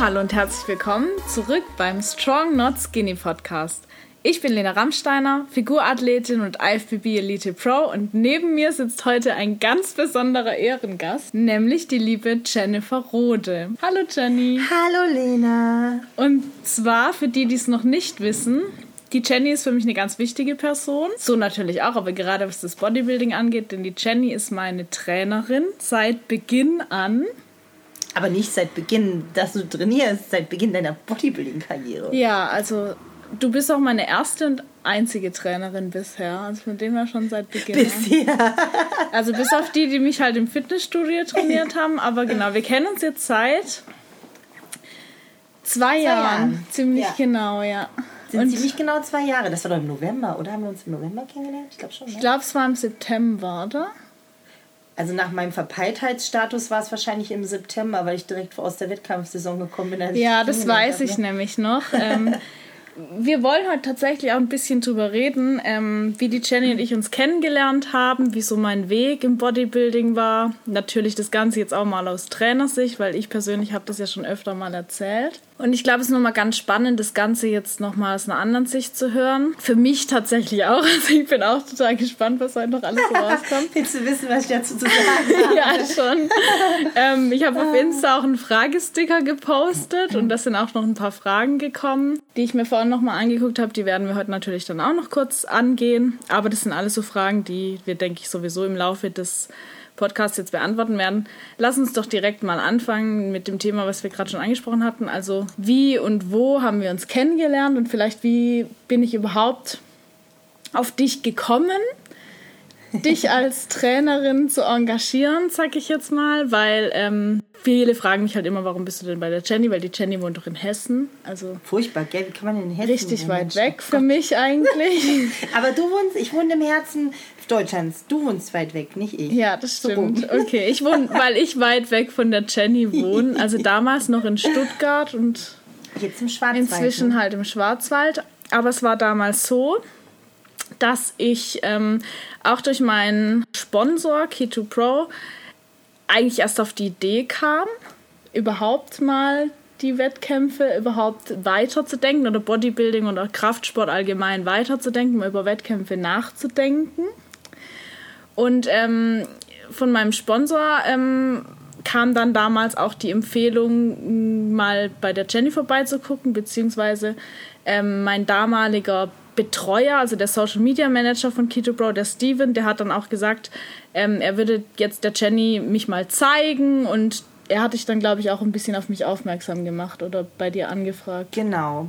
hallo und herzlich willkommen zurück beim Strong Not Skinny Podcast. Ich bin Lena Rammsteiner, Figurathletin und IFBB Elite Pro und neben mir sitzt heute ein ganz besonderer Ehrengast, nämlich die liebe Jennifer Rode. Hallo Jenny. Hallo Lena. Und zwar für die, die es noch nicht wissen, die Jenny ist für mich eine ganz wichtige Person. So natürlich auch, aber gerade was das Bodybuilding angeht, denn die Jenny ist meine Trainerin seit Beginn an. Aber nicht seit Beginn, dass du trainierst, seit Beginn deiner Bodybuilding-Karriere. Ja, also du bist auch meine erste und einzige Trainerin bisher. Also von dem her schon seit Beginn. Bisher. Also bis auf die, die mich halt im Fitnessstudio trainiert haben. Aber genau, wir kennen uns jetzt seit zwei, zwei Jahren. Jahren. Ziemlich ja. genau, ja. Sind und ziemlich genau zwei Jahre. Das war doch im November, oder? Haben wir uns im November kennengelernt? Ich glaube schon. Ne? Ich glaube, es war im September, oder? Also nach meinem Verpeiltheitsstatus war es wahrscheinlich im September, weil ich direkt aus der Wettkampfsaison gekommen bin. ja, das weiß ich nämlich noch. ähm, wir wollen heute tatsächlich auch ein bisschen drüber reden, ähm, wie die Jenny und ich uns kennengelernt haben, wie so mein Weg im Bodybuilding war. Natürlich das Ganze jetzt auch mal aus Trainersicht, weil ich persönlich habe das ja schon öfter mal erzählt. Und ich glaube, es ist nochmal ganz spannend, das Ganze jetzt nochmal aus einer anderen Sicht zu hören. Für mich tatsächlich auch. Also ich bin auch total gespannt, was heute noch alles so rauskommt. Willst du wissen, was ich dazu zu sagen habe? ja, schon. ähm, ich habe auf Insta auch einen Fragesticker gepostet und da sind auch noch ein paar Fragen gekommen, die ich mir vorhin nochmal angeguckt habe. Die werden wir heute natürlich dann auch noch kurz angehen. Aber das sind alles so Fragen, die wir, denke ich, sowieso im Laufe des Podcast jetzt beantworten werden. Lass uns doch direkt mal anfangen mit dem Thema, was wir gerade schon angesprochen hatten. Also wie und wo haben wir uns kennengelernt und vielleicht wie bin ich überhaupt auf dich gekommen? dich als Trainerin zu engagieren, sag ich jetzt mal, weil ähm, viele fragen mich halt immer, warum bist du denn bei der Jenny? Weil die Jenny wohnt doch in Hessen. Also Furchtbar, gell? Wie kann man in Hessen Richtig weit weg für mich eigentlich. Aber du wohnst, ich wohne im Herzen Deutschlands. Du wohnst weit weg, nicht ich. Ja, das stimmt. So. Okay, ich wohne, weil ich weit weg von der Jenny wohne. Also damals noch in Stuttgart und jetzt im Schwarzwald. Inzwischen ne? halt im Schwarzwald. Aber es war damals so, dass ich ähm, auch durch meinen Sponsor Keto Pro eigentlich erst auf die Idee kam, überhaupt mal die Wettkämpfe überhaupt weiterzudenken oder Bodybuilding oder Kraftsport allgemein weiterzudenken, über Wettkämpfe nachzudenken. Und ähm, von meinem Sponsor ähm, kam dann damals auch die Empfehlung, mal bei der Jenny vorbeizugucken, beziehungsweise ähm, mein damaliger Betreuer, also der Social Media Manager von Keto Bro, der Steven, der hat dann auch gesagt, ähm, er würde jetzt der Jenny mich mal zeigen und er hat dich dann, glaube ich, auch ein bisschen auf mich aufmerksam gemacht oder bei dir angefragt. Genau.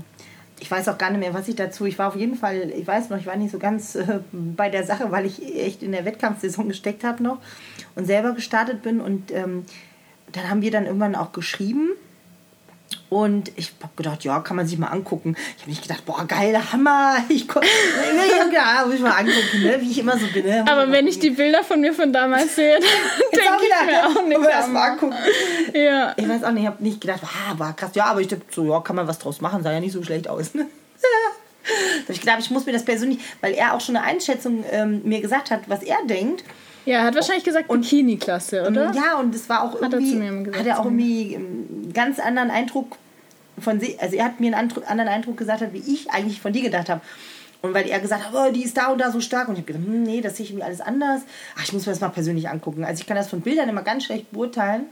Ich weiß auch gar nicht mehr, was ich dazu. Ich war auf jeden Fall, ich weiß noch, ich war nicht so ganz äh, bei der Sache, weil ich echt in der Wettkampfsaison gesteckt habe noch und selber gestartet bin. Und ähm, dann haben wir dann irgendwann auch geschrieben und ich habe gedacht, ja, kann man sich mal angucken. Ich habe nicht gedacht, boah, geiler Hammer. Ich konnte, ja, muss ich mal angucken, ne? wie ich immer so bin. Ne? Aber wenn ich die Bilder von mir von damals sehe, dann denke ich mir auch nicht. erst mal angucken. Ja. Ich weiß auch nicht, ich habe nicht gedacht, ah, war krass. Ja, aber ich dachte so, ja, kann man was draus machen, sah ja nicht so schlecht aus. Ne? ich glaube, ich muss mir das persönlich, weil er auch schon eine Einschätzung ähm, mir gesagt hat, was er denkt. Ja, er hat wahrscheinlich gesagt Bikini-Klasse, oder? Ja, und es war auch hat irgendwie, er gesagt, hat er auch irgendwie einen ganz anderen Eindruck von sich, also er hat mir einen anderen Eindruck gesagt, wie ich eigentlich von dir gedacht habe. Und weil er gesagt hat, oh, die ist da und da so stark. Und ich habe gedacht, hm, nee, das sehe ich irgendwie alles anders. Ach, ich muss mir das mal persönlich angucken. Also ich kann das von Bildern immer ganz schlecht beurteilen.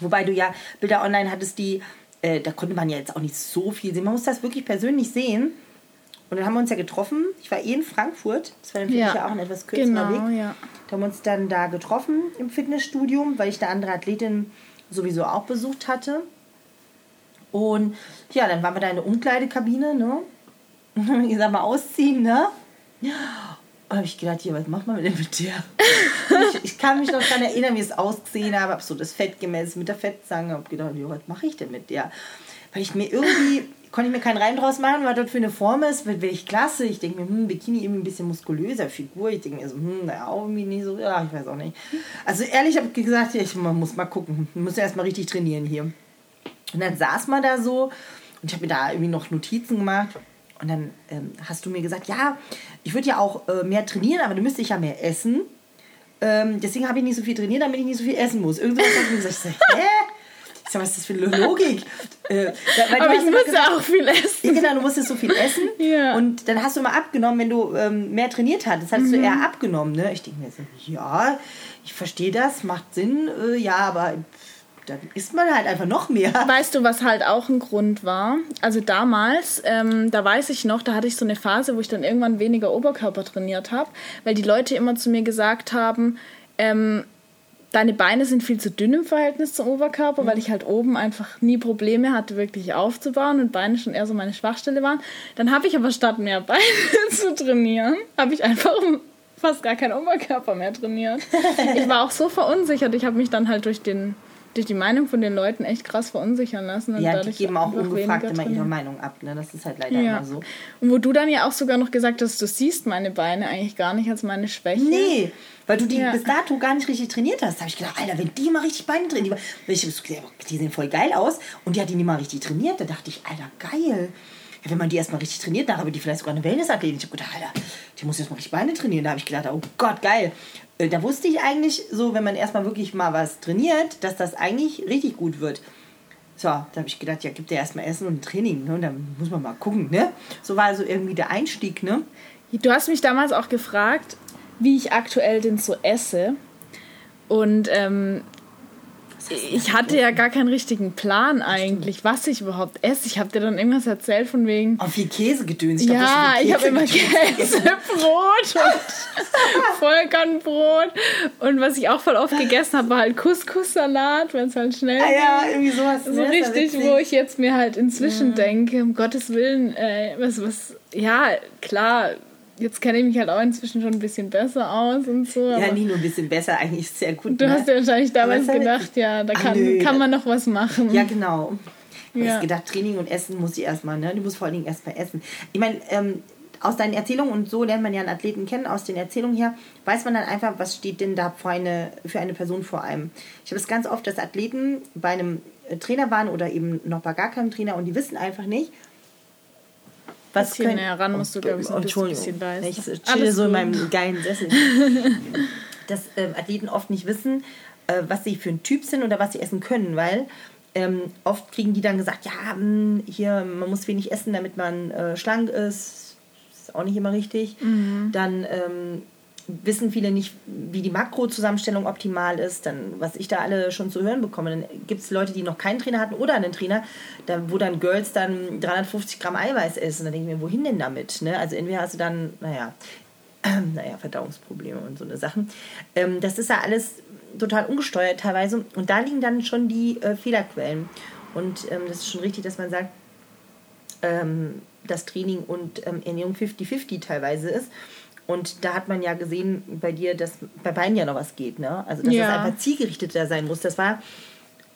Wobei du ja Bilder online hattest, die, äh, da konnte man ja jetzt auch nicht so viel sehen. Man muss das wirklich persönlich sehen. Und dann haben wir uns ja getroffen. Ich war eh in Frankfurt. Das war dann für ja, mich ja auch ein etwas kürzerer genau, Weg. Ja. Da haben wir uns dann da getroffen im Fitnessstudio, weil ich da andere Athletin sowieso auch besucht hatte. Und ja, dann waren wir da in der Umkleidekabine, ne? Ich sag mal, ausziehen, ne? Und habe ich gedacht, hier, was macht man denn mit dir? ich, ich, kann mich noch daran erinnern, wie es ausgesehen habe. Habe so das Fett gemessen mit der Fettzange. Habe gedacht, jo, was mache ich denn mit der? Weil ich mir irgendwie konnte ich mir keinen Reim draus machen, was das für eine Form ist, wird ich klasse. Ich denke mir, hm, Bikini irgendwie ein bisschen muskulöser, Figur. Ich denke mir so, hm, naja, irgendwie nicht so, ja, ich weiß auch nicht. Also ehrlich habe ich gesagt, ich man muss mal gucken. Ich muss erst mal richtig trainieren hier. Und dann saß man da so und ich habe mir da irgendwie noch Notizen gemacht. Und dann ähm, hast du mir gesagt, ja, ich würde ja auch äh, mehr trainieren, aber du müsstest ja mehr essen. Ähm, deswegen habe ich nicht so viel trainiert, damit ich nicht so viel essen muss. Irgendwas hat mir gesagt, ich so, hä? Sag, was ist das für eine Logik? Äh, da, aber ich musste gesagt, auch viel essen. Genau, du musstest so viel essen. ja. Und dann hast du immer abgenommen, wenn du ähm, mehr trainiert hattest. Hattest mhm. du eher abgenommen. Ne? Ich denke mir so, ja, ich verstehe das, macht Sinn. Äh, ja, aber dann isst man halt einfach noch mehr. Weißt du, was halt auch ein Grund war? Also damals, ähm, da weiß ich noch, da hatte ich so eine Phase, wo ich dann irgendwann weniger Oberkörper trainiert habe, weil die Leute immer zu mir gesagt haben, ähm, deine Beine sind viel zu dünn im Verhältnis zum Oberkörper, mhm. weil ich halt oben einfach nie Probleme hatte, wirklich aufzubauen und Beine schon eher so meine Schwachstelle waren. Dann habe ich aber statt mehr Beine zu trainieren, habe ich einfach fast gar keinen Oberkörper mehr trainiert. Ich war auch so verunsichert. Ich habe mich dann halt durch den durch die Meinung von den Leuten echt krass verunsichern lassen. ja, die geben auch ungefragt immer ihre Meinung ab. Ne? Das ist halt leider ja. immer so. Und wo du dann ja auch sogar noch gesagt hast, du siehst meine Beine eigentlich gar nicht als meine Schwäche. Nee, weil du die ja. bis dato gar nicht richtig trainiert hast. Da habe ich gedacht, Alter, wenn die mal richtig Beine trainieren, die, die sehen voll geil aus und die hat die nicht mal richtig trainiert. Da dachte ich, Alter, geil. Ja, wenn man die erstmal richtig trainiert, dann habe die vielleicht sogar eine Wellnessathletin. Ich habe gedacht, Alter, die muss jetzt mal richtig Beine trainieren. Da habe ich gedacht, oh Gott, geil. Äh, da wusste ich eigentlich so, wenn man erstmal wirklich mal was trainiert, dass das eigentlich richtig gut wird. So, da habe ich gedacht, ja, gibt ja erstmal Essen und Training, ne? Und dann muss man mal gucken, ne? So war also irgendwie der Einstieg, ne? Du hast mich damals auch gefragt, wie ich aktuell denn so esse. Und ähm, ich hatte ja gar keinen richtigen Plan eigentlich, was ich überhaupt esse. Ich habe dir dann irgendwas erzählt von wegen. Auf viel Käsegedöns. Ich ja, ich habe immer Käsebrot und Vollkornbrot. Und was ich auch voll oft gegessen habe, war halt Couscous-Salat, wenn es halt schnell ah, ja, irgendwie sowas. So ne? richtig, wo ich jetzt mir halt inzwischen ja. denke, um Gottes Willen, äh, was, was, ja, klar jetzt kenne ich mich halt auch inzwischen schon ein bisschen besser aus und so. Ja, nie nur ein bisschen besser, eigentlich ist sehr gut. Du ne? hast ja wahrscheinlich damals gedacht, ja, da kann, nö, kann man noch was machen. Ja, genau. Du ja. hast gedacht, Training und Essen muss ich erstmal, ne? Du musst vor allen Dingen erstmal essen. Ich meine, ähm, aus deinen Erzählungen und so lernt man ja einen Athleten kennen, aus den Erzählungen her, weiß man dann einfach, was steht denn da für eine, für eine Person vor einem. Ich habe es ganz oft, dass Athleten bei einem Trainer waren oder eben noch bei gar keinem Trainer und die wissen einfach nicht, was bisschen können, näher ran musst du, glaube ich, so ein bisschen leisten. Ich chill so in meinem geilen Sessel. dass ähm, Athleten oft nicht wissen, äh, was sie für ein Typ sind oder was sie essen können, weil ähm, oft kriegen die dann gesagt, ja, mh, hm, hier, man muss wenig essen, damit man äh, schlank ist. Ist auch nicht immer richtig. Mhm. Dann ähm, wissen viele nicht, wie die Makrozusammenstellung optimal ist. Dann, was ich da alle schon zu hören bekomme, dann gibt es Leute, die noch keinen Trainer hatten oder einen Trainer, da, wo dann Girls dann 350 Gramm Eiweiß essen. Dann denke ich mir, wohin denn damit? Ne? Also entweder hast du dann, naja, äh, naja, Verdauungsprobleme und so eine Sachen. Ähm, das ist ja alles total ungesteuert teilweise. Und da liegen dann schon die äh, Fehlerquellen. Und ähm, das ist schon richtig, dass man sagt, ähm, dass Training und ähm, Ernährung 50-50 teilweise ist. Und da hat man ja gesehen bei dir, dass bei beiden ja noch was geht, ne? Also dass ja. es einfach zielgerichteter sein muss. Das war,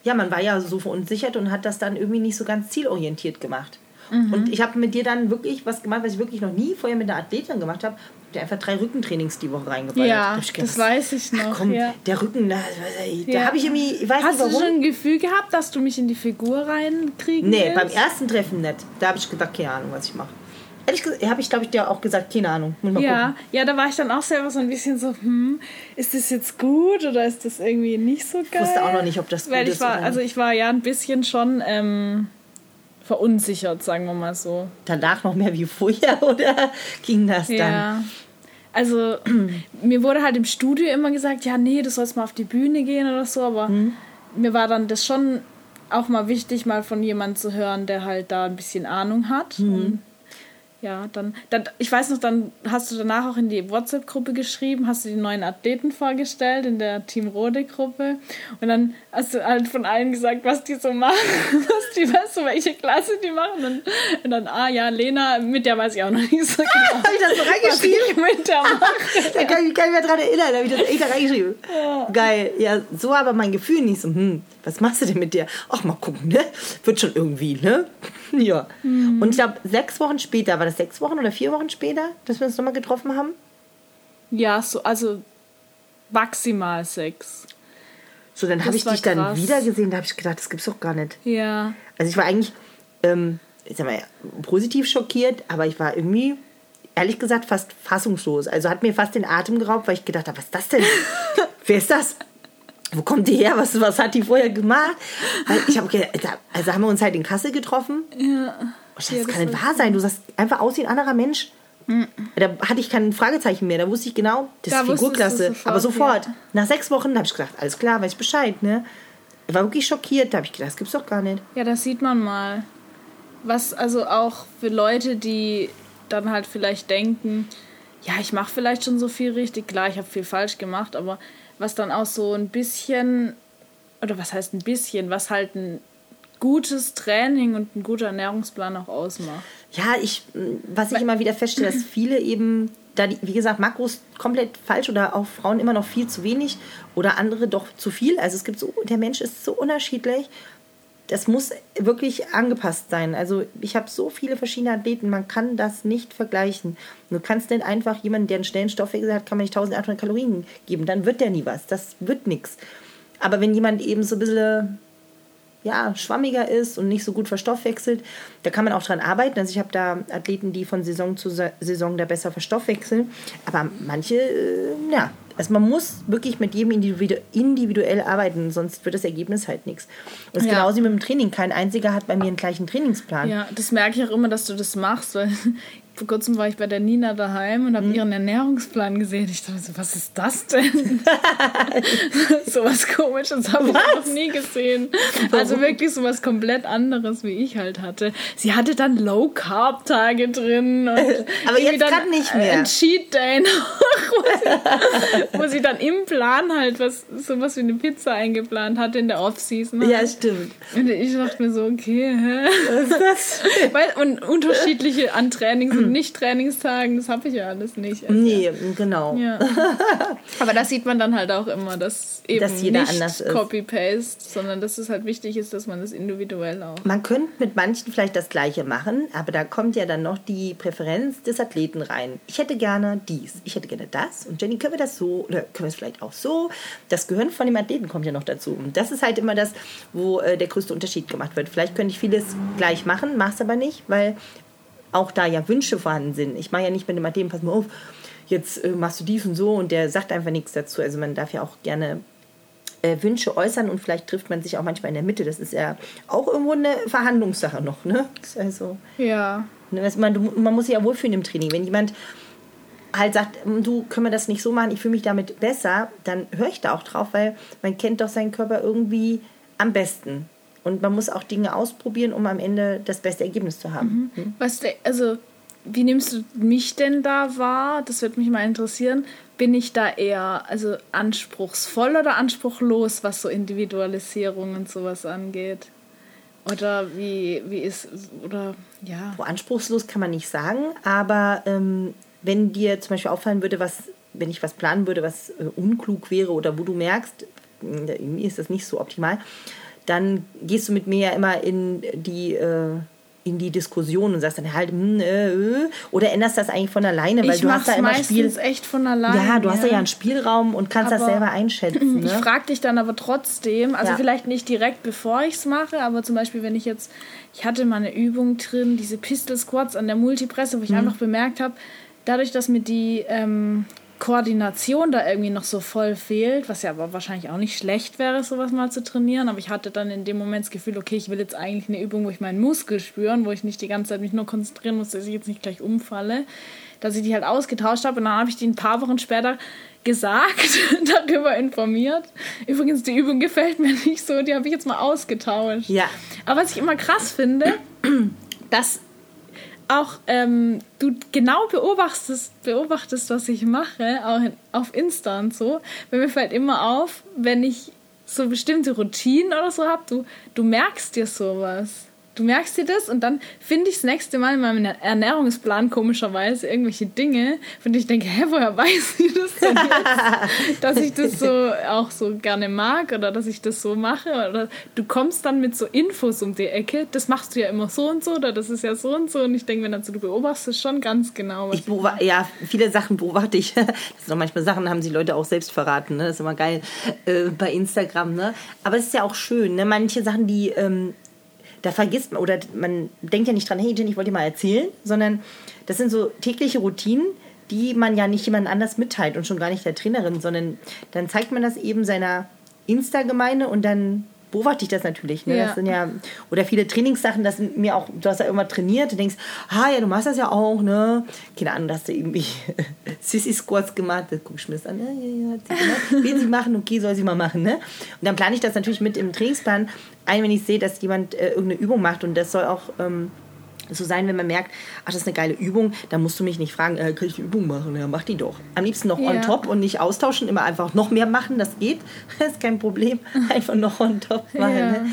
ja, man war ja so verunsichert und hat das dann irgendwie nicht so ganz zielorientiert gemacht. Mhm. Und ich habe mit dir dann wirklich was gemacht, was ich wirklich noch nie vorher mit einer Athletin gemacht habe. Der einfach drei Rückentrainings die Woche reingebracht. Ja, da das weiß ich noch. Ach komm, ja. der Rücken, da, da ja. habe ich irgendwie, ich weiß Hast nicht warum. du schon ein Gefühl gehabt, dass du mich in die Figur reinkriegen Nee, willst? beim ersten Treffen nicht. Da habe ich gedacht, keine Ahnung, was ich mache. Ehrlich gesagt, habe ich, glaube ich, dir auch gesagt, keine Ahnung. Ja, ja, da war ich dann auch selber so ein bisschen so, hm, ist das jetzt gut oder ist das irgendwie nicht so geil? Ich wusste auch noch nicht, ob das gut Weil ich war, also ich war ja ein bisschen schon ähm, verunsichert, sagen wir mal so. Danach noch mehr wie vorher oder ging das dann? Ja. Also mir wurde halt im Studio immer gesagt, ja, nee, du sollst mal auf die Bühne gehen oder so, aber hm. mir war dann das schon auch mal wichtig, mal von jemandem zu hören, der halt da ein bisschen Ahnung hat. Mhm ja, dann, dann, ich weiß noch, dann hast du danach auch in die WhatsApp-Gruppe geschrieben, hast du die neuen Athleten vorgestellt in der Team Rode-Gruppe. Und dann hast du halt von allen gesagt, was die so machen, was die, weißt du, welche Klasse die machen und, und dann, ah ja, Lena, mit der weiß ich auch noch nicht so genau. habe ich das so reingeschrieben? mit der mache. da kann ich, kann ich mich daran erinnern, da habe ich das echt da reingeschrieben. Ja. Geil, ja, so aber mein Gefühl nicht so, hm, was machst du denn mit der? Ach, mal gucken, ne? Wird schon irgendwie, ne? ja. Mhm. Und ich glaube, sechs Wochen später, war das sechs Wochen oder vier Wochen später, dass wir uns nochmal getroffen haben? Ja, so, also maximal sechs. So, dann habe ich dich krass. dann wieder gesehen, da habe ich gedacht, das gibt's doch gar nicht. Ja. Also ich war eigentlich, ähm, ich sag mal, positiv schockiert, aber ich war irgendwie, ehrlich gesagt, fast fassungslos. Also hat mir fast den Atem geraubt, weil ich gedacht habe, was ist das denn? Wer ist das? wo kommt die her? Was, was hat die vorher gemacht? Weil ich habe also haben wir uns halt in Kassel getroffen. Ja. Das ja, kann nicht wahr sein. Du sahst einfach aus wie ein anderer Mensch. Mhm. Da hatte ich kein Fragezeichen mehr. Da wusste ich genau, das da ist Figurklasse. Sofort, Aber sofort. Ja. Nach sechs Wochen habe ich gedacht, alles klar, weiß ich Bescheid. Ne? Ich war wirklich schockiert. Da habe ich gedacht, das gibt's doch gar nicht. Ja, das sieht man mal. Was also auch für Leute, die dann halt vielleicht denken, ja, ich mache vielleicht schon so viel richtig. Klar, ich habe viel falsch gemacht, aber was dann auch so ein bisschen, oder was heißt ein bisschen, was halt ein gutes Training und ein guter Ernährungsplan auch ausmacht. Ja, ich, was ich immer wieder feststelle, dass viele eben, da die, wie gesagt, Makros komplett falsch oder auch Frauen immer noch viel zu wenig oder andere doch zu viel. Also es gibt so, der Mensch ist so unterschiedlich. Das muss wirklich angepasst sein. Also ich habe so viele verschiedene Athleten, man kann das nicht vergleichen. Du kannst nicht einfach jemanden, der einen schnellen Stoffwechsel hat, kann man nicht 1800 Kalorien geben. Dann wird der nie was. Das wird nichts. Aber wenn jemand eben so ein bisschen ja, schwammiger ist und nicht so gut verstoffwechselt. Da kann man auch dran arbeiten. Also ich habe da Athleten, die von Saison zu Saison da besser verstoffwechseln. Aber manche, äh, ja, also man muss wirklich mit jedem individuell arbeiten, sonst wird das Ergebnis halt nichts. Und das ist ja. genauso wie mit dem Training. Kein einziger hat bei mir einen gleichen Trainingsplan. Ja, das merke ich auch immer, dass du das machst, weil vor kurzem war ich bei der Nina daheim und habe mhm. ihren Ernährungsplan gesehen. Ich dachte so, was ist das denn? so was komisches habe ich noch nie gesehen. Warum? Also wirklich so was komplett anderes, wie ich halt hatte. Sie hatte dann Low Carb Tage drin und aber jetzt gerade nicht mehr. Ein Cheat Day noch, wo, sie, wo sie dann im Plan halt was sowas wie eine Pizza eingeplant hatte in der Off-Season. Ja, stimmt. Und ich dachte mir so, okay, hä? Was ist das? Weil, und unterschiedliche an Trainings nicht-Trainingstagen, das habe ich ja alles nicht. Also, nee, genau. Ja. Aber das sieht man dann halt auch immer, dass eben dass jeder nicht anders ist. Copy-Paste, sondern dass es halt wichtig ist, dass man das individuell auch. Man könnte mit manchen vielleicht das Gleiche machen, aber da kommt ja dann noch die Präferenz des Athleten rein. Ich hätte gerne dies, ich hätte gerne das und Jenny, können wir das so oder können wir es vielleicht auch so? Das Gehirn von dem Athleten kommt ja noch dazu. Und das ist halt immer das, wo äh, der größte Unterschied gemacht wird. Vielleicht könnte ich vieles gleich machen, mach's aber nicht, weil auch da ja Wünsche vorhanden sind. Ich mache ja nicht mit dem Athleten, pass mal auf, jetzt äh, machst du dies und so und der sagt einfach nichts dazu. Also man darf ja auch gerne äh, Wünsche äußern und vielleicht trifft man sich auch manchmal in der Mitte. Das ist ja auch irgendwo eine Verhandlungssache noch, ne? Also, ja. Ne, man, man muss sich ja wohlfühlen im Training. Wenn jemand halt sagt, du, können wir das nicht so machen, ich fühle mich damit besser, dann höre ich da auch drauf, weil man kennt doch seinen Körper irgendwie am besten. Und man muss auch Dinge ausprobieren, um am Ende das beste Ergebnis zu haben. Mhm. Was, also, wie nimmst du mich denn da wahr? Das würde mich mal interessieren. Bin ich da eher also anspruchsvoll oder anspruchlos, was so Individualisierung und sowas angeht? Oder wie, wie ist, oder ja. Oh, anspruchslos kann man nicht sagen, aber ähm, wenn dir zum Beispiel auffallen würde, was, wenn ich was planen würde, was äh, unklug wäre oder wo du merkst, hm, irgendwie ist das nicht so optimal, dann gehst du mit mir ja immer in die äh, in die Diskussion und sagst dann halt hm, äh, äh, oder änderst das eigentlich von alleine, weil ich du hast da immer Spiel echt von alleine. Ja, du hast ja, ja einen Spielraum und kannst aber das selber einschätzen. Ne? Ich frage dich dann aber trotzdem, also ja. vielleicht nicht direkt bevor ich es mache, aber zum Beispiel wenn ich jetzt, ich hatte mal eine Übung drin, diese Pistol Squats an der Multipresse, wo ich mhm. einfach bemerkt habe, dadurch, dass mir die ähm, Koordination da irgendwie noch so voll fehlt, was ja aber wahrscheinlich auch nicht schlecht wäre, sowas mal zu trainieren. Aber ich hatte dann in dem Moment das Gefühl, okay, ich will jetzt eigentlich eine Übung, wo ich meinen Muskel spüren, wo ich nicht die ganze Zeit mich nur konzentrieren muss, dass ich jetzt nicht gleich umfalle, dass ich die halt ausgetauscht habe. Und dann habe ich die ein paar Wochen später gesagt, darüber informiert. Übrigens, die Übung gefällt mir nicht so, die habe ich jetzt mal ausgetauscht. Ja. Aber was ich immer krass finde, dass auch ähm, du genau beobachtest, beobachtest, was ich mache, auch in, auf Insta und so. Weil mir fällt immer auf, wenn ich so bestimmte Routinen oder so habe, du, du merkst dir sowas. Du merkst dir das und dann finde ich das nächste Mal in meinem Ernährungsplan komischerweise irgendwelche Dinge, von denen ich denke, hä, woher weiß sie das denn jetzt? dass ich das so auch so gerne mag oder dass ich das so mache. Oder du kommst dann mit so Infos um die Ecke, das machst du ja immer so und so oder das ist ja so und so. Und ich denke mir dann so, du beobachtest schon ganz genau. ich beobachte, ja, viele Sachen beobachte ich. Das sind auch manchmal Sachen, haben sie Leute auch selbst verraten. Ne? Das ist immer geil äh, bei Instagram. Ne? Aber es ist ja auch schön. Ne? Manche Sachen, die ähm, da vergisst man, oder man denkt ja nicht dran, hey Jenny, ich wollte dir mal erzählen, sondern das sind so tägliche Routinen, die man ja nicht jemand anders mitteilt und schon gar nicht der Trainerin, sondern dann zeigt man das eben seiner Insta-Gemeinde und dann beobachte ich das natürlich. Ne? Ja. Das sind ja, oder viele Trainingssachen, das sind mir auch, du hast ja immer trainiert, du denkst, ah ja, du machst das ja auch, ne? Keine Ahnung, dass du irgendwie Sissy Squats gemacht, da guck ich mir das an, ja, ja, ja, sie will sie machen, okay, soll sie mal machen, ne? Und dann plane ich das natürlich mit im Trainingsplan ein, wenn ich sehe, dass jemand äh, irgendeine Übung macht und das soll auch ähm, so sein, wenn man merkt, ach, das ist eine geile Übung, dann musst du mich nicht fragen, äh, kann ich die Übung machen? Ja, mach die doch. Am liebsten noch ja. on top und nicht austauschen, immer einfach noch mehr machen, das geht, das ist kein Problem, einfach noch on top machen. Ja. Ne?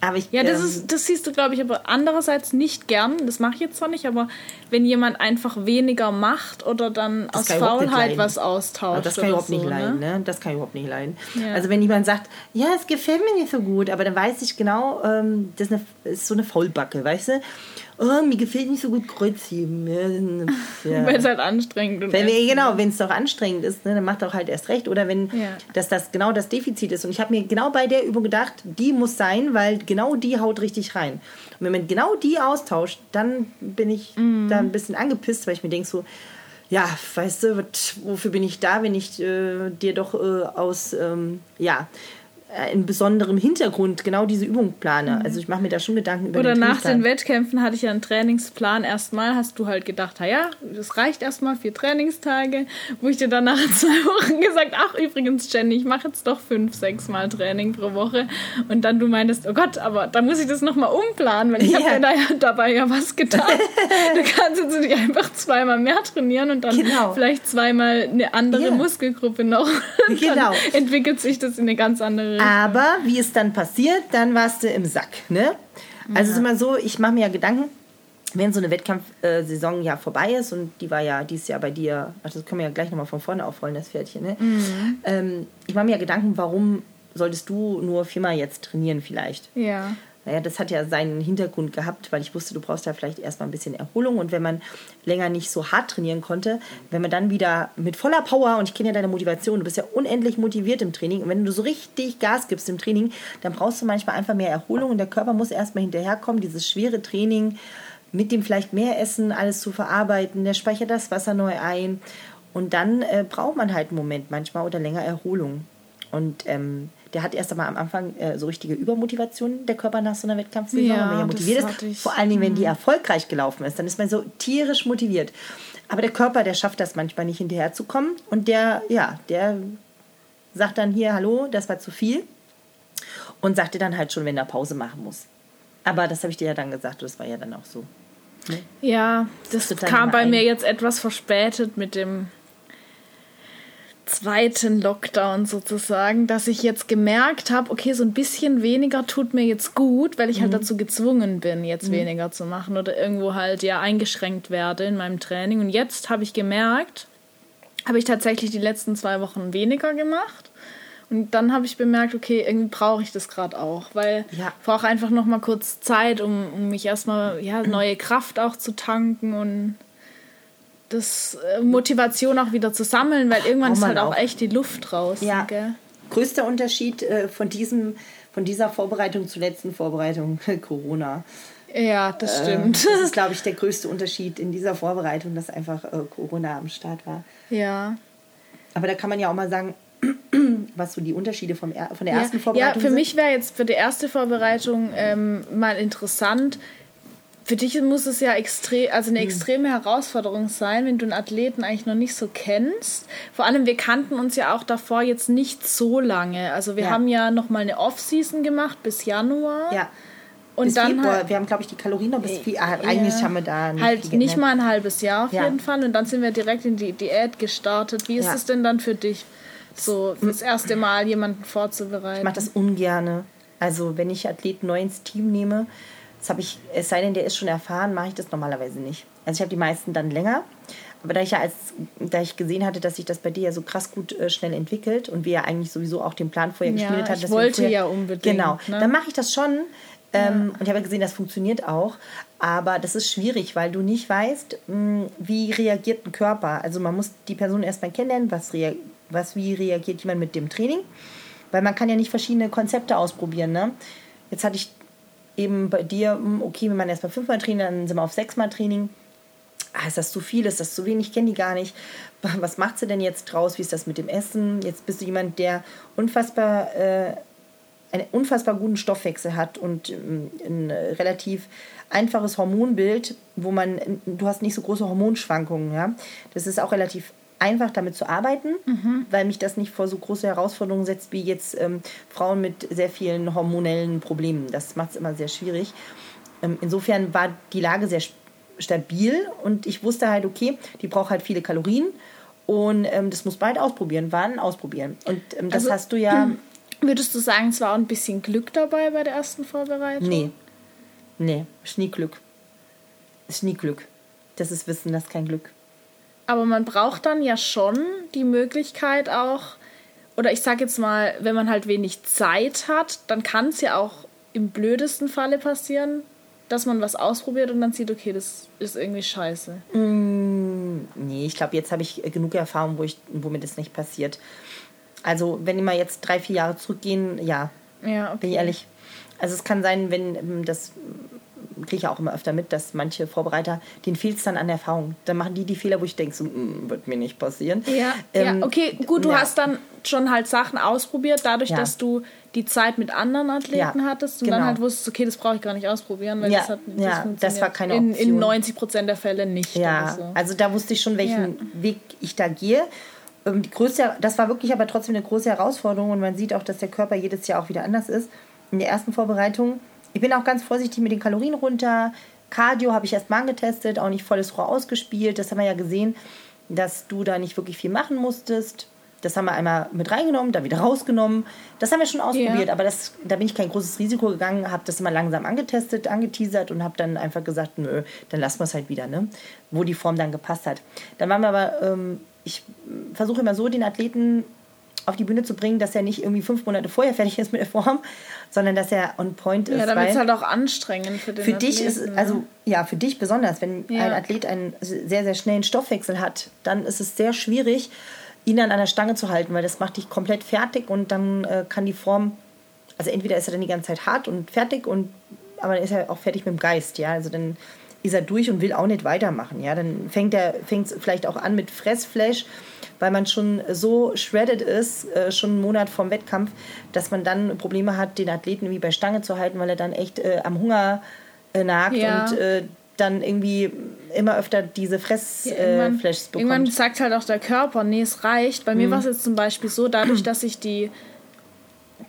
Aber ich, ja, das, ähm, ist, das siehst du, glaube ich, aber andererseits nicht gern. Das mache ich jetzt zwar nicht, aber wenn jemand einfach weniger macht oder dann aus Faulheit was austauscht. Aber das kann ich überhaupt so, nicht leiden, ne? Das kann ich überhaupt nicht leiden. Ja. Also wenn jemand sagt, ja, es gefällt mir nicht so gut, aber dann weiß ich genau, ähm, das ist, eine, ist so eine Faulbacke, weißt du? Oh, mir gefällt nicht so gut Kreuzheben. Ja. Weil es halt anstrengend ist. Wenn, genau, wenn es doch anstrengend ist, ne, dann macht auch halt erst recht. Oder wenn ja. dass das genau das Defizit ist. Und ich habe mir genau bei der Übung gedacht, die muss sein, weil genau die haut richtig rein. Und wenn man genau die austauscht, dann bin ich mm. da ein bisschen angepisst, weil ich mir denke so, ja, weißt du, wofür bin ich da, wenn ich äh, dir doch äh, aus, ähm, ja, in besonderem Hintergrund genau diese Übung plane. Mhm. Also ich mache mir da schon Gedanken über Oder den nach den Wettkämpfen hatte ich ja einen Trainingsplan. Erstmal hast du halt gedacht, naja, das reicht erstmal vier Trainingstage, wo ich dir dann nach zwei Wochen gesagt, ach übrigens Jenny, ich mache jetzt doch fünf, sechs Mal Training pro Woche. Und dann du meintest, oh Gott, aber da muss ich das nochmal umplanen, weil ich ja. habe mir da ja dabei ja was getan. du kannst jetzt nicht einfach zweimal mehr trainieren und dann genau. vielleicht zweimal eine andere yeah. Muskelgruppe noch. genau. entwickelt sich das in eine ganz andere aber wie es dann passiert, dann warst du im Sack. Ne? Also ja. es ist immer so, ich mache mir ja Gedanken, wenn so eine Wettkampfsaison ja vorbei ist und die war ja dieses Jahr bei dir, ach, das können wir ja gleich nochmal von vorne aufrollen, das Pferdchen. Ne? Mhm. Ähm, ich mache mir ja Gedanken, warum solltest du nur viermal jetzt trainieren vielleicht? Ja. Naja, das hat ja seinen Hintergrund gehabt, weil ich wusste, du brauchst ja vielleicht erstmal ein bisschen Erholung. Und wenn man länger nicht so hart trainieren konnte, wenn man dann wieder mit voller Power, und ich kenne ja deine Motivation, du bist ja unendlich motiviert im Training, und wenn du so richtig Gas gibst im Training, dann brauchst du manchmal einfach mehr Erholung und der Körper muss erstmal hinterherkommen, dieses schwere Training mit dem vielleicht mehr Essen, alles zu verarbeiten, der speichert das Wasser neu ein. Und dann äh, braucht man halt einen Moment manchmal oder länger Erholung. Und ähm, der hat erst einmal am Anfang äh, so richtige Übermotivation, der Körper nach so einer Wettkampfsaison, ja, wenn man ja motiviert ist. Ich. Vor allen Dingen, wenn die mhm. erfolgreich gelaufen ist, dann ist man so tierisch motiviert. Aber der Körper, der schafft das manchmal nicht hinterherzukommen und der, ja, der sagt dann hier, hallo, das war zu viel und sagt dir dann halt schon, wenn er Pause machen muss. Aber das habe ich dir ja dann gesagt, das war ja dann auch so. Ne? Ja, das kam bei ein. mir jetzt etwas verspätet mit dem zweiten Lockdown sozusagen, dass ich jetzt gemerkt habe, okay, so ein bisschen weniger tut mir jetzt gut, weil ich halt mhm. halt dazu gezwungen bin, jetzt mhm. weniger zu machen oder irgendwo halt ja eingeschränkt werde in meinem Training. Und jetzt habe ich gemerkt, habe ich tatsächlich die letzten zwei Wochen weniger gemacht. Und dann habe ich bemerkt, okay, irgendwie brauche ich das gerade auch, weil ja. ich brauche einfach noch mal kurz Zeit, um, um mich erstmal ja, neue Kraft auch zu tanken und das äh, Motivation auch wieder zu sammeln, weil irgendwann ist halt auch, echt die Luft raus. Ja. Gell? Größter Unterschied äh, von diesem, von dieser Vorbereitung zur letzten Vorbereitung Corona. Ja, das stimmt. Äh, das ist, glaube ich, der größte Unterschied in dieser Vorbereitung, dass einfach Corona am Start war. Ja. Aber da kann man ja auch mal sagen, was so die Unterschiede vom, von der ersten ja, Vorbereitung sind. Ja, für sind. mich wäre jetzt für die erste Vorbereitung ähm, mal interessant, für dich muss es ja extrem, also eine hm. extreme Herausforderung sein, wenn du einen Athleten eigentlich noch nicht so kennst. Vor allem, wir kannten uns ja auch davor jetzt nicht so lange. Also wir ja. haben ja noch mal eine Off-Season gemacht bis Januar. Ja. Und bis dann Februar. Halt, wir haben, glaube ich, die Kalorien noch bis äh, viel. Ah, eigentlich haben wir da nicht halt nicht mal ein halbes Jahr auf ja. jeden Fall. Und dann sind wir direkt in die Diät gestartet. Wie ist es denn dann für dich, so das erste Mal jemanden vorzubereiten? Ich mache das ungerne. Also wenn ich Athleten neu ins Team nehme, das habe ich, es sei denn, der ist schon erfahren, mache ich das normalerweise nicht. Also ich habe die meisten dann länger. Aber da ich ja als, da ich gesehen hatte, dass sich das bei dir ja so krass gut äh, schnell entwickelt und wir ja eigentlich sowieso auch den Plan vorher ja, gespielt hatten. Ich wollte vorher, ja unbedingt. Genau. Ne? Dann mache ich das schon. Ähm, ja. Und ich habe ja gesehen, das funktioniert auch. Aber das ist schwierig, weil du nicht weißt, mh, hm, wie reagiert ein Körper. Also man muss die Person erstmal kennenlernen, was, was wie reagiert jemand mit dem Training. Weil man kann ja nicht verschiedene Konzepte ausprobieren. Ne? Jetzt hatte ich eben bei dir, hm, okay, wenn man erst mal fünfmal Training, dann sind wir auf sechsmal Training. ah, ist das zu viel, ist das zu wenig, ich kenne die gar nicht. Was macht sie denn jetzt draus? Wie ist das mit dem Essen? Jetzt bist du jemand, der unfassbar, äh, einen unfassbar guten Stoffwechsel hat und ähm, ein relativ einfaches Hormonbild, wo man, du hast nicht so große Hormonschwankungen, ja. Das ist auch relativ einfach damit zu arbeiten, mhm. weil mich das nicht vor so große Herausforderungen setzt wie jetzt ähm, Frauen mit sehr vielen hormonellen Problemen. Das macht es immer sehr schwierig. Ähm, insofern war die Lage sehr stabil und ich wusste halt, okay, die braucht halt viele Kalorien und ähm, das muss bald ausprobieren. Wann ausprobieren? Und ähm, das also, hast du ja. Würdest du sagen, es war auch ein bisschen Glück dabei bei der ersten Vorbereitung? Nee. Nee, ist nie Glück. Ist nie Glück. Das ist Wissen, das ist kein Glück. Aber man braucht dann ja schon die Möglichkeit auch, oder ich sag jetzt mal, wenn man halt wenig Zeit hat, dann kann es ja auch im blödesten Falle passieren, dass man was ausprobiert und dann sieht, okay, das ist irgendwie scheiße? Mm, nee, ich glaube, jetzt habe ich genug Erfahrung, wo, ich, wo mir das nicht passiert. Also, wenn mal jetzt drei, vier Jahre zurückgehen, ja. Ja, okay. Bin ich ehrlich. Also, es kann sein, wenn ähm, das kriege ich auch immer öfter mit, dass manche Vorbereiter, denen fehlt es dann an Erfahrung. Dann machen die die Fehler, wo ich denke, so, mm, wird mir nicht passieren. Ja, ähm, ja. okay, gut, du ja. hast dann schon halt Sachen ausprobiert, dadurch, ja. dass du die Zeit mit anderen Athleten ja, hattest und genau. dann halt wusstest, okay, das brauche ich gar nicht ausprobieren, weil ja, das hat das, ja, das war keine Option. In, in 90 Prozent der Fälle nicht. Ja, so. also da wusste ich schon, welchen Weg ich da gehe. Ähm, die größte, das war wirklich aber trotzdem eine große Herausforderung und man sieht auch, dass der Körper jedes Jahr auch wieder anders ist. In der ersten Vorbereitung ich bin auch ganz vorsichtig mit den Kalorien runter. Cardio habe ich erst mal angetestet, auch nicht volles Rohr ausgespielt. Das haben wir ja gesehen, dass du da nicht wirklich viel machen musstest. Das haben wir einmal mit reingenommen, dann wieder rausgenommen. Das haben wir schon ausprobiert, ja. aber das, da bin ich kein großes Risiko gegangen, habe das immer langsam angetestet, angeteasert und habe dann einfach gesagt, nö, dann lassen wir es halt wieder, ne? wo die Form dann gepasst hat. Dann waren wir aber, ähm, ich versuche immer so den Athleten auf die Bühne zu bringen, dass er nicht irgendwie fünf Monate vorher fertig ist mit der Form, sondern dass er on point ist. Ja, damit es halt auch anstrengend für den Für Athleten, dich ist, ne? also ja, für dich besonders, wenn ja. ein Athlet einen sehr, sehr schnellen Stoffwechsel hat, dann ist es sehr schwierig, ihn an der Stange zu halten, weil das macht dich komplett fertig und dann äh, kann die Form, also entweder ist er dann die ganze Zeit hart und fertig und aber dann ist er auch fertig mit dem Geist, ja, also dann ist er durch und will auch nicht weitermachen, ja, dann fängt er fängt vielleicht auch an mit Fressflash weil man schon so shredded ist, äh, schon einen Monat vom Wettkampf, dass man dann Probleme hat, den Athleten irgendwie bei Stange zu halten, weil er dann echt äh, am Hunger äh, nagt ja. und äh, dann irgendwie immer öfter diese Fressflashs ja, äh, bekommt. Irgendwann sagt halt auch der Körper, nee, es reicht. Bei mhm. mir war es jetzt zum Beispiel so, dadurch, dass ich die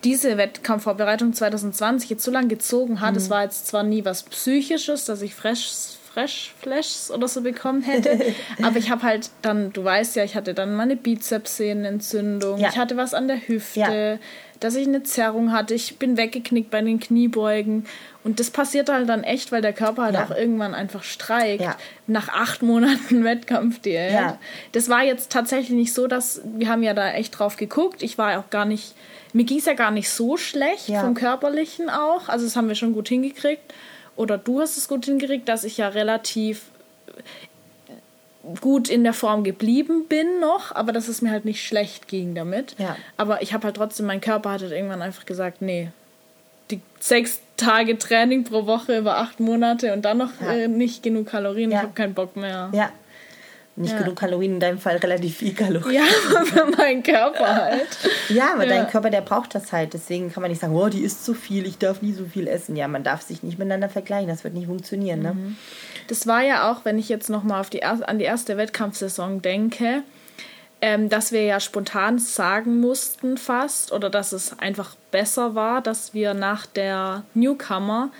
diese Wettkampfvorbereitung 2020 jetzt so lange gezogen hat, es mhm. war jetzt zwar nie was Psychisches, dass ich Fresh Fresh Flashs oder so bekommen hätte. Aber ich habe halt dann, du weißt ja, ich hatte dann meine Bizepssehnenentzündung, ja. ich hatte was an der Hüfte, ja. dass ich eine Zerrung hatte, ich bin weggeknickt bei den Kniebeugen. Und das passiert halt dann echt, weil der Körper halt ja. auch irgendwann einfach streikt. Nach acht Monaten Wettkampfdiät. Ja. Das war jetzt tatsächlich nicht so, dass wir haben ja da echt drauf geguckt. Ich war auch gar nicht, mir ging es ja gar nicht so schlecht vom Körperlichen auch. Also das haben wir schon gut hingekriegt oder du hast es gut hingekriegt, dass ich ja relativ gut in der Form geblieben bin noch, aber dass es mir halt nicht schlecht ging damit. Ja. Aber ich habe halt trotzdem, mein Körper hat halt irgendwann einfach gesagt, nee, die sechs Tage Training pro Woche über acht Monate und dann noch ja. äh, nicht genug Kalorien, ja. ich habe keinen Bock mehr. Ja, nicht ja. genug Kalorien, in deinem Fall relativ viel Kalorien. Ja, für meinen Körper halt. ja, aber ja. dein Körper, der braucht das halt. Deswegen kann man nicht sagen, oh, die isst zu viel, ich darf nie so viel essen. Ja, man darf sich nicht miteinander vergleichen, das wird nicht funktionieren. Ne? Mhm. Das war ja auch, wenn ich jetzt nochmal die, an die erste Wettkampfsaison denke, ähm, dass wir ja spontan sagen mussten fast, oder dass es einfach besser war, dass wir nach der Newcomer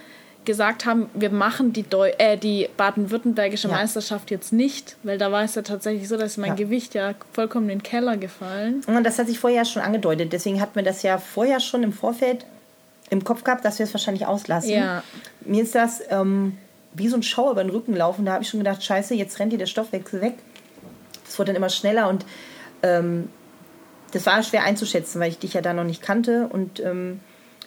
gesagt haben, wir machen die, Deu äh, die baden-württembergische ja. Meisterschaft jetzt nicht, weil da war es ja tatsächlich so, dass mein ja. Gewicht ja vollkommen in den Keller gefallen. Und das hat sich vorher schon angedeutet. Deswegen hat mir das ja vorher schon im Vorfeld im Kopf gehabt, dass wir es wahrscheinlich auslassen. Ja. Mir ist das ähm, wie so ein Schauer über den Rücken laufen. Da habe ich schon gedacht, scheiße, jetzt rennt dir der Stoffwechsel weg. Es wurde dann immer schneller und ähm, das war schwer einzuschätzen, weil ich dich ja da noch nicht kannte und ähm,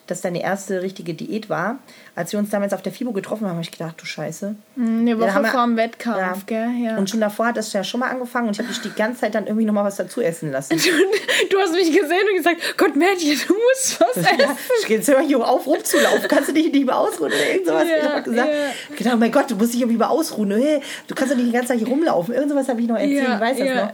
dass deine erste richtige Diät war. Als wir uns damals auf der FIBO getroffen haben, habe ich gedacht, du Scheiße. Hm, eine Woche ja, vor dem Wettkampf, ja. gell? Ja. Und schon davor hat das ja schon mal angefangen und ich habe dich die ganze Zeit dann irgendwie nochmal was dazu essen lassen. Du, du, hast mich gesehen und gesagt, Gott, Mädchen, du musst was essen. Ja, ich gehe jetzt immer hier auf, rumzulaufen. Kannst du dich nicht mehr ausruhen oder irgend sowas? Ja, ich habe gesagt, ja. oh mein Gott, du musst dich irgendwie mal ausruhen. Hey, du kannst doch nicht die ganze Zeit hier rumlaufen. Irgend sowas habe ich noch erzählt, ja, ich weiß das noch.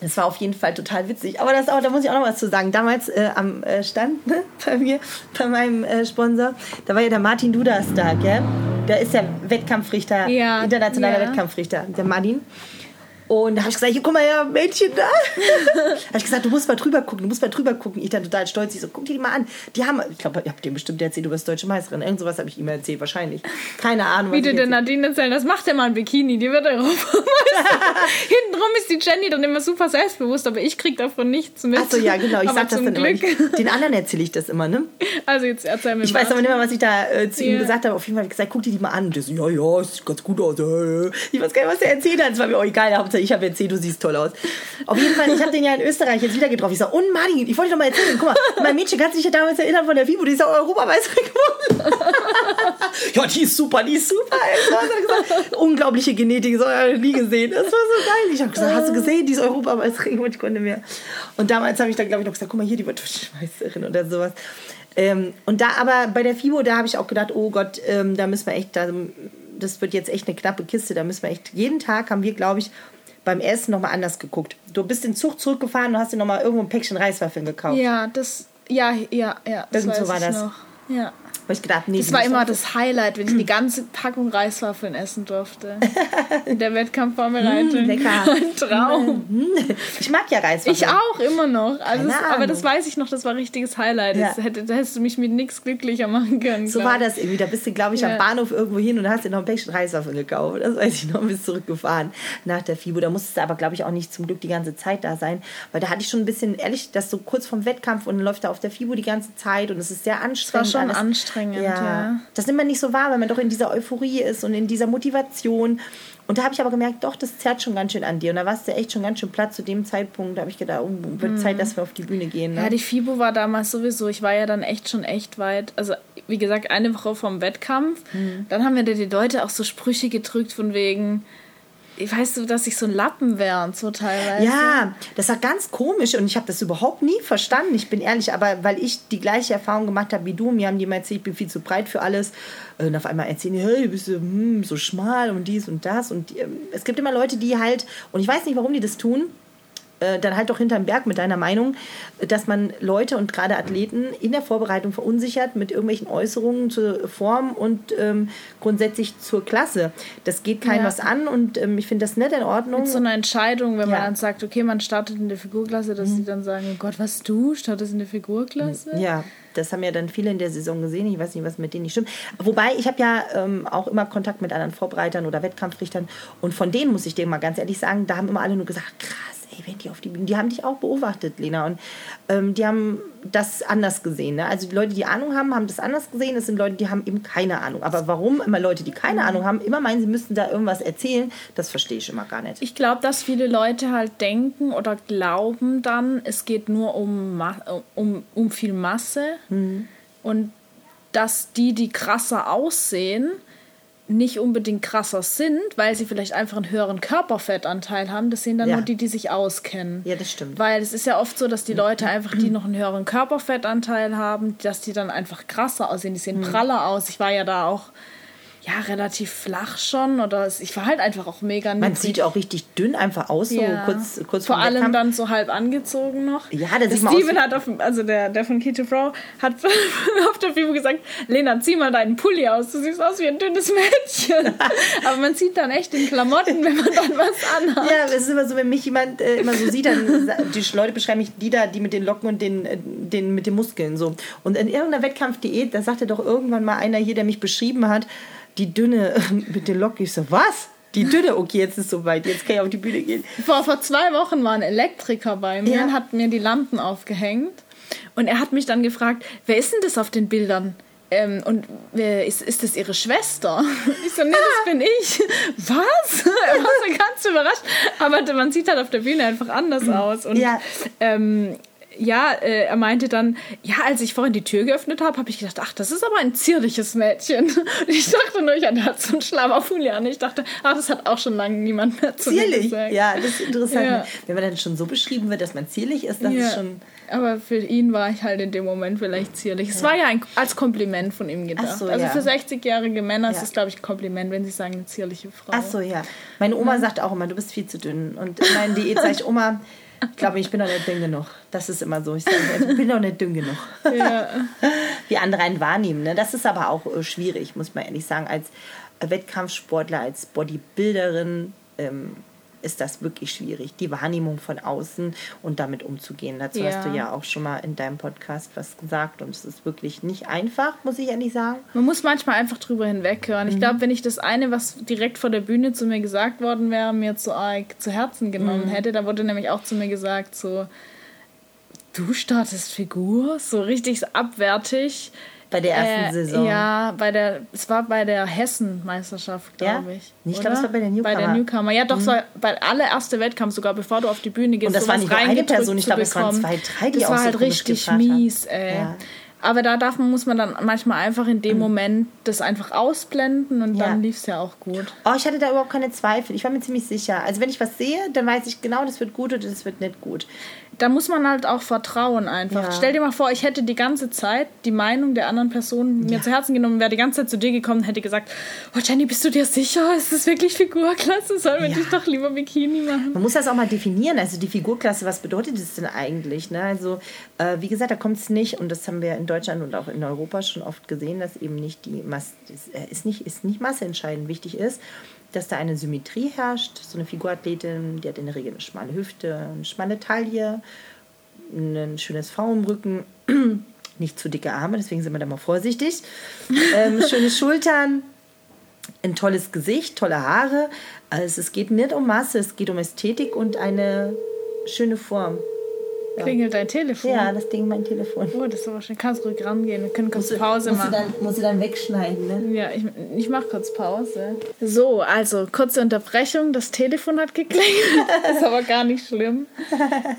Das war auf jeden Fall total witzig. Aber das auch, da muss ich auch noch was zu sagen. Damals äh, am äh, Stand ne, bei mir, bei meinem äh, Sponsor, da war ja der Martin Dudas da, gell? Der ist der Wettkampfrichter, ja, internationaler ja. Wettkampfrichter, der Martin. Und da habe ich gesagt, hier, guck mal her, Mädchen da. habe ich gesagt, du musst mal drüber gucken, du musst mal drüber gucken. Ich dann total stolz, ich so, guck dir die mal an. Die haben, ich glaube, ihr habt dem bestimmt erzählt, du bist deutsche Meisterin. Irgend sowas habe ich ihm erzählt, wahrscheinlich. Keine Ahnung. Wie du der Nadine erzählen, das macht ja mal ein Bikini, die wird Europameister. Hintenrum ist die Jenny dann immer super selbstbewusst, aber ich krieg davon nichts mit. Achso, ja, genau, ich aber sag das dann Glück. immer nicht. Den anderen erzähle ich das immer, ne? Also jetzt erzähl mir Ich mal. weiß aber nicht mehr, was ich da äh, zu yeah. ihm gesagt habe. Auf jeden Fall habe ich gesagt, guck dir die mal an. Und der so, ja, ja, sieht ganz gut aus. Ich weiß gar nicht, was er erzählt hat. Es war mir auch egal. Hauptsache, ich habe erzählt, du siehst toll aus. Auf jeden Fall, ich habe den ja in Österreich jetzt wieder getroffen. Ich sage, und Martin, ich wollte doch mal erzählen, guck mal, mein Mädchen kann sich ja damals erinnern von der FIBO, die ist ja Europameisterin geworden. ja, die ist super, die ist super. Gesagt, unglaubliche Genetik, das habe ich nie gesehen. Das war so geil. Ich habe gesagt, hast du gesehen, die ist Europameisterin und ich konnte mehr. Und damals habe ich dann, glaube ich, noch gesagt, guck mal hier, die wird Meisterin oder sowas. Ähm, und da aber bei der FIBO, da habe ich auch gedacht, oh Gott, ähm, da müssen wir echt, da, das wird jetzt echt eine knappe Kiste, da müssen wir echt, jeden Tag haben wir, glaube ich, beim Essen nochmal anders geguckt. Du bist den Zug zurückgefahren und hast dir nochmal irgendwo ein Päckchen Reiswaffeln gekauft. Ja, das, ja, ja, ja. Das Irgend so war das. Noch. Ja. Weil ich gedacht, nee, das war immer das Highlight, wenn ich die ganze Packung Reiswaffeln essen durfte. In der Wettkampfvorbereitung. Mm, lecker. Ein Traum. Mm. Ich mag ja Reiswaffeln. Ich auch, immer noch. Also das, aber das weiß ich noch, das war ein richtiges Highlight. Ja. Das hätte, da hättest du mich mit nichts glücklicher machen können. So war das irgendwie. Da bist du, glaube ich, ja. am Bahnhof irgendwo hin und hast dir noch ein Päckchen Reiswaffeln gekauft. Das weiß ich noch, bist zurückgefahren nach der FIBO. Da musstest du aber, glaube ich, auch nicht zum Glück die ganze Zeit da sein. Weil da hatte ich schon ein bisschen, ehrlich, dass so kurz vom Wettkampf und dann läuft er auf der FIBO die ganze Zeit und es ist sehr anstrengend. Das war schon alles. anstrengend, ja. ja. Das nimmt man nicht so wahr, weil man doch in dieser Euphorie ist und in dieser Motivation. Und da habe ich aber gemerkt, doch, das zerrt schon ganz schön an dir. Und da warst du echt schon ganz schön platt zu dem Zeitpunkt. Da habe ich gedacht, oh, wird mhm. Zeit, dass wir auf die Bühne gehen. Ne? Ja, die FIBO war damals sowieso. Ich war ja dann echt schon echt weit. Also, wie gesagt, eine Woche vom Wettkampf. Mhm. Dann haben mir die Leute auch so Sprüche gedrückt von wegen, weißt du, dass ich so ein Lappen wäre und so teilweise. Ja, das war ganz komisch und ich habe das überhaupt nie verstanden. Ich bin ehrlich, aber weil ich die gleiche Erfahrung gemacht habe wie du, mir haben die mal erzählt, ich bin viel zu breit für alles. Und auf einmal erzählen die, hey, bist du hm, so schmal und dies und das. Und die, ähm, es gibt immer Leute, die halt, und ich weiß nicht, warum die das tun, äh, dann halt doch hinterm Berg mit deiner Meinung, dass man Leute und gerade Athleten in der Vorbereitung verunsichert mit irgendwelchen Äußerungen zur Form und ähm, grundsätzlich zur Klasse. Das geht keinem ja. was an und ähm, ich finde das nicht in Ordnung. Mit so einer Entscheidung, wenn ja. man dann sagt, okay, man startet in der Figurklasse, dass mhm. sie dann sagen, oh Gott, was du, startest in der Figurklasse? Ja, das haben ja dann viele in der Saison gesehen. Ich weiß nicht, was mit denen nicht stimmt. Wobei, ich habe ja ähm, auch immer Kontakt mit anderen Vorbereitern oder Wettkampfrichtern und von denen muss ich dir mal ganz ehrlich sagen, da haben immer alle nur gesagt, krass ey, wenn die auf die Bühne, die haben dich auch beobachtet, Lena, und ähm, die haben das anders gesehen. Ne? Also die Leute, die Ahnung haben, haben das anders gesehen. Es sind Leute, die haben eben keine Ahnung. Aber warum immer Leute, die keine Ahnung haben, immer meinen, sie müssten da irgendwas erzählen, das verstehe ich immer gar nicht. Ich glaube, dass viele Leute halt denken oder glauben dann, es geht nur um, um, um viel Masse mhm. und dass die, die krasser aussehen, nicht unbedingt krasser sind, weil sie vielleicht einfach einen höheren Körperfettanteil haben. Das sehen dann ja. nur die, die sich auskennen. Ja, das stimmt. Weil es ist ja oft so, dass die Leute einfach, die noch einen höheren Körperfettanteil haben, dass die dann einfach krasser aussehen. Die sehen mhm. praller aus. Ich war ja da auch ja, relativ flach schon. Oder ich war halt einfach auch mega niedrig. Man sieht auch richtig dünn einfach aus, so ja. kurz, kurz vor allem Wettkampf. dann so halb angezogen noch. Ja, das sieht Steven hat auf, also der, der von Keto Frau hat auf der Fibo gesagt, Lena, zieh mal deinen Pulli aus, du siehst aus wie ein dünnes Mädchen. Aber man sieht dann echt in Klamotten, wenn man dann was anhat. Ja, es ist immer so, wenn mich jemand äh, immer so sieht, dann die Leute beschreiben mich die da, die mit den Locken und den, äh, den mit den Muskeln so. Und in irgendeiner Wettkampfdiät, da sagte doch irgendwann mal einer hier, der mich beschrieben hat, die Dünne mit den Locken. Ich so, was? Die Dünne, okay, jetzt ist es soweit, jetzt kann ich auf die Bühne gehen. Vor, vor zwei Wochen war ein Elektriker bei mir ja. und hat mir die Lampen aufgehängt. Und er hat mich dann gefragt, wer ist denn das auf den Bildern? Ähm, und wer ist, ist das ihre Schwester? Ich so, nee, das bin ich. Was? Er war so ganz überrascht. Aber man sieht halt auf der Bühne einfach anders aus. Und ja. ähm, ja, äh, er meinte dann, ja, als ich vorhin die Tür geöffnet habe, habe ich gedacht, ach, das ist aber ein zierliches Mädchen. Und ich dachte nur, ich hatte so einen Schlamaffuli an. Ich dachte, ach, das hat auch schon lange niemand mehr zu Zierlich, gesagt. ja, das ist interessant. Ja. Wenn man dann schon so beschrieben wird, dass man zierlich ist, das ja. ist schon... Aber für ihn war ich halt in dem Moment vielleicht zierlich. Ja. Es war ja ein, als Kompliment von ihm gedacht. So, also für 60-jährige Männer ist es, glaube ich, ein Kompliment, wenn sie sagen, eine zierliche Frau. Ach so, ja. Meine Oma sagt auch immer, du bist viel zu dünn. Und in meinen Diät sage ich, Oma, ich glaube, ich bin noch nicht dünn genug. Das ist immer so. Ich sage, ich bin noch nicht dünn genug. Ja. Wie andere einen wahrnehmen. Ne? Das ist aber auch äh, schwierig, muss man ehrlich sagen. Als Wettkampfsportler, als Bodybuilderin ähm, ist das wirklich schwierig, die Wahrnehmung von außen und damit umzugehen. Dazu ja. hast du ja auch schon mal in deinem Podcast was gesagt und es ist wirklich nicht einfach, muss ich ehrlich sagen. Man muss manchmal einfach drüber hinweghören. Mhm. Ich glaube, wenn ich das eine, was direkt vor der Bühne zu mir gesagt worden wäre, mir zu arg zu Herzen genommen mhm. hätte, da wurde nämlich auch zu mir gesagt, so, du startest Figur, so richtig abwertig. Bei der ersten äh, Saison. Ja, bei der, es war bei der Hessen-Meisterschaft, glaube ja? ich. Ich glaube, es war bei der Newcomer. Bei der Newcomer. Ja, doch, mhm. war bei der allererste Wettkampf, sogar bevor du auf die Bühne gehst. Und das war nicht nur eine Person, ich glaube, es waren zwei, drei, die Das war halt so richtig mies, ey. Ja. Aber da darf man, muss man dann manchmal einfach in dem mhm. Moment das einfach ausblenden und ja. dann lief es ja auch gut. Oh, ich hatte da überhaupt keine Zweifel. Ich war mir ziemlich sicher. Also wenn ich was sehe, dann weiß ich genau, das wird gut oder das wird nicht gut da muss man halt auch vertrauen einfach. Ja. Stell dir mal vor, ich hätte die ganze Zeit die Meinung der anderen Person mir ja. zu Herzen genommen, wäre die ganze Zeit zu dir gekommen und hätte gesagt, oh Jenny, bist du dir sicher? Ist das wirklich Figurklasse? Sollen wir ja. dich doch lieber Bikini machen? Man muss das auch mal definieren. Also die Figurklasse, was bedeutet das denn eigentlich? Ne? Also äh, wie gesagt, da kommt es nicht, und das haben wir in Deutschland und auch in Europa schon oft gesehen, dass eben nicht die Masse, äh, ist nicht, ist nicht Masse entscheidend wichtig ist, dass da eine Symmetrie herrscht. So eine Figurathletin, die hat in der Regel eine schmale Hüfte, eine schmale Taille, ein schönes V im Rücken, nicht zu dicke Arme, deswegen sind wir da mal vorsichtig. Ähm, schöne Schultern, ein tolles Gesicht, tolle Haare. Also es geht nicht um Masse, es geht um Ästhetik und eine schöne Form. Klingelt dein Telefon? Ja, das Ding mein Telefon. Oh, das ist aber schön. Kannst ruhig rangehen. Wir können kurz musst Pause du, machen. Musst du, dann, musst du dann wegschneiden, ne? Ja, ich, ich mache kurz Pause. So, also kurze Unterbrechung. Das Telefon hat geklingelt. ist aber gar nicht schlimm.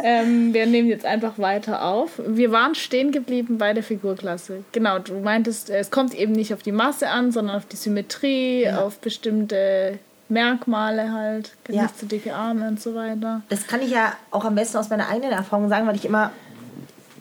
Ähm, wir nehmen jetzt einfach weiter auf. Wir waren stehen geblieben bei der Figurklasse. Genau, du meintest, es kommt eben nicht auf die Masse an, sondern auf die Symmetrie, ja. auf bestimmte Merkmale halt, ja. nicht zu dicke Arme und so weiter. Das kann ich ja auch am besten aus meiner eigenen Erfahrung sagen, weil ich immer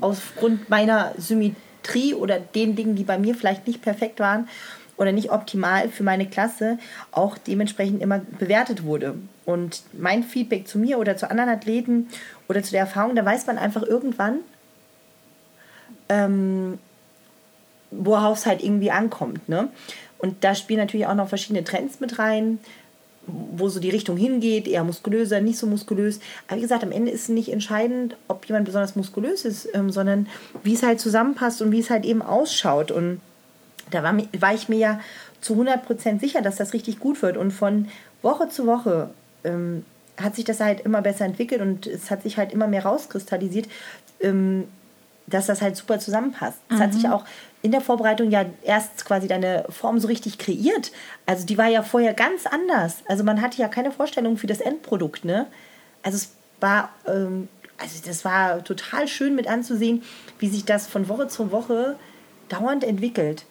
aufgrund meiner Symmetrie oder den Dingen, die bei mir vielleicht nicht perfekt waren oder nicht optimal für meine Klasse, auch dementsprechend immer bewertet wurde. Und mein Feedback zu mir oder zu anderen Athleten oder zu der Erfahrung, da weiß man einfach irgendwann, ähm, worauf es halt irgendwie ankommt. Ne? Und da spielen natürlich auch noch verschiedene Trends mit rein wo so die Richtung hingeht, eher muskulöser, nicht so muskulös. Aber wie gesagt, am Ende ist nicht entscheidend, ob jemand besonders muskulös ist, ähm, sondern wie es halt zusammenpasst und wie es halt eben ausschaut. Und da war, war ich mir ja zu 100% sicher, dass das richtig gut wird. Und von Woche zu Woche ähm, hat sich das halt immer besser entwickelt und es hat sich halt immer mehr rauskristallisiert, ähm, dass das halt super zusammenpasst. Es mhm. hat sich auch in der Vorbereitung ja erst quasi deine Form so richtig kreiert. Also die war ja vorher ganz anders. Also man hatte ja keine Vorstellung für das Endprodukt, ne? Also es war, ähm, also das war total schön mit anzusehen, wie sich das von Woche zu Woche dauernd entwickelt.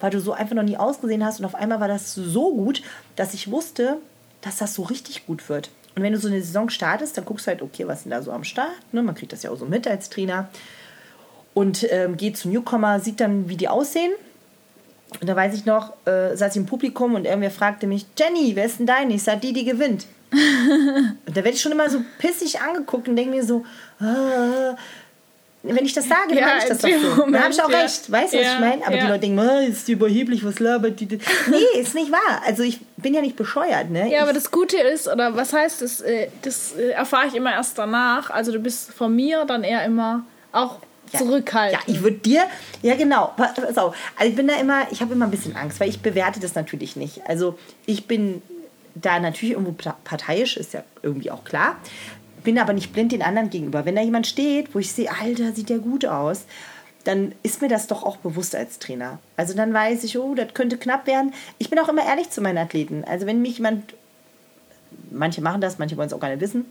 Weil du so einfach noch nie ausgesehen hast und auf einmal war das so gut, dass ich wusste, dass das so richtig gut wird. Und wenn du so eine Saison startest, dann guckst du halt, okay, was ist denn da so am Start? Ne? Man kriegt das ja auch so mit als Trainer und ähm, geht zu Newcomer, sieht dann, wie die aussehen. Und da weiß ich noch, äh, saß ich im Publikum und irgendwer fragte mich, Jenny, wer ist denn deine? Ich sag, die, die gewinnt. und da werde ich schon immer so pissig angeguckt und denke mir so, ah, wenn ich das sage, dann ja, meine ich das doch so. Dann habe ich auch ja. recht, weißt du, ja, was ich meine? Aber die Leute denken, oh, ist die überheblich, was labert die? Nee, ist nicht wahr. Also ich bin ja nicht bescheuert, ne? Ja, ich aber das Gute ist, oder was heißt das, äh, das äh, erfahre ich immer erst danach. Also du bist von mir dann eher immer auch ja. zurückhalten. Ja, ich würde dir, ja genau, pass auf. Also ich bin da immer, ich habe immer ein bisschen Angst, weil ich bewerte das natürlich nicht. Also ich bin da natürlich irgendwo parteiisch, ist ja irgendwie auch klar. Bin aber nicht blind den anderen gegenüber. Wenn da jemand steht, wo ich sehe, Alter, sieht der gut aus, dann ist mir das doch auch bewusst als Trainer. Also dann weiß ich, oh, das könnte knapp werden. Ich bin auch immer ehrlich zu meinen Athleten. Also wenn mich jemand, manche machen das, manche wollen es auch gar nicht wissen,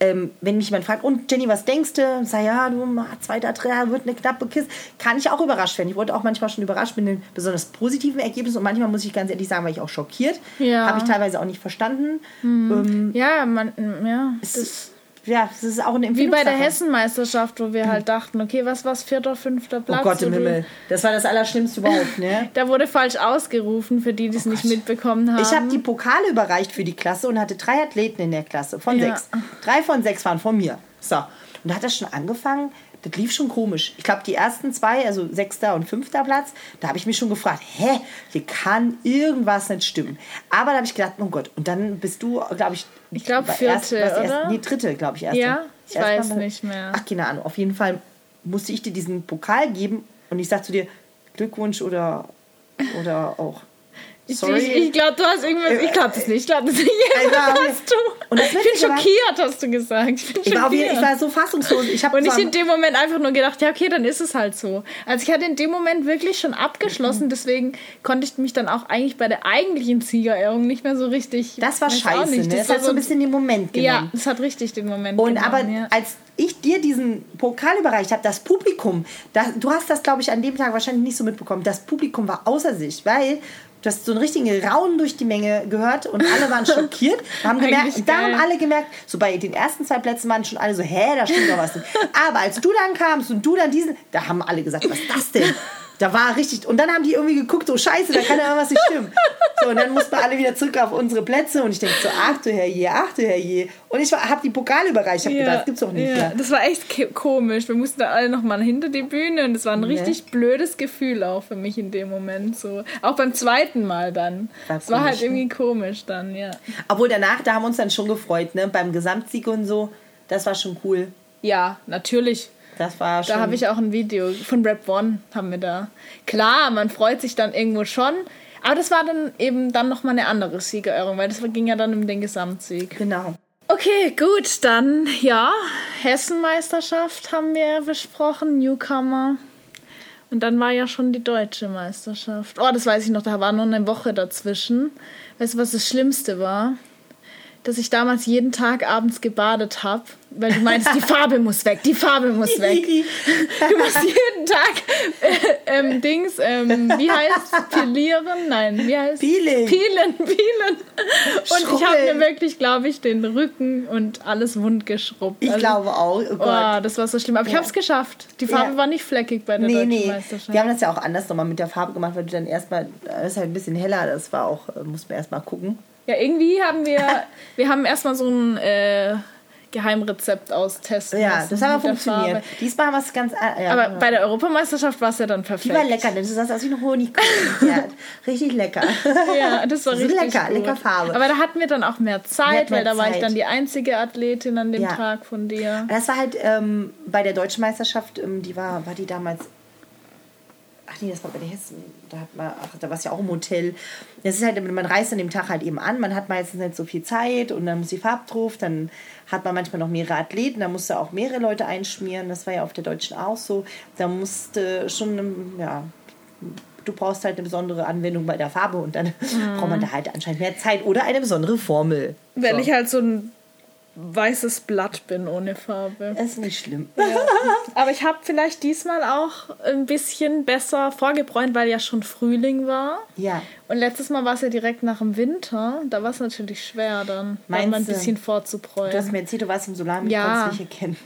ähm, wenn mich jemand fragt, und Jenny, was denkst du? Sag ja, du, zweiter Trainer wird eine knappe Kiste. Kann ich auch überrascht werden. Ich wurde auch manchmal schon überrascht mit einem besonders positiven Ergebnis und manchmal muss ich ganz ehrlich sagen, war ich auch schockiert. Ja. Habe ich teilweise auch nicht verstanden. Mhm. Ähm, ja, man, ja. Das ja, das ist auch eine Wie bei der Hessenmeisterschaft, wo wir halt dachten, okay, was war vierter, fünfter Platz? Oh Gott im Himmel, das war das Allerschlimmste überhaupt, ne? da wurde falsch ausgerufen, für die, die es oh nicht mitbekommen haben. Ich habe die Pokale überreicht für die Klasse und hatte drei Athleten in der Klasse, von ja. sechs. Drei von sechs waren von mir. So, und da hat das schon angefangen, das lief schon komisch. Ich glaube, die ersten zwei, also sechster und fünfter Platz, da habe ich mich schon gefragt, hä, hier kann irgendwas nicht stimmen. Aber da habe ich gedacht, oh Gott, und dann bist du, glaube ich, ich glaube vierte, erst, oder? Erst, nee, dritte, glaube ich, erste. Ja, ich erst weiß nicht mehr. Ach, keine Ahnung. Auf jeden Fall musste ich dir diesen Pokal geben und ich sag zu dir, Glückwunsch oder, oder auch Sorry. Ich, ich glaube, du hast irgendwas. Ich glaube das nicht. Ich glaube das nicht. Also, hast du. Und ich bin schockiert, hast du gesagt. Ich, bin ich, war, ich war so fassungslos. Ich und ich in dem Moment einfach nur gedacht, ja, okay, dann ist es halt so. Also ich hatte in dem Moment wirklich schon abgeschlossen, mhm. deswegen konnte ich mich dann auch eigentlich bei der eigentlichen Siegerehrung nicht mehr so richtig. Das war scheiße, ne? Das, das hat so ein bisschen den Moment genommen. Ja, das hat richtig den Moment und genommen. Und aber ja. als ich dir diesen Pokal überreicht habe, das Publikum, das, du hast das, glaube ich, an dem Tag wahrscheinlich nicht so mitbekommen, das Publikum war außer sich, weil Du hast so einen richtigen Raunen durch die Menge gehört und alle waren schockiert. haben gemerkt, da haben alle gemerkt, so bei den ersten zwei Plätzen waren schon alle so, hä, da stimmt doch was. Aber als du dann kamst und du dann diesen, da haben alle gesagt, was ist das denn? Da war richtig. Und dann haben die irgendwie geguckt, so scheiße, da kann ja irgendwas nicht stimmen. So, und dann mussten wir alle wieder zurück auf unsere Plätze und ich denke so, ach du Herrje, ach du Herrje. Und ich habe die Pokale überreicht. Ich habe ja, gedacht, das gibt's doch nicht. Ja, mehr. das war echt komisch. Wir mussten da alle nochmal hinter die Bühne und es war ein ne? richtig blödes Gefühl auch für mich in dem Moment. So. Auch beim zweiten Mal dann. Es war halt irgendwie komisch dann, ja. Obwohl danach, da haben wir uns dann schon gefreut, ne? Beim Gesamtsieg und so. Das war schon cool. Ja, natürlich. Das war schon. Da habe ich auch ein Video von Rap One haben wir da. Klar, man freut sich dann irgendwo schon. Aber das war dann eben dann nochmal eine andere Siegerehrung, weil das ging ja dann um den Gesamtsieg. Genau. Okay, gut, dann ja, Hessenmeisterschaft haben wir besprochen, Newcomer. Und dann war ja schon die deutsche Meisterschaft. Oh, das weiß ich noch, da war noch eine Woche dazwischen. Weißt du, was das Schlimmste war? Dass ich damals jeden Tag abends gebadet habe, weil du meinst, die Farbe muss weg, die Farbe muss weg. du musst jeden Tag äh, ähm, Dings, ähm, wie heißt Pilieren? Nein, wie heißt Peeling. Peelen, peelen. Und ich habe mir wirklich, glaube ich, den Rücken und alles wund geschrubbt. Ich also, glaube auch. Oh, Gott. oh das war so schlimm. Aber ja. ich habe es geschafft. Die Farbe ja. war nicht fleckig bei der nee, deutschen nee. Meisterschaft. Wir haben das ja auch anders nochmal mit der Farbe gemacht, weil du dann erstmal, das ist halt ein bisschen heller, das war auch, äh, muss man erstmal gucken. Ja, irgendwie haben wir, wir haben erstmal so ein äh, Geheimrezept austesten. Ja, das hat aber funktioniert. Diesmal haben wir es ganz. Äh, ja, aber bei der Europameisterschaft war es ja dann perfekt. Die war lecker, denn du sahst aus wie ein Honigkuchen. ja, richtig lecker. ja, das war richtig lecker, gut. lecker Farbe. Aber da hatten wir dann auch mehr Zeit, mehr weil da Zeit. war ich dann die einzige Athletin an dem ja. Tag von dir. Das war halt ähm, bei der Deutschen Meisterschaft, ähm, die war, war die damals ach nee, das war bei der Hessen, da hat man, ach, da war es ja auch im Hotel. Das ist halt, man reist an dem Tag halt eben an, man hat meistens nicht so viel Zeit und dann muss die Farbdruck, dann hat man manchmal noch mehrere Athleten, da musste auch mehrere Leute einschmieren, das war ja auf der Deutschen auch so. Da musste schon, ja, du brauchst halt eine besondere Anwendung bei der Farbe und dann mhm. braucht man da halt anscheinend mehr Zeit oder eine besondere Formel. Wenn so. ich halt so ein weißes Blatt bin ohne Farbe. Ist nicht schlimm. Ja. Aber ich habe vielleicht diesmal auch ein bisschen besser vorgebräunt, weil ja schon Frühling war. Ja. Und letztes Mal war es ja direkt nach dem Winter. Da war es natürlich schwer dann, Meinst mal ein bisschen vorzubräunen. Du hast mir erzählt, du warst im Solarium, ich ja. konnte es nicht erkennen.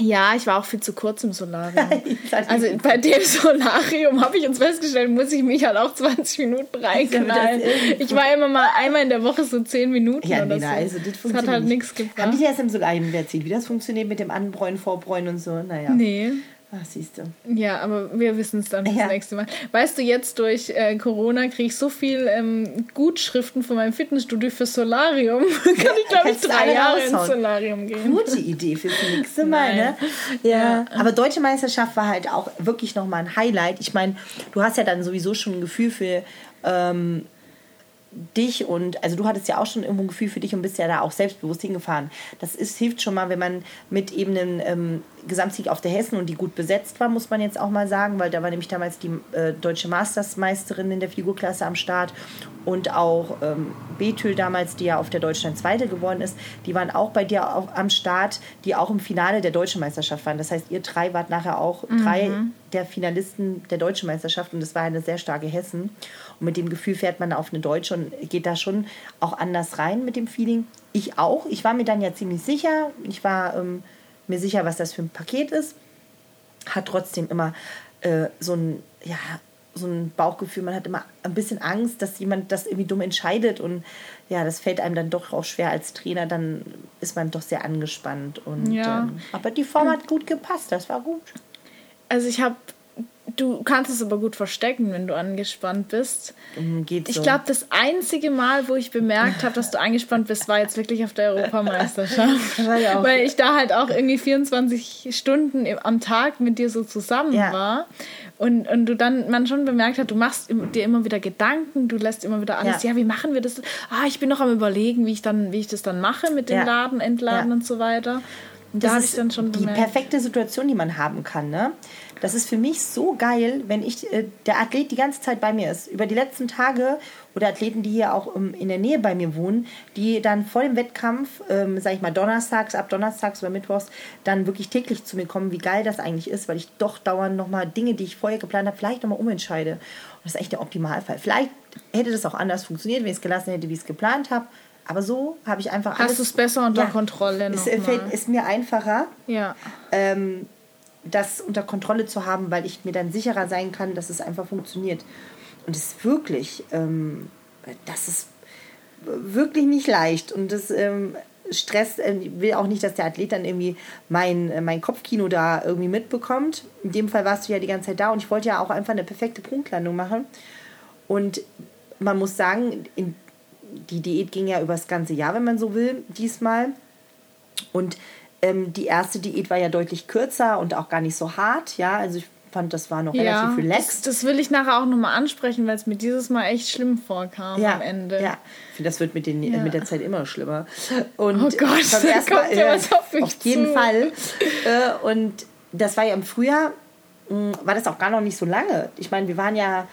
Ja, ich war auch viel zu kurz im Solarium. also bei dem Solarium habe ich uns festgestellt, muss ich mich halt auch 20 Minuten reinknallen. Ich war immer mal einmal in der Woche so 10 Minuten ja, oder nee, so. Also das, das hat halt nichts gebracht. Haben die erst im Solarium erzählt, wie das funktioniert mit dem Anbräunen, Vorbräunen und so? Naja. Nee. Ach, siehst du. Ja, aber wir wissen es dann das ja. nächste Mal. Weißt du, jetzt durch äh, Corona kriege ich so viel ähm, Gutschriften von meinem Fitnessstudio für Solarium. Kann ich, glaube ich, drei Jahre ins Solarium gehen. Gute Idee fürs nächste Mal, ne? Ja. ja. Aber Deutsche Meisterschaft war halt auch wirklich nochmal ein Highlight. Ich meine, du hast ja dann sowieso schon ein Gefühl für. Ähm, dich und, also du hattest ja auch schon irgendwo ein Gefühl für dich und bist ja da auch selbstbewusst hingefahren. Das ist, hilft schon mal, wenn man mit eben einem ähm, Gesamtsieg auf der Hessen und die gut besetzt war, muss man jetzt auch mal sagen, weil da war nämlich damals die äh, deutsche Mastersmeisterin in der Figurklasse am Start und auch ähm, Bethül damals, die ja auf der Deutschland Zweite geworden ist, die waren auch bei dir auch am Start, die auch im Finale der deutschen Meisterschaft waren. Das heißt, ihr drei wart nachher auch mhm. drei der Finalisten der deutschen Meisterschaft und das war eine sehr starke Hessen. Und mit dem Gefühl fährt man auf eine Deutsche und geht da schon auch anders rein mit dem Feeling. Ich auch. Ich war mir dann ja ziemlich sicher. Ich war ähm, mir sicher, was das für ein Paket ist. Hat trotzdem immer äh, so ein, ja, so ein Bauchgefühl, man hat immer ein bisschen Angst, dass jemand das irgendwie dumm entscheidet und ja, das fällt einem dann doch auch schwer als Trainer, dann ist man doch sehr angespannt. Und, ja. ähm, aber die Form hat gut gepasst, das war gut. Also ich habe Du kannst es aber gut verstecken, wenn du angespannt bist. Mhm, geht so. Ich glaube, das einzige Mal, wo ich bemerkt habe, dass du angespannt bist, war jetzt wirklich auf der Europameisterschaft. ja Weil ich da halt auch irgendwie 24 Stunden am Tag mit dir so zusammen ja. war. Und, und du dann man schon bemerkt hat, du machst dir immer wieder Gedanken, du lässt immer wieder alles, ja, ja wie machen wir das? Ah, ich bin noch am überlegen, wie ich dann, wie ich das dann mache mit dem Laden, Entladen und so weiter. Und das da ist ich dann schon bemerkt. die perfekte Situation, die man haben kann, ne? Das ist für mich so geil, wenn ich äh, der Athlet die ganze Zeit bei mir ist. Über die letzten Tage oder Athleten, die hier auch um, in der Nähe bei mir wohnen, die dann vor dem Wettkampf, ähm, sag ich mal donnerstags, ab donnerstags oder mittwochs, dann wirklich täglich zu mir kommen, wie geil das eigentlich ist, weil ich doch dauernd nochmal Dinge, die ich vorher geplant habe, vielleicht nochmal umentscheide. Und das ist echt der Optimalfall. Vielleicht hätte das auch anders funktioniert, wenn ich es gelassen hätte, wie ich es geplant habe. Aber so habe ich einfach alles. Hast du es besser unter ja, Kontrolle? Es fällt, ist mir einfacher. Ja. Ähm, das unter Kontrolle zu haben, weil ich mir dann sicherer sein kann, dass es einfach funktioniert. Und es ist wirklich, ähm, das ist wirklich nicht leicht und das ähm, stresst, äh, will auch nicht, dass der Athlet dann irgendwie mein, äh, mein Kopfkino da irgendwie mitbekommt. In dem Fall warst du ja die ganze Zeit da und ich wollte ja auch einfach eine perfekte Punktlandung machen. Und man muss sagen, in, die Diät ging ja über das ganze Jahr, wenn man so will, diesmal. Und ähm, die erste Diät war ja deutlich kürzer und auch gar nicht so hart, ja. Also ich fand, das war noch ja, relativ relaxed. Das, das, will ich nachher auch nochmal ansprechen, weil es mir dieses Mal echt schlimm vorkam ja, am Ende. Ja, ich finde, das wird mit, den, ja. mit der Zeit immer schlimmer. Und oh Gott, ersten Mal, ja, auf, auf jeden Fall. Äh, und das war ja im Frühjahr, hm, war das auch gar noch nicht so lange. Ich meine, wir waren ja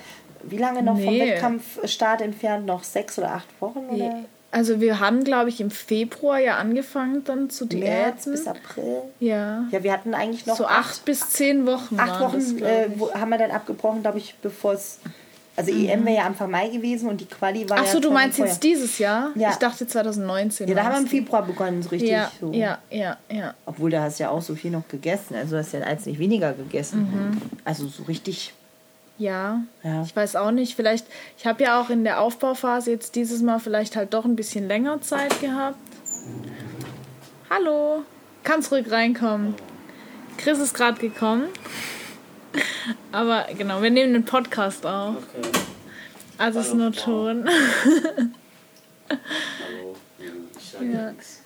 wie lange noch nee. vom Wettkampfstart entfernt? Noch sechs oder acht Wochen? Oder? Also wir haben, glaube ich, im Februar ja angefangen dann zu Diäten. März bis April. Ja. Ja, wir hatten eigentlich noch so acht, acht bis zehn Wochen. Acht Wochen das, äh, wo, haben wir dann abgebrochen, glaube ich, bevor es also mhm. EM wäre ja Anfang Mai gewesen und die Quali war Ach so, ja du meinst vorher. jetzt dieses Jahr? Ja. Ich dachte 2019. Ja, da haben wir im Februar begonnen, so richtig. Ja, so. ja, ja, ja. Obwohl, da hast du ja auch so viel noch gegessen. Also du hast ja als nicht weniger gegessen. Mhm. Also so richtig ja, ja, ich weiß auch nicht. Vielleicht, ich habe ja auch in der Aufbauphase jetzt dieses Mal vielleicht halt doch ein bisschen länger Zeit gehabt. Hallo, kannst ruhig reinkommen. Chris ist gerade gekommen. Aber genau, wir nehmen den Podcast auf. Okay. Also ist nur Ton. Hallo, ich ja. nichts.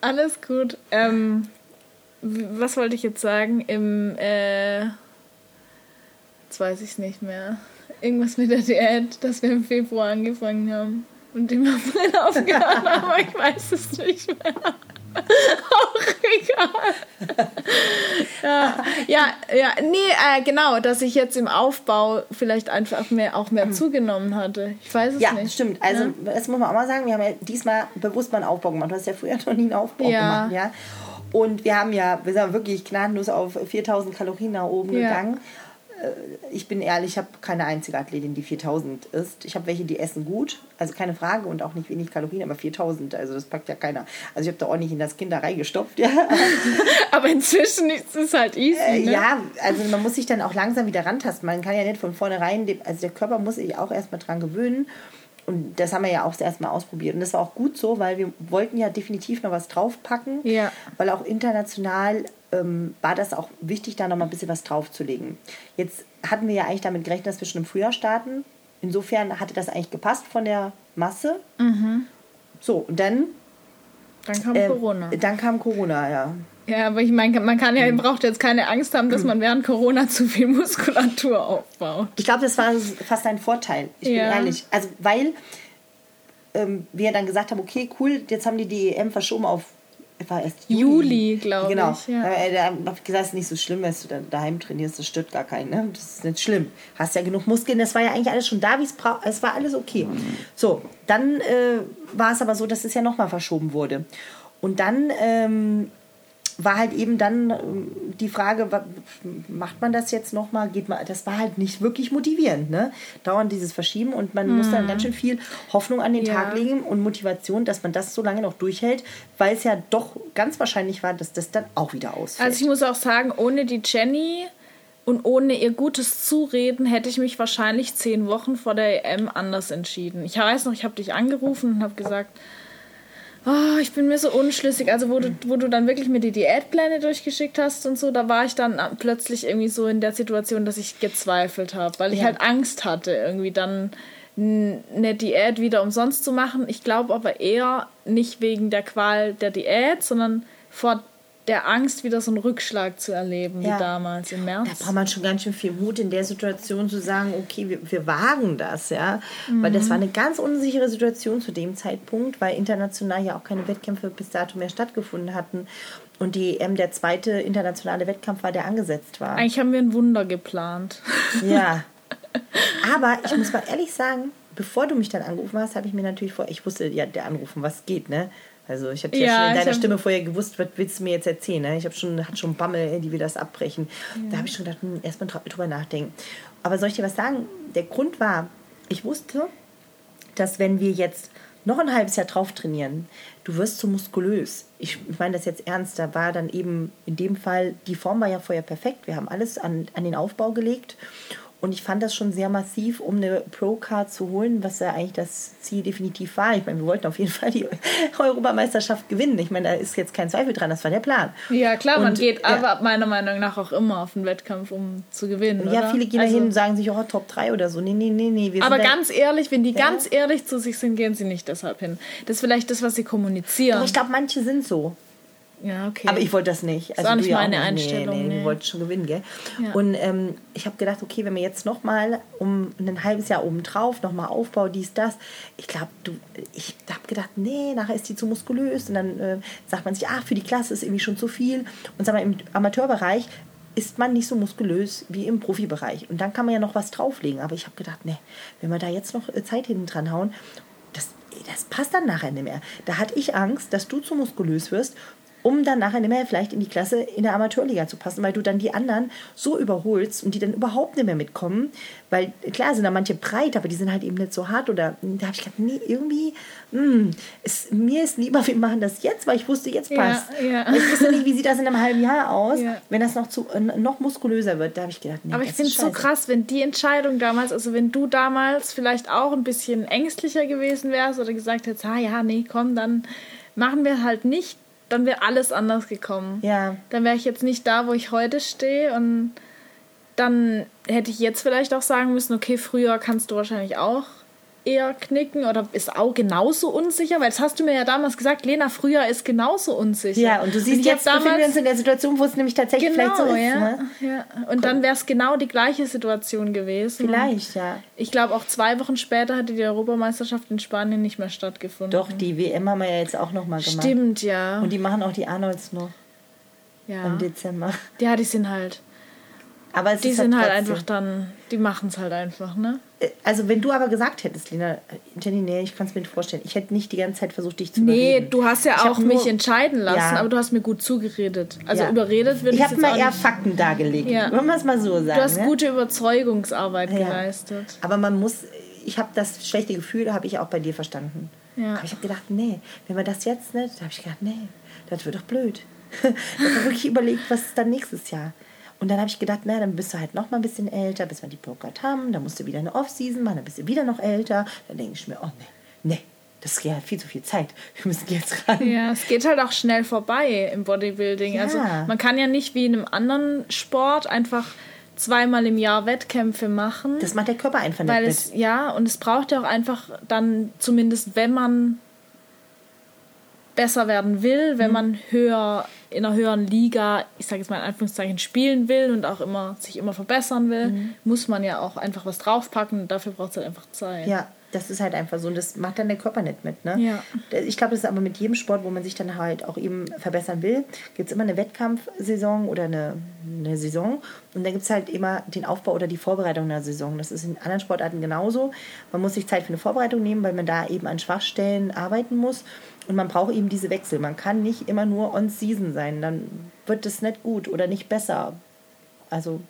Alles gut. Ähm, was wollte ich jetzt sagen? Im äh, Jetzt weiß ich es nicht mehr. Irgendwas mit der Diät, dass wir im Februar angefangen haben und im April aufgehört haben, aber ich weiß es nicht mehr. Auch egal. ja, ja, ja, nee, äh, genau, dass ich jetzt im Aufbau vielleicht einfach mehr, auch mehr mhm. zugenommen hatte. Ich weiß es ja, nicht. Ja, stimmt. Also, ja? das muss man auch mal sagen, wir haben ja diesmal bewusst mal einen Aufbau gemacht. Du hast ja früher noch nie einen Aufbau ja. gemacht, ja. Und wir haben ja, wir sind wirklich gnadenlos auf 4000 Kalorien nach oben ja. gegangen. Äh, ich bin ehrlich, ich habe keine einzige Athletin, die 4000 ist. Ich habe welche, die essen gut, also keine Frage und auch nicht wenig Kalorien, aber 4000, also das packt ja keiner. Also ich habe da auch nicht in das Kind da reingestopft, ja. aber inzwischen ist es halt easy. Äh, ne? Ja, also man muss sich dann auch langsam wieder rantasten. Man kann ja nicht von vornherein, also der Körper muss sich auch erstmal dran gewöhnen. Und das haben wir ja auch erstmal ausprobiert. Und das war auch gut so, weil wir wollten ja definitiv noch was draufpacken. Ja. Weil auch international ähm, war das auch wichtig, da noch mal ein bisschen was draufzulegen. Jetzt hatten wir ja eigentlich damit gerechnet, dass wir schon im Frühjahr starten. Insofern hatte das eigentlich gepasst von der Masse. Mhm. So, und dann. Dann kam äh, Corona. Dann kam Corona, ja. Ja, aber ich meine, man kann ja, mhm. braucht jetzt keine Angst haben, dass man während Corona zu viel Muskulatur aufbaut. Ich glaube, das war fast ein Vorteil. Ich ja. bin ehrlich. Also, weil ähm, wir dann gesagt haben, okay, cool, jetzt haben die die EM verschoben auf war erst Juli, Juli glaube genau. ich. Genau. Ja. Äh, da habe ich gesagt, es ist nicht so schlimm, wenn du da daheim trainierst, das stört gar keinen. Ne? Das ist nicht schlimm. Hast ja genug Muskeln, das war ja eigentlich alles schon da, wie es braucht. Es war alles okay. So, dann äh, war es aber so, dass es ja nochmal verschoben wurde. Und dann ähm, war halt eben dann ähm, die Frage, macht man das jetzt nochmal? Geht man, das war halt nicht wirklich motivierend, ne? Dauernd dieses Verschieben und man hm. muss dann mhm. ganz schön viel Hoffnung an den ja. Tag legen und Motivation, dass man das so lange noch durchhält, weil es ja doch ganz wahrscheinlich war, dass das dann auch wieder ausfällt. Also ich muss auch sagen, ohne die Jenny und ohne ihr gutes Zureden hätte ich mich wahrscheinlich zehn Wochen vor der EM anders entschieden. Ich weiß noch, ich habe dich angerufen und habe gesagt, oh, ich bin mir so unschlüssig. Also, wo du, wo du dann wirklich mir die Diätpläne durchgeschickt hast und so, da war ich dann plötzlich irgendwie so in der Situation, dass ich gezweifelt habe, weil ich halt Angst hatte, irgendwie dann eine Diät wieder umsonst zu machen. Ich glaube aber eher nicht wegen der Qual der Diät, sondern vor der Angst, wieder so einen Rückschlag zu erleben, ja. wie damals im März. Da braucht man schon ganz schön viel Mut in der Situation zu sagen, okay, wir, wir wagen das, ja. Mhm. Weil das war eine ganz unsichere Situation zu dem Zeitpunkt, weil international ja auch keine Wettkämpfe bis dato mehr stattgefunden hatten. Und die EM der zweite internationale Wettkampf war, der angesetzt war. Eigentlich haben wir ein Wunder geplant. Ja. Aber ich muss mal ehrlich sagen, bevor du mich dann angerufen hast, habe ich mir natürlich vor, ich wusste ja, der Anrufen, was geht, ne? Also ich habe ja, ja, schon in deiner Stimme vorher gewusst, was willst du mir jetzt erzählen? Ne? Ich habe schon, hat schon Bammel, die wir das abbrechen. Ja. Da habe ich schon gedacht, hm, erstmal drüber nachdenken. Aber soll ich dir was sagen? Der Grund war, ich wusste, dass wenn wir jetzt noch ein halbes Jahr drauf trainieren, du wirst so muskulös. Ich meine das jetzt ernst. Da war dann eben in dem Fall, die Form war ja vorher perfekt. Wir haben alles an, an den Aufbau gelegt. Und ich fand das schon sehr massiv, um eine Pro-Card zu holen, was ja eigentlich das Ziel definitiv war. Ich meine, wir wollten auf jeden Fall die Europameisterschaft gewinnen. Ich meine, da ist jetzt kein Zweifel dran, das war der Plan. Ja, klar, und, man geht ja. aber meiner Meinung nach auch immer auf den Wettkampf, um zu gewinnen. Ja, oder? viele gehen also, dahin und sagen sich, oh, Top 3 oder so. Nee, nee, nee, nee. aber ganz ehrlich, wenn die ja. ganz ehrlich zu sich sind, gehen sie nicht deshalb hin. Das ist vielleicht das, was sie kommunizieren. Doch, ich glaube, manche sind so. Ja, okay. Aber ich wollte das nicht. Also das ist auch nicht meine auch, Einstellung. Nee, nee, nee. Du wolltest schon gewinnen, gell? Ja. Und ähm, ich habe gedacht, okay, wenn wir jetzt nochmal um ein halbes Jahr obendrauf, nochmal Aufbau, dies, das. Ich glaube, du, ich habe gedacht, nee, nachher ist die zu muskulös. Und dann äh, sagt man sich, ach, für die Klasse ist irgendwie schon zu viel. Und sag mal, im Amateurbereich ist man nicht so muskulös wie im Profibereich. Und dann kann man ja noch was drauflegen. Aber ich habe gedacht, nee, wenn wir da jetzt noch äh, Zeit hinten dran hauen, das, das passt dann nachher nicht mehr. Da hatte ich Angst, dass du zu muskulös wirst um dann nachher nicht mehr vielleicht in die Klasse in der Amateurliga zu passen, weil du dann die anderen so überholst und die dann überhaupt nicht mehr mitkommen. Weil klar sind da manche breit, aber die sind halt eben nicht so hart. Oder da habe ich gedacht, nee, irgendwie, mh, hm, es, mir ist lieber, wir machen das jetzt, weil ich wusste, jetzt passt. Ja, ja. Ich wusste nicht, wie sieht das in einem halben Jahr aus, ja. wenn das noch, zu, äh, noch muskulöser wird. Da habe ich gedacht, nee, Aber ich finde es so krass, wenn die Entscheidung damals, also wenn du damals vielleicht auch ein bisschen ängstlicher gewesen wärst oder gesagt hättest, ah ja, nee, komm, dann machen wir halt nicht dann wäre alles anders gekommen. Ja. Dann wäre ich jetzt nicht da, wo ich heute stehe und dann hätte ich jetzt vielleicht auch sagen müssen, okay, früher kannst du wahrscheinlich auch eher knicken oder ist auch genauso unsicher? Weil das hast du mir ja damals gesagt, Lena, früher ist genauso unsicher. Ja, und du siehst und jetzt, damals, befinden wir uns in der Situation, wo es nämlich tatsächlich genau, vielleicht so ist. Ja, ne? ja. Und dann wäre es genau die gleiche Situation gewesen. Vielleicht, ja. Ich glaube, auch zwei Wochen später hätte die Europameisterschaft in Spanien nicht mehr stattgefunden. Doch, die WM haben wir ja jetzt auch nochmal gemacht. Stimmt, ja. Und die machen auch die Arnolds noch. Ja. Im Dezember. Ja, die sind halt aber die sind halt, halt einfach dann, die machen es halt einfach, ne? Äh, also wenn du aber gesagt hättest, Lena, Jenny, nee, ich kann es mir nicht vorstellen. Ich hätte nicht die ganze Zeit versucht, dich zu überreden. Nee, du hast ja ich auch mich entscheiden lassen, ja. aber du hast mir gut zugeredet. Also ja. überredet würde ich Ich habe mal eher Fakten dargelegt, ja. wollen wir es mal so sagen. Du hast ne? gute Überzeugungsarbeit geleistet. Aber man muss, ich habe das schlechte Gefühl, habe ich auch bei dir verstanden. Ja. Aber ich habe gedacht, nee, wenn wir das jetzt nicht, da habe ich gedacht, nee, das wird doch blöd. ich habe wirklich überlegt, was ist dann nächstes Jahr. Und dann habe ich gedacht, na, dann bist du halt noch mal ein bisschen älter, bis wir die Poker haben. Dann musst du wieder eine Off-Season machen, dann bist du wieder noch älter. Dann denke ich mir, oh nee, nee, das ist ja viel zu viel Zeit. Wir müssen jetzt ran. Ja, es geht halt auch schnell vorbei im Bodybuilding. Ja. Also man kann ja nicht wie in einem anderen Sport einfach zweimal im Jahr Wettkämpfe machen. Das macht der Körper einfach nicht. Weil es, ja, und es braucht ja auch einfach dann, zumindest wenn man besser werden will, wenn mhm. man höher in einer höheren Liga, ich sage jetzt mal in Anführungszeichen, spielen will und auch immer sich immer verbessern will, mhm. muss man ja auch einfach was draufpacken dafür braucht es halt einfach Zeit. Ja, Das ist halt einfach so und das macht dann der Körper nicht mit. Ne? Ja. Ich glaube, das ist aber mit jedem Sport, wo man sich dann halt auch eben verbessern will, gibt es immer eine Wettkampfsaison oder eine, eine Saison und dann gibt es halt immer den Aufbau oder die Vorbereitung einer Saison. Das ist in anderen Sportarten genauso. Man muss sich Zeit für eine Vorbereitung nehmen, weil man da eben an Schwachstellen arbeiten muss und man braucht eben diese Wechsel. Man kann nicht immer nur on-season sein, dann wird das nicht gut oder nicht besser. Also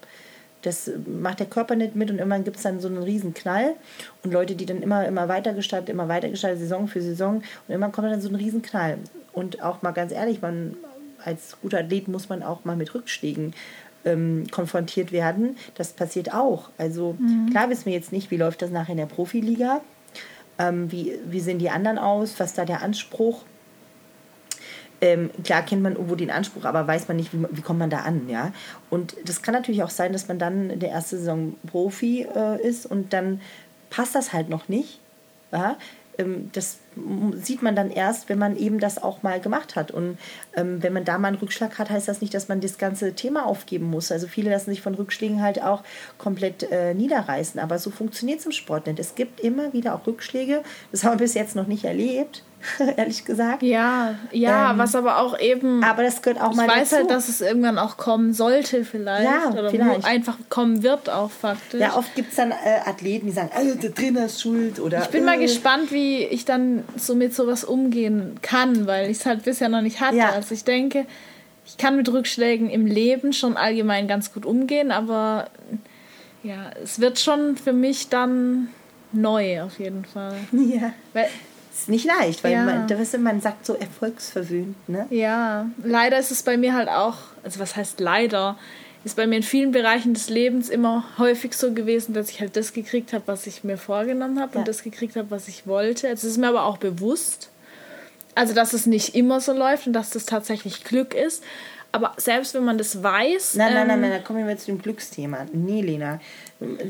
das macht der Körper nicht mit und irgendwann gibt es dann so einen riesen Knall und Leute, die dann immer, immer weiter gestaltet, immer weiter gestaltet, Saison für Saison und irgendwann kommt dann so ein riesen Knall. Und auch mal ganz ehrlich, man als guter Athlet muss man auch mal mit Rückschlägen ähm, konfrontiert werden. Das passiert auch. Also mhm. klar wissen wir jetzt nicht, wie läuft das nachher in der Profiliga, ähm, wie, wie sehen die anderen aus, was da der Anspruch ähm, klar kennt man irgendwo den Anspruch, aber weiß man nicht, wie, wie, kommt man da an, ja. Und das kann natürlich auch sein, dass man dann in der ersten Saison Profi äh, ist und dann passt das halt noch nicht, ja. Ähm, das sieht man dann erst, wenn man eben das auch mal gemacht hat. Und ähm, wenn man da mal einen Rückschlag hat, heißt das nicht, dass man das ganze Thema aufgeben muss. Also viele lassen sich von Rückschlägen halt auch komplett äh, niederreißen. Aber so funktioniert es im Sport nicht. Es gibt immer wieder auch Rückschläge. Das haben wir bis jetzt noch nicht erlebt. ehrlich gesagt. Ja, ja, ähm, was aber auch eben. Aber das gehört auch mal Ich weiß dazu. halt, dass es irgendwann auch kommen sollte, vielleicht. Ja, oder vielleicht. einfach kommen wird, auch faktisch. Ja, oft gibt es dann äh, Athleten, die sagen, also der Trainer ist schuld. Oder, ich bin äh, mal gespannt, wie ich dann so mit sowas umgehen kann, weil ich es halt bisher noch nicht hatte. Ja. Also ich denke, ich kann mit Rückschlägen im Leben schon allgemein ganz gut umgehen, aber ja, es wird schon für mich dann neu auf jeden Fall. Ja. Weil ist nicht leicht, weil ja. man, weißt du, man sagt so erfolgsverwöhnt, ne? Ja, leider ist es bei mir halt auch, also was heißt leider, ist bei mir in vielen Bereichen des Lebens immer häufig so gewesen, dass ich halt das gekriegt habe, was ich mir vorgenommen habe ja. und das gekriegt habe, was ich wollte. Also es ist mir aber auch bewusst, also dass es nicht immer so läuft und dass das tatsächlich Glück ist. Aber selbst wenn man das weiß. Nein, nein, nein, nein, da kommen wir zu dem Glücksthema. Nee, Lena,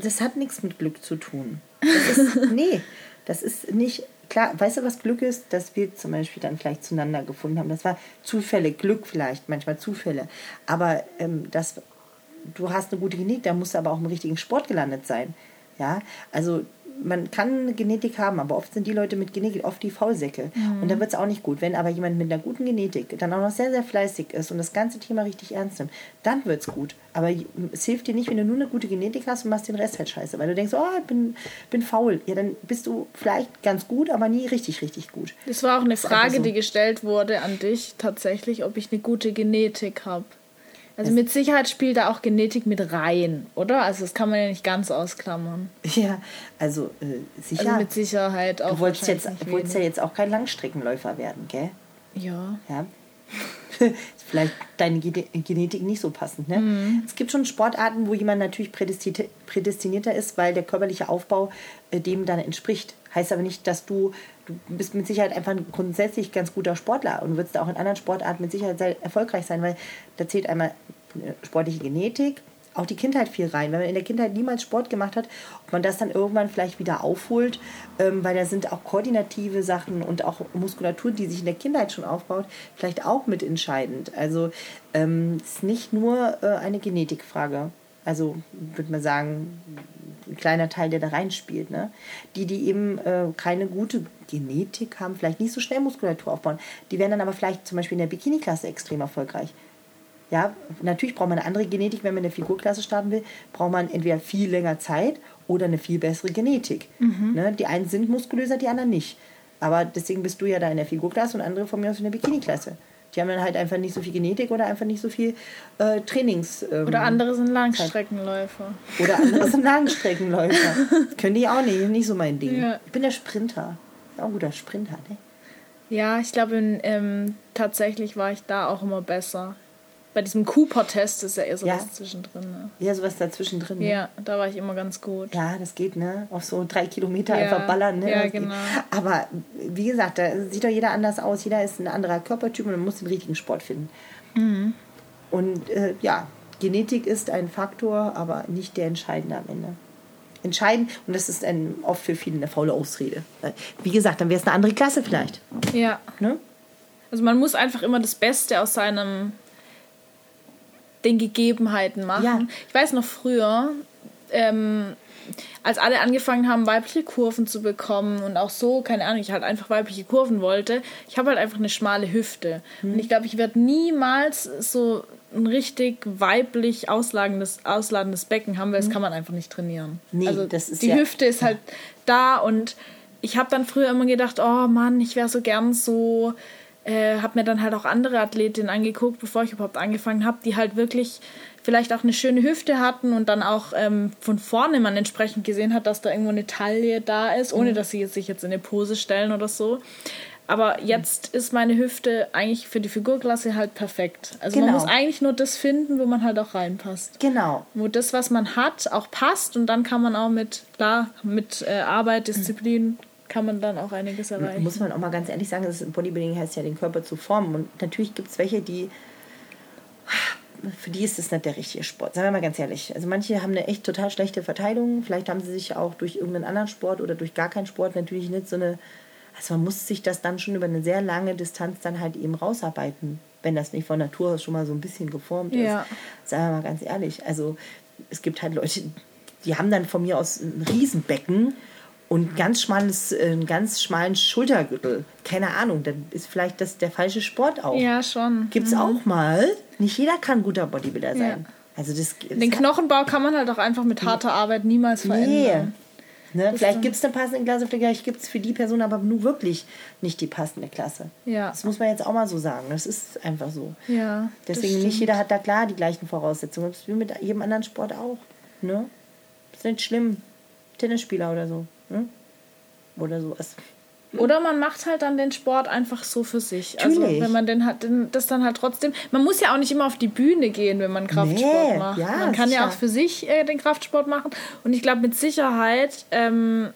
das hat nichts mit Glück zu tun. Das ist, nee, das ist nicht klar, weißt du, was Glück ist? Dass wir zum Beispiel dann vielleicht zueinander gefunden haben. Das war Zufälle, Glück vielleicht, manchmal Zufälle. Aber ähm, das, du hast eine gute Genetik, da musst du aber auch im richtigen Sport gelandet sein. Ja, also man kann Genetik haben, aber oft sind die Leute mit Genetik oft die Faulsäcke. Mhm. Und dann wird es auch nicht gut. Wenn aber jemand mit einer guten Genetik dann auch noch sehr, sehr fleißig ist und das ganze Thema richtig ernst nimmt, dann wird es gut. Aber es hilft dir nicht, wenn du nur eine gute Genetik hast und machst den Rest halt scheiße. Weil du denkst, oh, ich bin, bin faul. Ja, dann bist du vielleicht ganz gut, aber nie richtig, richtig gut. Das war auch eine Frage, so. die gestellt wurde an dich tatsächlich, ob ich eine gute Genetik habe. Also mit Sicherheit spielt da auch Genetik mit rein, oder? Also das kann man ja nicht ganz ausklammern. Ja, also äh, sicher. Also mit Sicherheit auch. Du wolltest, jetzt, wolltest ja jetzt auch kein Langstreckenläufer werden, gell? Ja. Ja. Vielleicht deine Genetik nicht so passend. Ne? Mhm. Es gibt schon Sportarten, wo jemand natürlich prädestinierter ist, weil der körperliche Aufbau äh, dem dann entspricht. Heißt aber nicht, dass du, du bist mit Sicherheit einfach ein grundsätzlich ganz guter Sportler und wirst auch in anderen Sportarten mit Sicherheit sehr erfolgreich sein, weil da zählt einmal sportliche Genetik, auch die Kindheit viel rein. Wenn man in der Kindheit niemals Sport gemacht hat, ob man das dann irgendwann vielleicht wieder aufholt, ähm, weil da sind auch koordinative Sachen und auch Muskulatur, die sich in der Kindheit schon aufbaut, vielleicht auch mit entscheidend. Also ähm, es ist nicht nur äh, eine Genetikfrage. Also würde man sagen, ein kleiner Teil, der da reinspielt. Ne? Die, die eben äh, keine gute Genetik haben, vielleicht nicht so schnell Muskulatur aufbauen, die werden dann aber vielleicht zum Beispiel in der Bikini-Klasse extrem erfolgreich. Ja, natürlich braucht man eine andere Genetik, wenn man in der Figurklasse starten will, braucht man entweder viel länger Zeit oder eine viel bessere Genetik. Mhm. Ne? Die einen sind muskulöser, die anderen nicht. Aber deswegen bist du ja da in der Figurklasse und andere von mir aus in der Bikini-Klasse. Die haben dann halt einfach nicht so viel Genetik oder einfach nicht so viel äh, Trainings. Ähm, oder andere sind Langstreckenläufer. Oder andere sind Langstreckenläufer. Können die auch nicht, nicht so mein Ding. Ja. Ich bin der Sprinter. Auch ein guter Sprinter, ne? Ja, ich glaube, ähm, tatsächlich war ich da auch immer besser. Bei diesem Cooper-Test ist ja eher sowas ja. zwischendrin. Ne? Ja, sowas dazwischen Ne? Ja, da war ich immer ganz gut. Ja, das geht, ne? Auf so drei Kilometer ja. einfach ballern, ne? Ja, genau. Aber wie gesagt, da sieht doch jeder anders aus. Jeder ist ein anderer Körpertyp und man muss den richtigen Sport finden. Mhm. Und äh, ja, Genetik ist ein Faktor, aber nicht der entscheidende am Ende. Entscheidend, und das ist ein, oft für viele eine faule Ausrede. Wie gesagt, dann wäre es eine andere Klasse vielleicht. Ja. Ne? Also man muss einfach immer das Beste aus seinem den Gegebenheiten machen. Ja. Ich weiß noch früher, ähm, als alle angefangen haben, weibliche Kurven zu bekommen und auch so, keine Ahnung, ich halt einfach weibliche Kurven wollte, ich habe halt einfach eine schmale Hüfte. Mhm. Und ich glaube, ich werde niemals so ein richtig weiblich ausladendes, ausladendes Becken haben, weil das mhm. kann man einfach nicht trainieren. Nee, also das ist die ja, Hüfte ist halt da und ich habe dann früher immer gedacht, oh Mann, ich wäre so gern so äh, habe mir dann halt auch andere Athletinnen angeguckt, bevor ich überhaupt angefangen habe, die halt wirklich vielleicht auch eine schöne Hüfte hatten und dann auch ähm, von vorne man entsprechend gesehen hat, dass da irgendwo eine Taille da ist, ohne mhm. dass sie sich jetzt in eine Pose stellen oder so. Aber jetzt ist meine Hüfte eigentlich für die Figurklasse halt perfekt. Also genau. man muss eigentlich nur das finden, wo man halt auch reinpasst. Genau. Wo das, was man hat, auch passt und dann kann man auch mit, klar, mit äh, Arbeit, Disziplin kann man dann auch einiges erreichen. Muss man auch mal ganz ehrlich sagen, das Bodybuilding heißt ja, den Körper zu formen. Und natürlich gibt es welche, die für die ist das nicht der richtige Sport. Sagen wir mal ganz ehrlich. Also manche haben eine echt total schlechte Verteilung. Vielleicht haben sie sich auch durch irgendeinen anderen Sport oder durch gar keinen Sport natürlich nicht so eine. Also man muss sich das dann schon über eine sehr lange Distanz dann halt eben rausarbeiten, wenn das nicht von Natur aus schon mal so ein bisschen geformt ist. Ja. Sagen wir mal ganz ehrlich. Also es gibt halt Leute, die haben dann von mir aus ein Riesenbecken und ganz schmales, äh, einen ganz schmalen Schultergürtel. Keine Ahnung, dann ist vielleicht das der falsche Sport auch. Ja, schon. Gibt es mhm. auch mal. Nicht jeder kann guter Bodybuilder sein. Ja. Also das, Den Knochenbau kann man halt auch einfach mit harter Arbeit niemals verändern. Nee. Ne? Vielleicht gibt es eine passende Klasse, vielleicht gibt es für die Person aber nur wirklich nicht die passende Klasse. Ja. Das muss man jetzt auch mal so sagen. Das ist einfach so. Ja, Deswegen nicht jeder hat da klar die gleichen Voraussetzungen. Das ist wie mit jedem anderen Sport auch. Ne? Das ist nicht schlimm. Tennisspieler oder so. Hm? Oder sowas. Oder man macht halt dann den Sport einfach so für sich. Also, Natürlich. Also wenn man den hat, das dann halt trotzdem. Man muss ja auch nicht immer auf die Bühne gehen, wenn man Kraftsport nee, macht. Ja, man kann sicher. ja auch für sich äh, den Kraftsport machen. Und ich glaube mit Sicherheit ähm,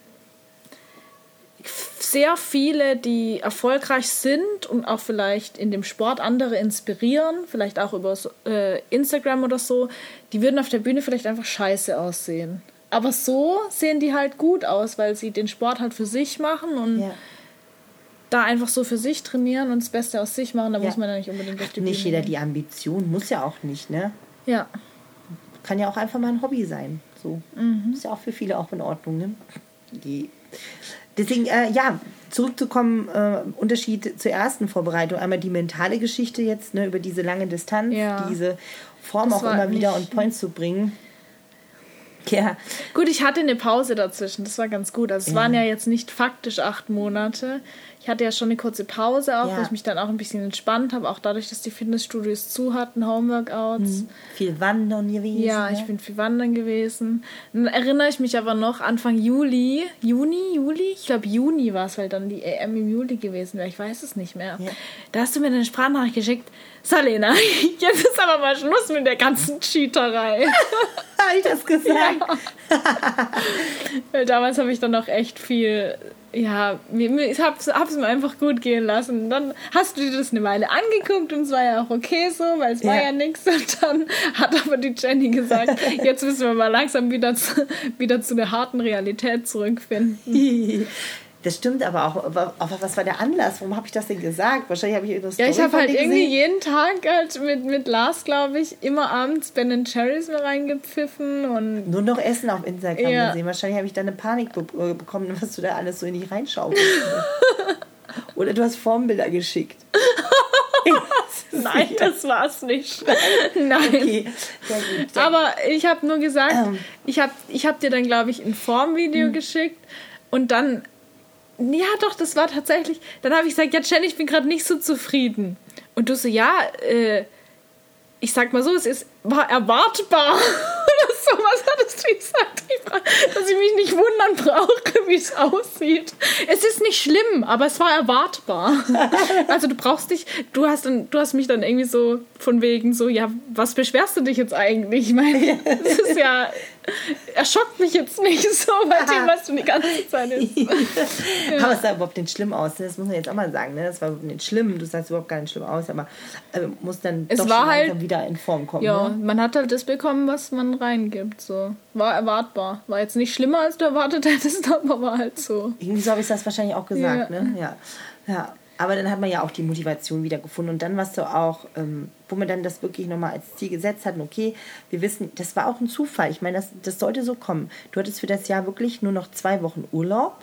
sehr viele, die erfolgreich sind und auch vielleicht in dem Sport andere inspirieren, vielleicht auch über äh, Instagram oder so, die würden auf der Bühne vielleicht einfach scheiße aussehen. Aber so sehen die halt gut aus, weil sie den Sport halt für sich machen und ja. da einfach so für sich trainieren und das Beste aus sich machen. Da ja. muss man ja nicht unbedingt auf die Nicht Bühne jeder gehen. die Ambition, muss ja auch nicht, ne? Ja. Kann ja auch einfach mal ein Hobby sein. So. Mhm. Ist ja auch für viele auch in Ordnung, ne? Die. Deswegen, äh, ja, zurückzukommen, äh, Unterschied zur ersten Vorbereitung. Einmal die mentale Geschichte jetzt, ne, über diese lange Distanz, ja. diese Form auch immer wieder on point zu bringen. Ja. Gut, ich hatte eine Pause dazwischen, das war ganz gut. Also es ja. waren ja jetzt nicht faktisch acht Monate. Ich hatte ja schon eine kurze Pause auch, ja. wo ich mich dann auch ein bisschen entspannt habe, auch dadurch, dass die Fitnessstudios zu hatten, Homeworkouts. Mhm. Viel wandern gewesen. Ja, ich bin viel wandern gewesen. Dann erinnere ich mich aber noch, Anfang Juli, Juni, Juli? Ich glaube Juni war es, weil dann die EM im Juli gewesen wäre. Ich weiß es nicht mehr. Da hast du mir eine Sprachnachricht geschickt. Salena, jetzt ist aber mal Schluss mit der ganzen Cheaterei. habe ich das gesagt? Ja. Weil damals habe ich dann noch echt viel ja, ich hab's, hab's mir einfach gut gehen lassen. Dann hast du dir das eine Weile angeguckt und es war ja auch okay so, weil es ja. war ja nichts. Und dann hat aber die Jenny gesagt, jetzt müssen wir mal langsam wieder zu, wieder zu der harten Realität zurückfinden. Das stimmt aber auch. Aber, was war der Anlass? Warum habe ich das denn gesagt? Wahrscheinlich habe ich irgendwas Ja, ich habe halt irgendwie gesehen. jeden Tag halt mit, mit Lars, glaube ich, immer abends Ben Cherries mir reingepfiffen und. Nur noch Essen auf Instagram ja. gesehen. Wahrscheinlich habe ich da eine Panik be äh, bekommen, was du da alles so in dich reinschaust. Oder du hast Formbilder geschickt. Nein, das war's nicht. Nein. Okay. Gut, Aber ich habe nur gesagt, ähm. ich habe ich hab dir dann, glaube ich, ein Formvideo hm. geschickt und dann ja, doch, das war tatsächlich. Dann habe ich gesagt, ja, Jenny, ich bin gerade nicht so zufrieden. Und du so, ja, äh, ich sag mal so, es ist war erwartbar. So, was hattest du gesagt? Dass ich mich nicht wundern brauche, wie es aussieht. Es ist nicht schlimm, aber es war erwartbar. Also du brauchst dich, du hast dann, du hast mich dann irgendwie so von wegen so, ja, was beschwerst du dich jetzt eigentlich? Ich meine, das ist ja er schockt mich jetzt nicht so bei dem, was du die ganze Zeit ist. ja. Aber es sah überhaupt nicht schlimm aus. Das muss man jetzt auch mal sagen. Ne? Das war überhaupt nicht schlimm. Du sahst überhaupt gar nicht schlimm aus, aber äh, muss dann es doch war halt, wieder in Form kommen. Ja, ne? man hat halt das bekommen, was man reingibt. So. War erwartbar. War jetzt nicht schlimmer, als du erwartet hättest, aber war halt so. Irgendwie so habe ich das wahrscheinlich auch gesagt. Ja. Ne? ja. Ja. Aber dann hat man ja auch die Motivation wieder gefunden. Und dann warst du auch, ähm, wo man dann das wirklich nochmal als Ziel gesetzt hat, okay, wir wissen, das war auch ein Zufall. Ich meine, das, das sollte so kommen. Du hattest für das Jahr wirklich nur noch zwei Wochen Urlaub.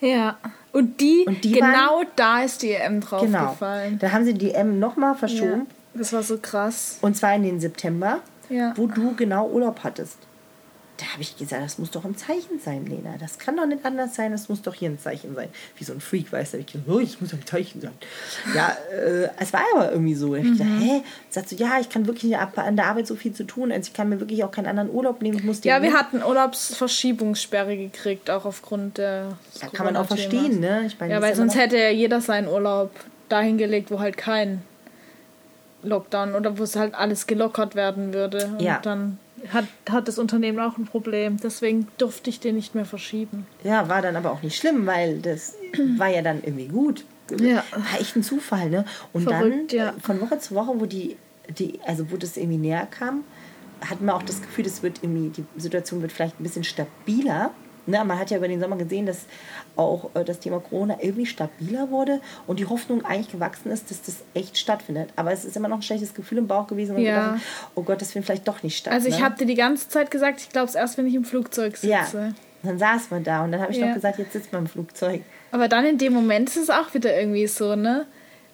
Ja, und die, und die genau waren, da ist die EM draufgefallen. Genau. Da haben sie die EM nochmal verschoben. Ja, das war so krass. Und zwar in den September, ja. wo du genau Urlaub hattest da habe ich gesagt, das muss doch ein Zeichen sein, Lena. Das kann doch nicht anders sein, das muss doch hier ein Zeichen sein. Wie so ein Freak, weißt du, ich gesagt, oh, das muss ein Zeichen sein. Ja, äh, es war aber irgendwie so. Mhm. Ich dachte, mhm. hä? Sagst du, ja, ich kann wirklich an der Arbeit so viel zu tun, also ich kann mir wirklich auch keinen anderen Urlaub nehmen. Ich muss ja, wir hatten Urlaubsverschiebungssperre gekriegt, auch aufgrund der. Ja, kann man auch verstehen, ne? Ich meine, ja, weil sonst hätte ja jeder seinen Urlaub dahin gelegt, wo halt kein Lockdown oder wo es halt alles gelockert werden würde. Und ja. dann hat, hat das Unternehmen auch ein Problem. Deswegen durfte ich den nicht mehr verschieben. Ja, war dann aber auch nicht schlimm, weil das war ja dann irgendwie gut. Ja. War echt ein Zufall, ne? Und Verrückt, dann ja. von Woche zu Woche, wo die, die, also wo das irgendwie näher kam, hatten wir auch das Gefühl, das wird irgendwie, die Situation wird vielleicht ein bisschen stabiler. Ne, man hat ja über den Sommer gesehen, dass auch äh, das Thema Corona irgendwie stabiler wurde und die Hoffnung eigentlich gewachsen ist, dass das echt stattfindet. Aber es ist immer noch ein schlechtes Gefühl im Bauch gewesen und ja. gedacht, oh Gott, das findet vielleicht doch nicht statt. Also ich ne? habe dir die ganze Zeit gesagt, ich glaube es erst, wenn ich im Flugzeug sitze. Ja. Dann saß man da und dann habe ich ja. doch gesagt, jetzt sitzt man im Flugzeug. Aber dann in dem Moment ist es auch wieder irgendwie so, ne?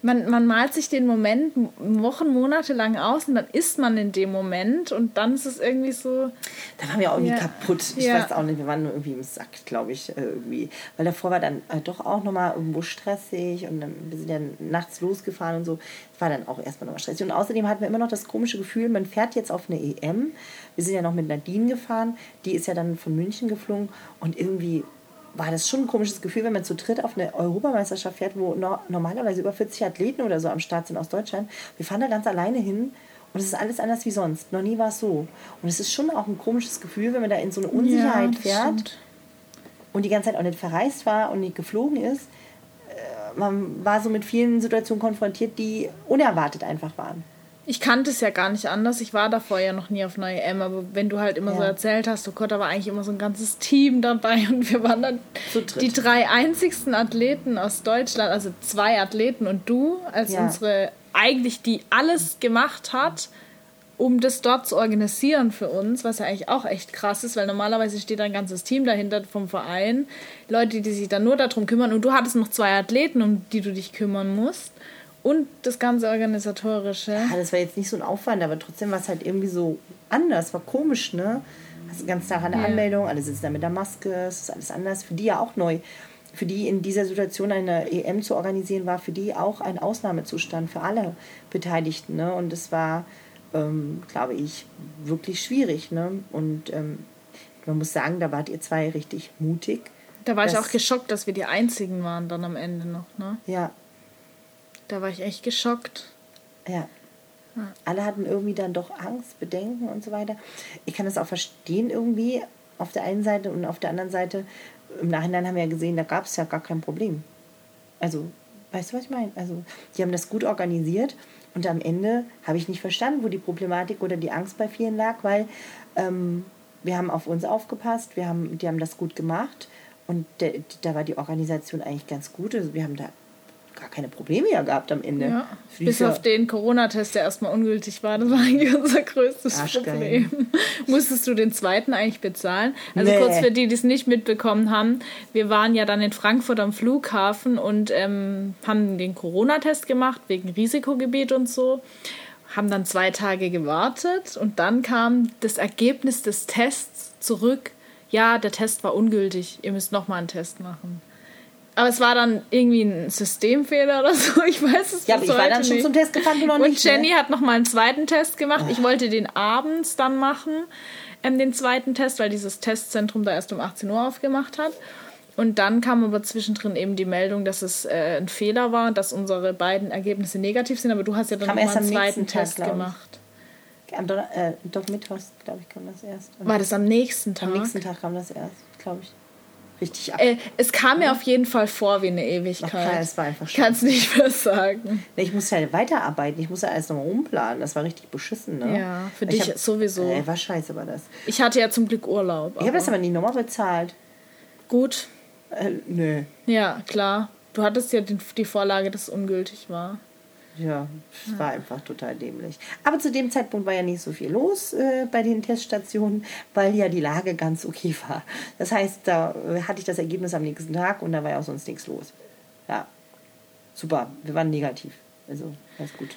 Man, man malt sich den Moment Wochen, Monate lang aus und dann ist man in dem Moment und dann ist es irgendwie so. Da waren wir auch irgendwie ja. kaputt. Ich ja. weiß auch nicht, wir waren nur irgendwie im Sack, glaube ich, äh, irgendwie. Weil davor war dann äh, doch auch nochmal irgendwo stressig und dann wir sind ja nachts losgefahren und so. Es war dann auch erstmal nochmal stressig. Und außerdem hatten wir immer noch das komische Gefühl, man fährt jetzt auf eine EM. Wir sind ja noch mit Nadine gefahren, die ist ja dann von München geflogen und irgendwie war das schon ein komisches Gefühl, wenn man zu dritt auf eine Europameisterschaft fährt, wo no normalerweise über 40 Athleten oder so am Start sind aus Deutschland. Wir fahren da ganz alleine hin und es ist alles anders wie sonst. Noch nie war es so. Und es ist schon auch ein komisches Gefühl, wenn man da in so eine Unsicherheit ja, fährt stimmt. und die ganze Zeit auch nicht verreist war und nicht geflogen ist. Äh, man war so mit vielen Situationen konfrontiert, die unerwartet einfach waren. Ich kannte es ja gar nicht anders. Ich war davor ja noch nie auf einer EM, aber wenn du halt immer ja. so erzählt hast, oh Gott, da war eigentlich immer so ein ganzes Team dabei und wir waren dann die drei einzigsten Athleten aus Deutschland, also zwei Athleten und du als ja. unsere eigentlich die alles gemacht hat, um das dort zu organisieren für uns, was ja eigentlich auch echt krass ist, weil normalerweise steht ein ganzes Team dahinter vom Verein, Leute, die sich dann nur darum kümmern und du hattest noch zwei Athleten, um die du dich kümmern musst und das ganze Organisatorische. Ja, das war jetzt nicht so ein Aufwand, aber trotzdem war es halt irgendwie so anders, war komisch, ne? Hast du ganz Tag eine ja. Anmeldung, alle sitzen da mit der Maske, es ist alles anders. Für die ja auch neu. Für die in dieser Situation eine EM zu organisieren, war für die auch ein Ausnahmezustand für alle Beteiligten. Ne? Und es war, ähm, glaube ich, wirklich schwierig. Ne? Und ähm, man muss sagen, da wart ihr zwei richtig mutig. Da war ich auch geschockt, dass wir die Einzigen waren dann am Ende noch. Ne? Ja, da war ich echt geschockt. Ja. ja. Alle hatten irgendwie dann doch Angst, Bedenken und so weiter. Ich kann das auch verstehen irgendwie auf der einen Seite und auf der anderen Seite. Im Nachhinein haben wir ja gesehen, da gab es ja gar kein Problem. Also, weißt du, was ich meine? Also, die haben das gut organisiert und am Ende habe ich nicht verstanden, wo die Problematik oder die Angst bei vielen lag, weil ähm, wir haben auf uns aufgepasst, wir haben, die haben das gut gemacht und der, da war die Organisation eigentlich ganz gut. Also wir haben da gar keine Probleme ja gehabt am Ende. Ja. Bis auf den Corona-Test, der erstmal ungültig war. Das war eigentlich unser größtes Arschgeil. Problem. Musstest du den zweiten eigentlich bezahlen? Also nee. kurz für die, die es nicht mitbekommen haben. Wir waren ja dann in Frankfurt am Flughafen und ähm, haben den Corona-Test gemacht wegen Risikogebiet und so. Haben dann zwei Tage gewartet und dann kam das Ergebnis des Tests zurück. Ja, der Test war ungültig. Ihr müsst nochmal einen Test machen. Aber es war dann irgendwie ein Systemfehler oder so. Ich weiß es nicht. Ja, aber ich war dann schon nicht. zum Test gefahren, du noch Und nicht. Und Jenny ne? hat noch mal einen zweiten Test gemacht. Ach. Ich wollte den abends dann machen, ähm, den zweiten Test, weil dieses Testzentrum da erst um 18 Uhr aufgemacht hat. Und dann kam aber zwischendrin eben die Meldung, dass es äh, ein Fehler war, dass unsere beiden Ergebnisse negativ sind. Aber du hast ja dann kam noch mal einen zweiten Test Tag, gemacht. Am Don äh, doch Mittwochs, glaube ich, kam das erst. War das am nächsten Tag? Am nächsten Tag kam das erst, glaube ich richtig ab. Äh, es kam mir auf jeden Fall vor wie eine Ewigkeit. Ach, es war einfach schon. Kannst nicht mehr sagen. Nee, ich musste halt weiterarbeiten. Ich musste alles nochmal umplanen. Das war richtig beschissen, ne? Ja, für dich hab, sowieso. Ey, war scheiße, war das. Ich hatte ja zum Glück Urlaub. Ich habe das aber nie nochmal bezahlt. Gut. Äh, nö. Ja, klar. du hattest ja die Vorlage, dass es ungültig war. Ja, es war einfach total dämlich. Aber zu dem Zeitpunkt war ja nicht so viel los äh, bei den Teststationen, weil ja die Lage ganz okay war. Das heißt, da äh, hatte ich das Ergebnis am nächsten Tag und da war ja auch sonst nichts los. Ja, super. Wir waren negativ. Also, alles gut.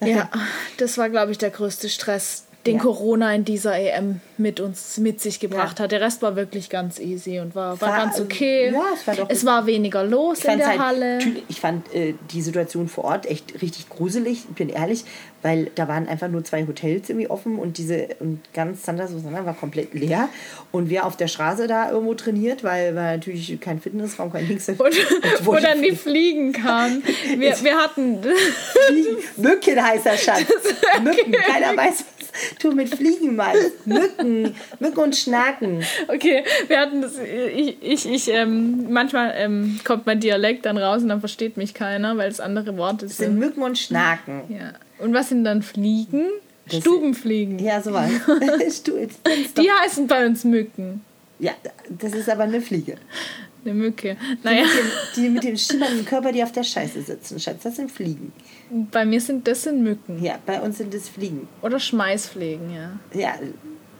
Ja, das war, glaube ich, der größte Stress, den ja. Corona in dieser EM mit uns mit sich gebracht ja. hat. Der Rest war wirklich ganz easy und war, war, war ganz okay. Ja, es war, doch es war weniger los in der halt, Halle. Ich fand äh, die Situation vor Ort echt richtig gruselig, ich bin ehrlich, weil da waren einfach nur zwei Hotels irgendwie offen und diese und ganz Santa Susana war komplett leer und wer auf der Straße da irgendwo trainiert, weil, weil natürlich kein Fitnessraum, kein Links und, und wo dann die Fliegen kamen. Wir, wir hatten Mücken heißer Schatz. Mücken, keiner weiß, was du mit Fliegen meinst. Mücken, Mücken und Schnaken. Okay, wir hatten das, ich, ich, ich ähm, manchmal ähm, kommt mein Dialekt dann raus und dann versteht mich keiner, weil es andere Worte sind. sind Mücken und Schnaken. Ja. Und was sind dann Fliegen? Das Stubenfliegen. Ja, sowas. Die heißen bei uns Mücken. Ja, das ist aber eine Fliege. Eine Mücke. Naja. Die mit, dem, die mit dem schimmernden Körper, die auf der Scheiße sitzen. Schatz, das sind Fliegen. Bei mir sind das sind Mücken. Ja, bei uns sind das Fliegen. Oder Schmeißfliegen, ja. Ja,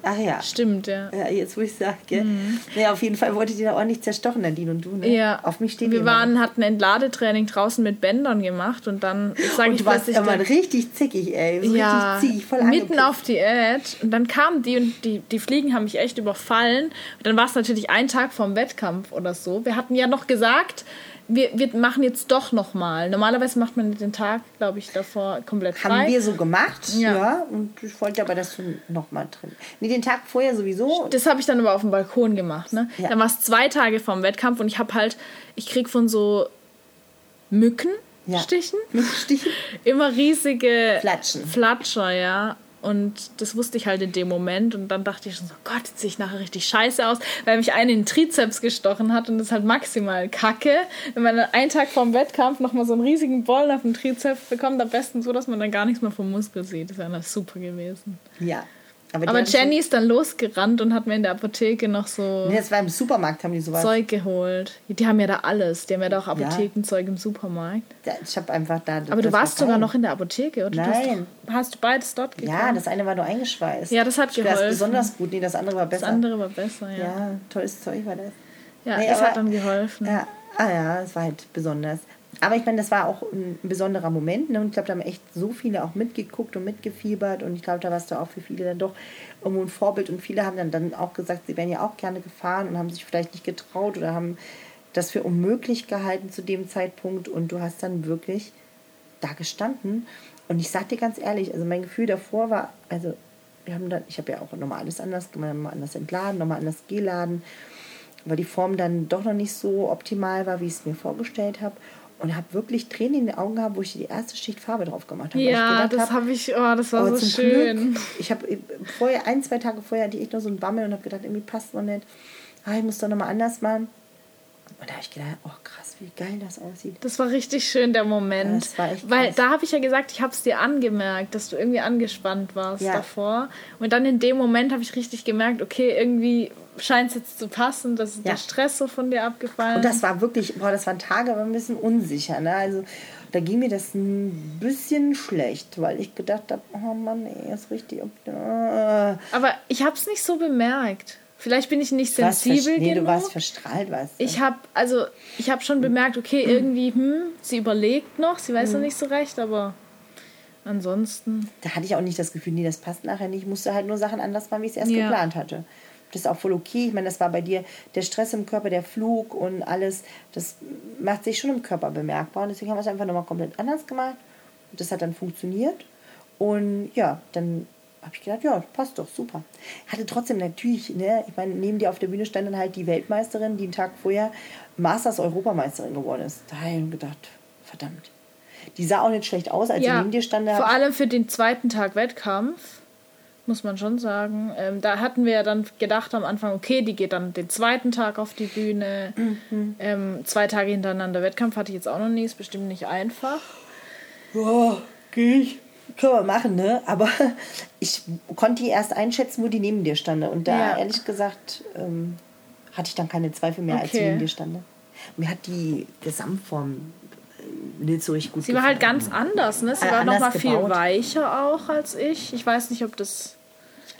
Ach ja. Stimmt, ja. ja jetzt, wo ich sage, gell? Mhm. Naja, auf jeden Fall wolltet ihr da ordentlich zerstochen, Nadine und du, ne? Ja. Auf mich stehen Wir waren, hatten Entladetraining draußen mit Bändern gemacht und dann sage ich, du warst immer richtig zickig, ey. So ja, richtig zickig, voll mitten auf Diät. Und dann kamen die und die, die Fliegen haben mich echt überfallen. Und dann war es natürlich ein Tag vorm Wettkampf oder so. Wir hatten ja noch gesagt, wir, wir machen jetzt doch nochmal. Normalerweise macht man den Tag, glaube ich, davor komplett frei. Haben wir so gemacht, ja. ja. Und ich wollte aber, dass du nochmal drin. Nee, den Tag vorher sowieso. Das habe ich dann aber auf dem Balkon gemacht. Ne? Ja. Dann war es zwei Tage vorm Wettkampf und ich habe halt, ich krieg von so Mücken. Ja. Stichen. Mückenstichen. Immer riesige Flatschen. Flatscher, ja. Und das wusste ich halt in dem Moment. Und dann dachte ich schon so, Gott, jetzt sehe ich nachher richtig scheiße aus, weil mich einer in den Trizeps gestochen hat. Und das ist halt maximal kacke. Wenn man einen Tag vorm Wettkampf nochmal so einen riesigen Bollen auf den Trizeps bekommt, am besten so, dass man dann gar nichts mehr vom Muskel sieht. Das wäre super gewesen. Ja, aber, aber Jenny ist dann losgerannt und hat mir in der Apotheke noch so. Nee, das war im Supermarkt, haben die sowas. Zeug geholt. Die haben ja da alles. Die haben ja da auch Apothekenzeug ja. im Supermarkt. Ich habe einfach da. Aber du warst sogar noch in der Apotheke, oder? Nein. Du hast, hast, du beides dort gekauft? Ja, das eine war nur eingeschweißt. Ja, das hat geholfen. Das besonders gut. Nee, das andere war besser. Das andere war besser, ja. Ja, tolles Zeug war das. Ja, nee, das aber, hat dann geholfen. Ja, ah ja, es war halt besonders. Aber ich meine, das war auch ein besonderer Moment. Ne? Und ich glaube, da haben echt so viele auch mitgeguckt und mitgefiebert. Und ich glaube, da warst du auch für viele dann doch irgendwo ein Vorbild. Und viele haben dann, dann auch gesagt, sie wären ja auch gerne gefahren und haben sich vielleicht nicht getraut oder haben das für unmöglich gehalten zu dem Zeitpunkt. Und du hast dann wirklich da gestanden. Und ich sag dir ganz ehrlich, also mein Gefühl davor war, also wir haben dann, ich habe ja auch nochmal alles anders gemacht, nochmal anders entladen, nochmal anders geladen, weil die Form dann doch noch nicht so optimal war, wie ich es mir vorgestellt habe und habe wirklich Tränen in den Augen gehabt, wo ich die erste Schicht Farbe drauf gemacht habe. Ja, das habe ich, oh, das war so schön. Glück, ich habe vorher, ein, zwei Tage vorher hatte ich noch so einen Bammel und habe gedacht, irgendwie passt noch nicht. Ah, ich muss doch nochmal anders machen. Und da habe ich gedacht, oh krass, wie geil das aussieht. Das war richtig schön, der Moment. Ja, Weil da habe ich ja gesagt, ich habe es dir angemerkt, dass du irgendwie angespannt warst ja. davor. Und dann in dem Moment habe ich richtig gemerkt, okay, irgendwie scheint es jetzt zu passen, dass ja. der Stress so von dir abgefallen Und das war wirklich, boah, das waren Tage, aber ein bisschen unsicher. Ne? Also da ging mir das ein bisschen schlecht, weil ich gedacht habe, oh Mann, ey, ist richtig. Äh. Aber ich habe es nicht so bemerkt. Vielleicht bin ich nicht sensibel nee, genug. du warst verstrahlt, weißt du. Ich habe also ich habe schon bemerkt, okay, irgendwie hm, sie überlegt noch, sie weiß noch hm. nicht so recht, aber ansonsten. Da hatte ich auch nicht das Gefühl, nee, das passt nachher nicht. Ich musste halt nur Sachen anders machen, wie ich es erst ja. geplant hatte. Das ist auch voll okay. Ich meine, das war bei dir der Stress im Körper, der Flug und alles. Das macht sich schon im Körper bemerkbar. Und deswegen haben wir es einfach nochmal komplett anders gemacht. Und das hat dann funktioniert. Und ja, dann habe ich gedacht, ja, passt doch, super. Hatte trotzdem natürlich, ne, ich meine, neben dir auf der Bühne stand dann halt die Weltmeisterin, die einen Tag vorher Masters-Europameisterin geworden ist. Da habe ich gedacht, verdammt. Die sah auch nicht schlecht aus, als ja, sie neben dir stand. Vor allem für den zweiten Tag Wettkampf muss man schon sagen. Ähm, da hatten wir ja dann gedacht am Anfang, okay, die geht dann den zweiten Tag auf die Bühne. Mhm. Ähm, zwei Tage hintereinander Wettkampf hatte ich jetzt auch noch nie, ist bestimmt nicht einfach. Ja, gehe ich. Können wir machen, ne? Aber ich konnte die erst einschätzen, wo die neben dir stand. Und da, ja. ehrlich gesagt, ähm, hatte ich dann keine Zweifel mehr, okay. als sie neben dir stand. Mir hat die Gesamtform nicht so richtig gut Sie war halt ganz anders, ne? Sie äh, war noch mal viel weicher auch als ich. Ich weiß nicht, ob das...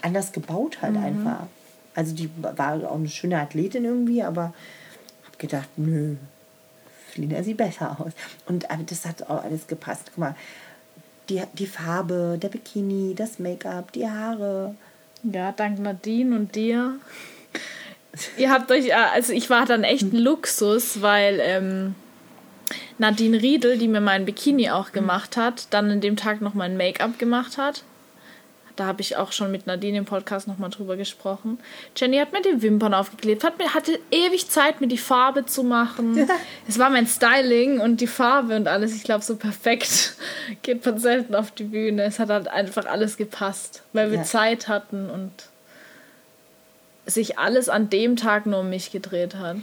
Anders gebaut halt mhm. einfach. Also die war auch eine schöne Athletin irgendwie, aber hab gedacht, nö, Flina sieht besser aus. Und das hat auch alles gepasst. Guck mal, die, die Farbe, der Bikini, das Make-up, die Haare. Ja, dank Nadine und dir. Ihr habt euch, äh, also ich war dann echt ein Luxus, weil ähm, Nadine Riedel, die mir mein Bikini auch gemacht hat, dann an dem Tag noch mein Make-up gemacht hat. Da habe ich auch schon mit Nadine im Podcast nochmal drüber gesprochen. Jenny hat mir die Wimpern aufgeklebt, hat mir, hatte ewig Zeit, mir die Farbe zu machen. Es war mein Styling und die Farbe und alles. Ich glaube, so perfekt geht man selten auf die Bühne. Es hat halt einfach alles gepasst, weil wir ja. Zeit hatten und sich alles an dem Tag nur um mich gedreht hat.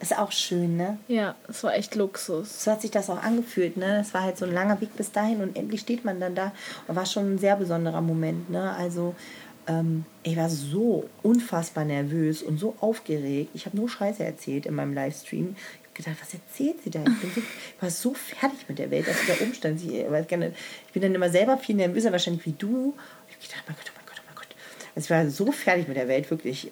Ist auch schön, ne? Ja, es war echt Luxus. So hat sich das auch angefühlt, ne? Es war halt so ein langer Weg bis dahin und endlich steht man dann da. Und war schon ein sehr besonderer Moment, ne? Also, ähm, ich war so unfassbar nervös und so aufgeregt. Ich habe nur Scheiße erzählt in meinem Livestream. Ich habe gedacht, was erzählt sie da? Ich, bin so, ich war so fertig mit der Welt, dass der Umstand, ich, ich bin dann immer selber viel nervöser wahrscheinlich wie du. Ich habe gedacht, mein Gott, oh mein Gott, oh mein Gott. Also ich war so fertig mit der Welt, wirklich.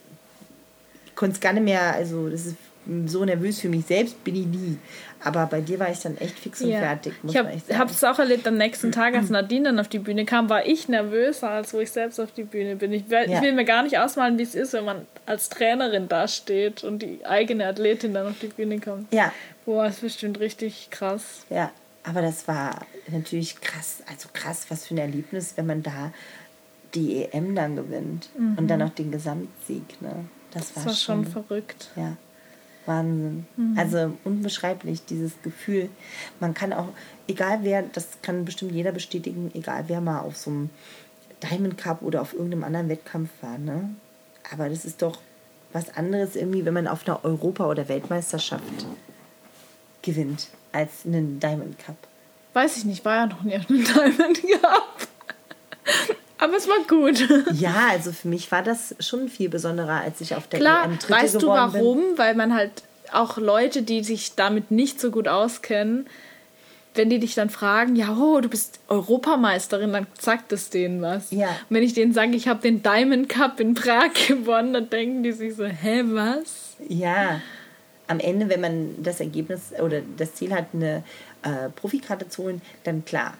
Ich konnte es gar nicht mehr, also das ist so nervös für mich selbst bin ich nie. Aber bei dir war ich dann echt fix und ja. fertig. ich habe es auch erlebt am nächsten Tag, als Nadine dann auf die Bühne kam, war ich nervöser, als wo ich selbst auf die Bühne bin. Ich, will, ja. ich will mir gar nicht ausmalen, wie es ist, wenn man als Trainerin dasteht und die eigene Athletin dann auf die Bühne kommt. Ja. Boah, das ist bestimmt richtig krass. Ja, aber das war natürlich krass. Also krass, was für ein Erlebnis, wenn man da die EM dann gewinnt mhm. und dann noch den Gesamtsieg. Ne? Das, das war, schon, schon verrückt. Ja. Wahnsinn. Mhm. Also unbeschreiblich, dieses Gefühl. Man kann auch, egal wer, das kann bestimmt jeder bestätigen, egal wer mal auf so einem Diamond Cup oder auf irgendeinem anderen Wettkampf war, ne? Aber das ist doch was anderes irgendwie, wenn man auf einer Europa- oder Weltmeisterschaft gewinnt, als einen Diamond Cup. Weiß ich nicht, war ja noch nie auf einem Diamond Cup. Aber es war gut. Ja, also für mich war das schon viel besonderer, als ich auf der Klar, EM Dritte weißt du warum? Bin. Weil man halt auch Leute, die sich damit nicht so gut auskennen, wenn die dich dann fragen, ja, oh, du bist Europameisterin, dann sagt es denen was. Ja. Und wenn ich denen sage, ich habe den Diamond Cup in Prag gewonnen, dann denken die sich so, hä, was? Ja. Am Ende, wenn man das Ergebnis oder das Ziel hat, eine äh, Profikarte zu holen, dann klar,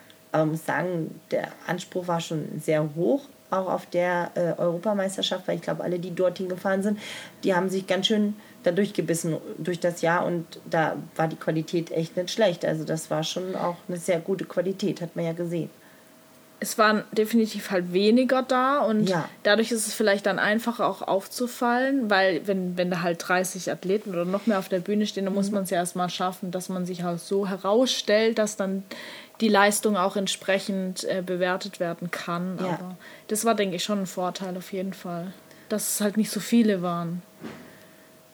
muss sagen, der Anspruch war schon sehr hoch, auch auf der äh, Europameisterschaft, weil ich glaube, alle, die dorthin gefahren sind, die haben sich ganz schön da durchgebissen durch das Jahr und da war die Qualität echt nicht schlecht. Also das war schon auch eine sehr gute Qualität, hat man ja gesehen. Es waren definitiv halt weniger da und ja. dadurch ist es vielleicht dann einfacher auch aufzufallen, weil wenn, wenn da halt 30 Athleten oder noch mehr auf der Bühne stehen, dann mhm. muss man es ja erstmal schaffen, dass man sich halt so herausstellt, dass dann die Leistung auch entsprechend äh, bewertet werden kann. Ja. Aber das war, denke ich, schon ein Vorteil auf jeden Fall, dass es halt nicht so viele waren.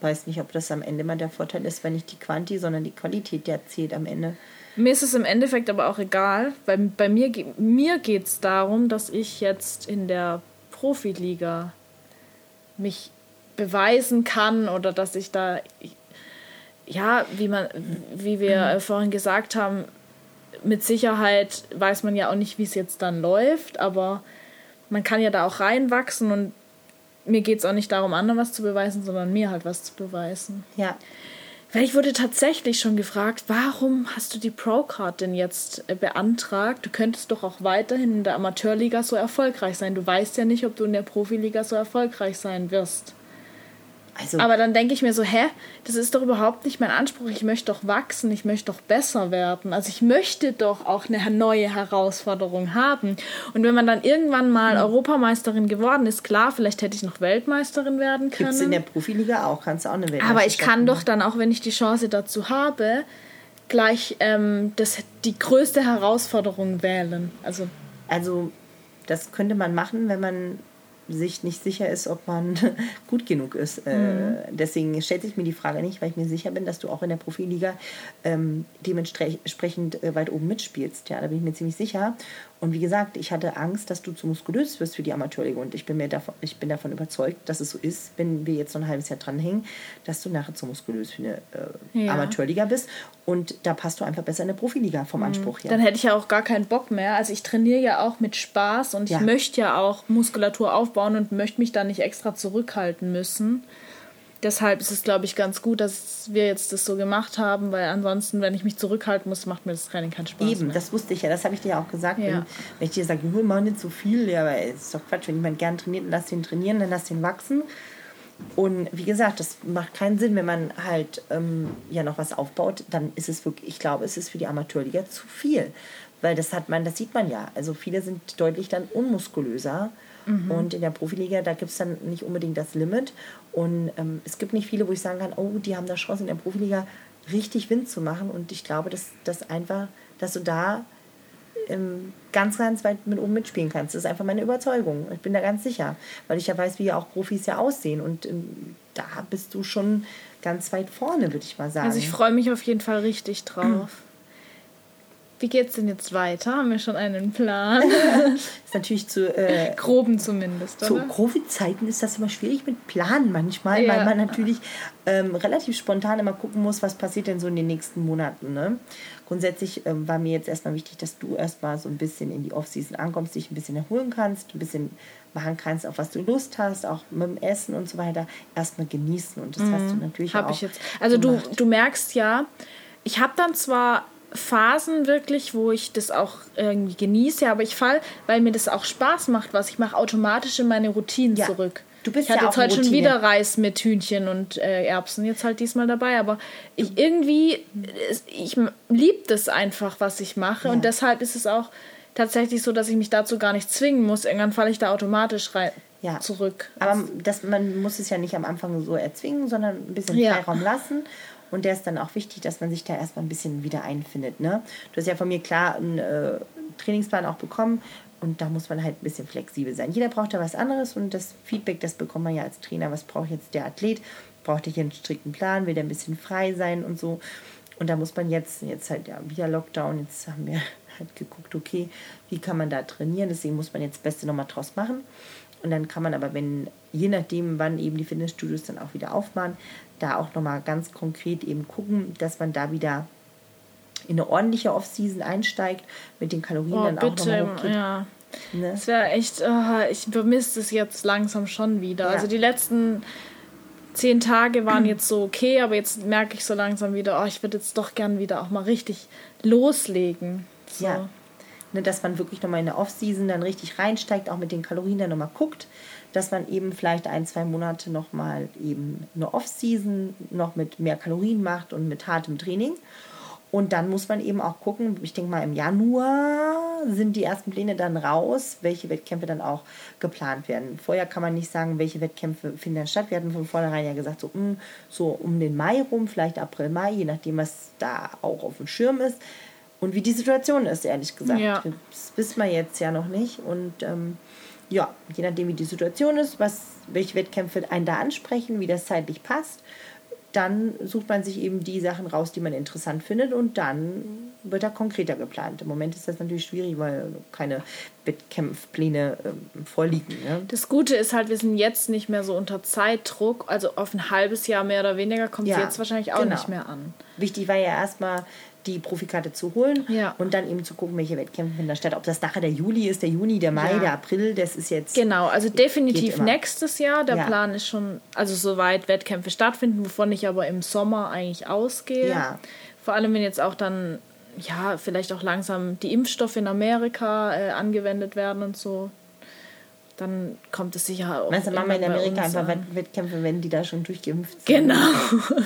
Weiß nicht, ob das am Ende mal der Vorteil ist, wenn nicht die Quanti, sondern die Qualität, der zählt am Ende. Mir ist es im Endeffekt aber auch egal, weil bei mir, mir geht es darum, dass ich jetzt in der Profiliga mich beweisen kann oder dass ich da, ja, wie, man, wie wir mhm. vorhin gesagt haben, mit Sicherheit weiß man ja auch nicht, wie es jetzt dann läuft, aber man kann ja da auch reinwachsen und mir geht es auch nicht darum, anderen was zu beweisen, sondern mir halt was zu beweisen. Ja. Weil ich wurde tatsächlich schon gefragt, warum hast du die Pro-Card denn jetzt äh, beantragt? Du könntest doch auch weiterhin in der Amateurliga so erfolgreich sein. Du weißt ja nicht, ob du in der Profiliga so erfolgreich sein wirst. Also, Aber dann denke ich mir so, hä, das ist doch überhaupt nicht mein Anspruch. Ich möchte doch wachsen, ich möchte doch besser werden. Also ich möchte doch auch eine neue Herausforderung haben. Und wenn man dann irgendwann mal mhm. Europameisterin geworden ist, klar, vielleicht hätte ich noch Weltmeisterin werden können. Gibt es in der Profiliga auch, kannst du auch eine Weltmeisterin Aber ich kann doch dann auch, wenn ich die Chance dazu habe, gleich ähm, das, die größte Herausforderung wählen. Also, also das könnte man machen, wenn man sich nicht sicher ist, ob man gut genug ist. Äh, mhm. deswegen stellt sich mir die Frage nicht, weil ich mir sicher bin, dass du auch in der Profiliga ähm, dementsprechend äh, weit oben mitspielst. Ja, da bin ich mir ziemlich sicher. Und wie gesagt, ich hatte Angst, dass du zu muskulös wirst für die Amateurliga. Und ich bin, mir davon, ich bin davon überzeugt, dass es so ist, wenn wir jetzt so ein halbes Jahr dranhängen, dass du nachher zu muskulös für eine äh, ja. Amateurliga bist. Und da passt du einfach besser in der Profiliga vom mhm. Anspruch her. Dann hätte ich ja auch gar keinen Bock mehr. Also ich trainiere ja auch mit Spaß und ich ja. möchte ja auch Muskulatur aufbauen und möchte mich da nicht extra zurückhalten müssen deshalb ist es, glaube ich, ganz gut, dass wir jetzt das so gemacht haben, weil ansonsten, wenn ich mich zurückhalten muss, macht mir das Training keinen Spaß. Eben, mehr. das wusste ich ja, das habe ich dir ja auch gesagt. Ja. Wenn, wenn, ich dir sage, hol mal nicht so viel, ja, aber es ist doch Quatsch, wenn jemand gern trainiert, dann lass den trainieren, dann lass den wachsen. Und wie gesagt, das macht keinen Sinn, wenn man halt ähm, ja noch was aufbaut, dann ist es wirklich, ich glaube, es ist für die Amateurliga zu viel. Weil das hat man, das sieht man ja. Also viele sind deutlich dann unmuskulöser Mhm. Und in der Profiliga, da gibt es dann nicht unbedingt das Limit. Und ähm, es gibt nicht viele, wo ich sagen kann, oh, die haben da Chance in der Profiliga richtig Wind zu machen. Und ich glaube, dass das einfach, dass du da ähm, ganz, ganz weit mit oben mitspielen kannst. Das ist einfach meine Überzeugung. Ich bin da ganz sicher, weil ich ja weiß, wie auch Profis ja aussehen. Und ähm, da bist du schon ganz weit vorne, würde ich mal sagen. Also ich freue mich auf jeden Fall richtig drauf. Wie geht's denn jetzt weiter? Haben wir schon einen Plan? ist natürlich zu äh, groben zumindest. Zu Covid-Zeiten ist das immer schwierig mit Planen manchmal, ja. weil man natürlich ähm, relativ spontan immer gucken muss, was passiert denn so in den nächsten Monaten. Ne? Grundsätzlich ähm, war mir jetzt erstmal wichtig, dass du erstmal so ein bisschen in die Off-Season ankommst, dich ein bisschen erholen kannst, ein bisschen machen kannst, auf was du Lust hast, auch mit dem Essen und so weiter, erstmal genießen. Und das mhm. hast du natürlich Hab auch. Ich jetzt. Also du, du merkst ja, ich habe dann zwar Phasen wirklich, wo ich das auch irgendwie genieße, aber ich fall, weil mir das auch Spaß macht, was ich mache, automatisch in meine Routinen ja. zurück. Du bist ich hatte ja jetzt heute schon wieder Reis mit Hühnchen und äh, Erbsen, jetzt halt diesmal dabei, aber ich irgendwie, ich liebe das einfach, was ich mache ja. und deshalb ist es auch tatsächlich so, dass ich mich dazu gar nicht zwingen muss. Irgendwann falle ich da automatisch rein. Ja. zurück. Aber das, man muss es ja nicht am Anfang so erzwingen, sondern ein bisschen Freiraum lassen. Und der ist dann auch wichtig, dass man sich da erstmal ein bisschen wieder einfindet. Ne? Du hast ja von mir klar einen äh, Trainingsplan auch bekommen. Und da muss man halt ein bisschen flexibel sein. Jeder braucht da was anderes und das Feedback, das bekommt man ja als Trainer. Was braucht jetzt der Athlet? Braucht er hier einen strikten Plan? Will der ein bisschen frei sein und so? Und da muss man jetzt, jetzt halt ja wieder Lockdown, jetzt haben wir halt geguckt, okay, wie kann man da trainieren? Deswegen muss man jetzt das Beste nochmal draus machen. Und dann kann man aber, wenn, je nachdem, wann eben die Fitnessstudios dann auch wieder aufmachen, da auch nochmal ganz konkret eben gucken, dass man da wieder in eine ordentliche Off-Season einsteigt, mit den Kalorien oh, dann auch nochmal. Ja. Ne? Das wäre echt, oh, ich vermisse es jetzt langsam schon wieder. Ja. Also die letzten zehn Tage waren jetzt so okay, aber jetzt merke ich so langsam wieder, oh, ich würde jetzt doch gern wieder auch mal richtig loslegen. So. Ja ne, dass man wirklich nochmal in der Off-Season dann richtig reinsteigt, auch mit den Kalorien dann nochmal guckt, dass man eben vielleicht ein, zwei Monate nochmal eben eine Off-Season noch mit mehr Kalorien macht und mit hartem Training. Und dann muss man eben auch gucken, ich denke mal im Januar sind die ersten Pläne dann raus, welche Wettkämpfe dann auch geplant werden. Vorher kann man nicht sagen, welche Wettkämpfe finden dann statt. Wir hatten von vornherein ja gesagt, so, mh, hm, so um den Mai rum, vielleicht April, Mai, je nachdem, was da auch auf dem Schirm ist und wie die Situation ist, ehrlich gesagt. Ja. Das wissen wir jetzt ja noch nicht. Und ähm, ja, je nachdem, wie die Situation ist, was, welche Wettkämpfe einen da ansprechen, wie das zeitlich passt, dann sucht man sich eben die Sachen raus, die man interessant findet und dann wird da konkreter geplant. Im Moment ist das natürlich schwierig, weil keine Wettkampfpläne äh, vorliegen. Ne? Das Gute ist halt, wir sind jetzt nicht mehr so unter Zeitdruck, also auf ein halbes Jahr mehr oder weniger kommt es jetzt wahrscheinlich auch genau. nicht mehr an. Wichtig war ja erstmal, die Profikarte zu holen ja. und dann eben zu gucken, welche Wettkämpfe finden da statt. Ob das nachher der Juli ist, der Juni, der Mai, ja. der April, das ist jetzt. Genau, also definitiv nächstes Jahr. Der ja. Plan ist schon, also soweit Wettkämpfe stattfinden, wovon ich aber im Sommer eigentlich ausgehe. Vor allem, wenn jetzt auch dann, ja, vielleicht auch langsam die Impfstoffe in Amerika äh, angewendet werden und so dann kommt es sicher auch. Weißt du, machen wir in Amerika einfach Wettkämpfe, wenn die da schon durchgeimpft sind. Genau.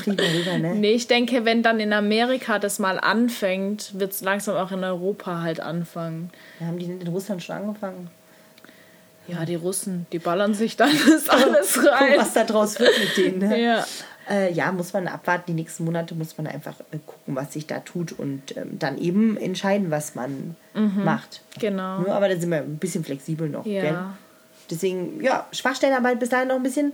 Rüber, ne? Nee, ich denke, wenn dann in Amerika das mal anfängt, wird es langsam auch in Europa halt anfangen. Ja, haben die in Russland schon angefangen? Ja, die Russen, die ballern sich dann das alles rein. Guck, was da draus wird mit denen. Ne? Ja. Äh, ja, muss man abwarten. Die nächsten Monate muss man einfach äh, gucken, was sich da tut und ähm, dann eben entscheiden, was man mhm. macht. Genau. Nur, aber da sind wir ein bisschen flexibel noch. Ja. Gell? Deswegen, ja, Schwachstellenarbeit bis dahin noch ein bisschen.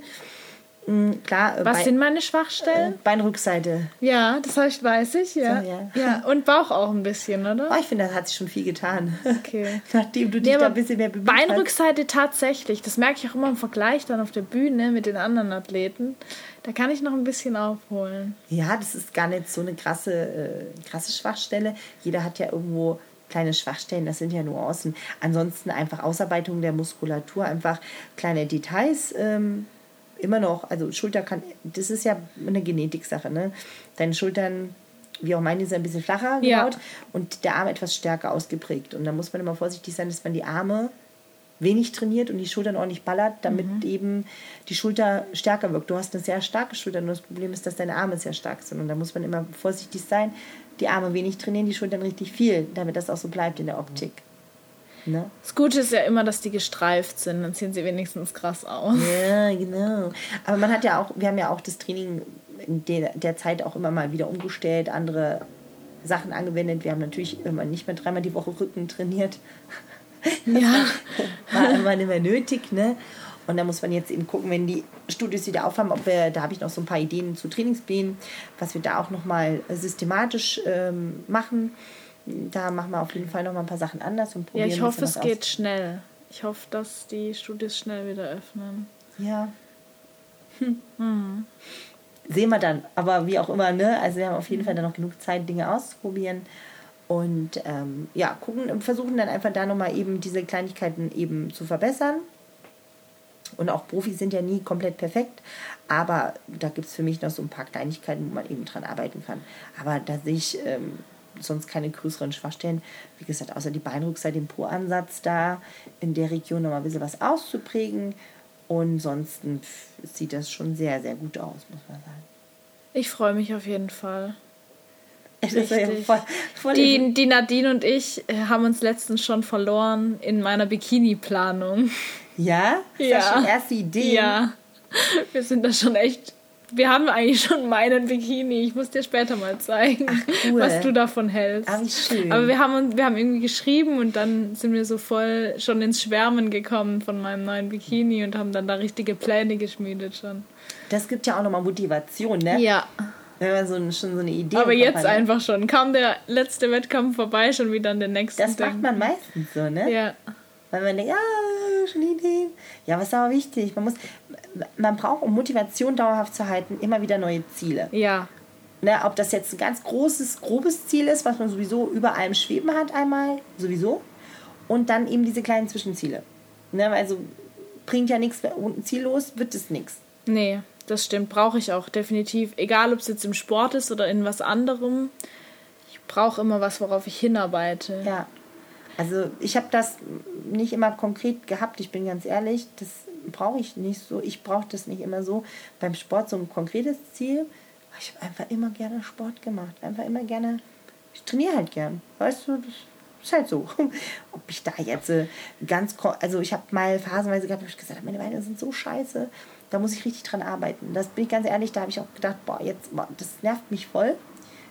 Mh, klar, Was Bein, sind meine Schwachstellen? Äh, Beinrückseite. Ja, das heißt, weiß ich, ja. So, ja. ja. Und Bauch auch ein bisschen, oder? Oh, ich finde, da hat sich schon viel getan. Okay. Nachdem du dich nee, da ein bisschen mehr bemüht Beinrückseite hast. tatsächlich. Das merke ich auch immer im Vergleich dann auf der Bühne mit den anderen Athleten. Da kann ich noch ein bisschen aufholen. Ja, das ist gar nicht so eine krasse, äh, krasse Schwachstelle. Jeder hat ja irgendwo kleine Schwachstellen, das sind ja Nuancen. Ansonsten einfach Ausarbeitung der Muskulatur, einfach kleine Details. Ähm, immer noch, also Schulter kann, das ist ja eine Genetiksache, ne? Deine Schultern, wie auch meine, sind ein bisschen flacher gebaut ja. und der Arm etwas stärker ausgeprägt. Und da muss man immer vorsichtig sein, dass man die Arme wenig trainiert und die Schultern ordentlich ballert, damit mhm. eben die Schulter stärker wirkt. Du hast eine sehr starke Schulter, nur das Problem ist, dass deine Arme sehr stark sind. Und da muss man immer vorsichtig sein, die Arme wenig trainieren, die Schultern richtig viel, damit das auch so bleibt in der Optik. Ne? Das Gute ist ja immer, dass die gestreift sind, dann sehen sie wenigstens krass aus. Ja, genau. Aber man hat ja auch, wir haben ja auch das Training in der, der Zeit auch immer mal wieder umgestellt, andere Sachen angewendet. Wir haben natürlich immer nicht mehr dreimal die Woche Rücken trainiert. Ja. war immer nicht mehr nötig, ne? Und da muss man jetzt eben gucken, wenn die Studios wieder aufhaben, ob wir, da habe ich noch so ein paar Ideen zu Trainingsplänen, was wir da auch nochmal systematisch ähm, machen. Da machen wir auf jeden Fall nochmal ein paar Sachen anders und probieren. Ja, ich hoffe, es geht aus. schnell. Ich hoffe, dass die Studios schnell wieder öffnen. Ja. Hm. Mhm. Sehen wir dann. Aber wie auch immer, ne? Also wir haben auf jeden Fall dann noch genug Zeit, Dinge auszuprobieren. Und ähm, ja, gucken und versuchen dann einfach da nochmal eben diese Kleinigkeiten eben zu verbessern. Und auch Profis sind ja nie komplett perfekt, aber da gibt es für mich noch so ein paar Kleinigkeiten, wo man eben dran arbeiten kann. Aber da sehe ich ähm, sonst keine größeren Schwachstellen. Wie gesagt, außer die Beinrückseite, den Po-Ansatz da in der Region nochmal ein bisschen was auszuprägen. Und sonst sieht das schon sehr, sehr gut aus, muss man sagen. Ich freue mich auf jeden Fall. Ja voll, voll die, die Nadine und ich äh, haben uns letztens schon verloren in meiner Bikini-Planung. Ja? Ist ja. das schon erste Idee? Ja. Wir sind da schon echt. Wir haben eigentlich schon meinen Bikini. Ich muss dir später mal zeigen, Ach, cool. was du davon hältst. Ach, schön. Aber wir haben, uns, wir haben irgendwie geschrieben und dann sind wir so voll schon ins Schwärmen gekommen von meinem neuen Bikini und haben dann da richtige Pläne geschmiedet schon. Das gibt ja auch nochmal Motivation, ne? Ja. Wenn man so, schon so eine Idee Aber jetzt hat, einfach schon. Kam der letzte Wettkampf vorbei, schon wieder an den nächsten. Das macht man meistens so, ne? Ja. Weil man denkt, ja, schon Ideen. Ja, was ist aber wichtig? Man muss, man braucht, um Motivation dauerhaft zu halten, immer wieder neue Ziele. Ja. Ne, ob das jetzt ein ganz großes, grobes Ziel ist, was man sowieso über allem schweben hat, einmal, sowieso. Und dann eben diese kleinen Zwischenziele. Ne, also bringt ja nichts, unten ziellos wird es nichts. Nee das stimmt, brauche ich auch definitiv. Egal, ob es jetzt im Sport ist oder in was anderem. Ich brauche immer was, worauf ich hinarbeite. Ja. Also ich habe das nicht immer konkret gehabt, ich bin ganz ehrlich, das brauche ich nicht so. Ich brauche das nicht immer so. Beim Sport so ein konkretes Ziel. Ich habe einfach immer gerne Sport gemacht. Einfach immer gerne. Ich trainiere halt gern. Weißt du, das ist halt so. Ob ich da jetzt äh, ganz. Also ich habe mal phasenweise gehabt, wo ich gesagt habe, meine Beine sind so scheiße da muss ich richtig dran arbeiten. Das bin ich ganz ehrlich, da habe ich auch gedacht, boah, jetzt, boah, das nervt mich voll.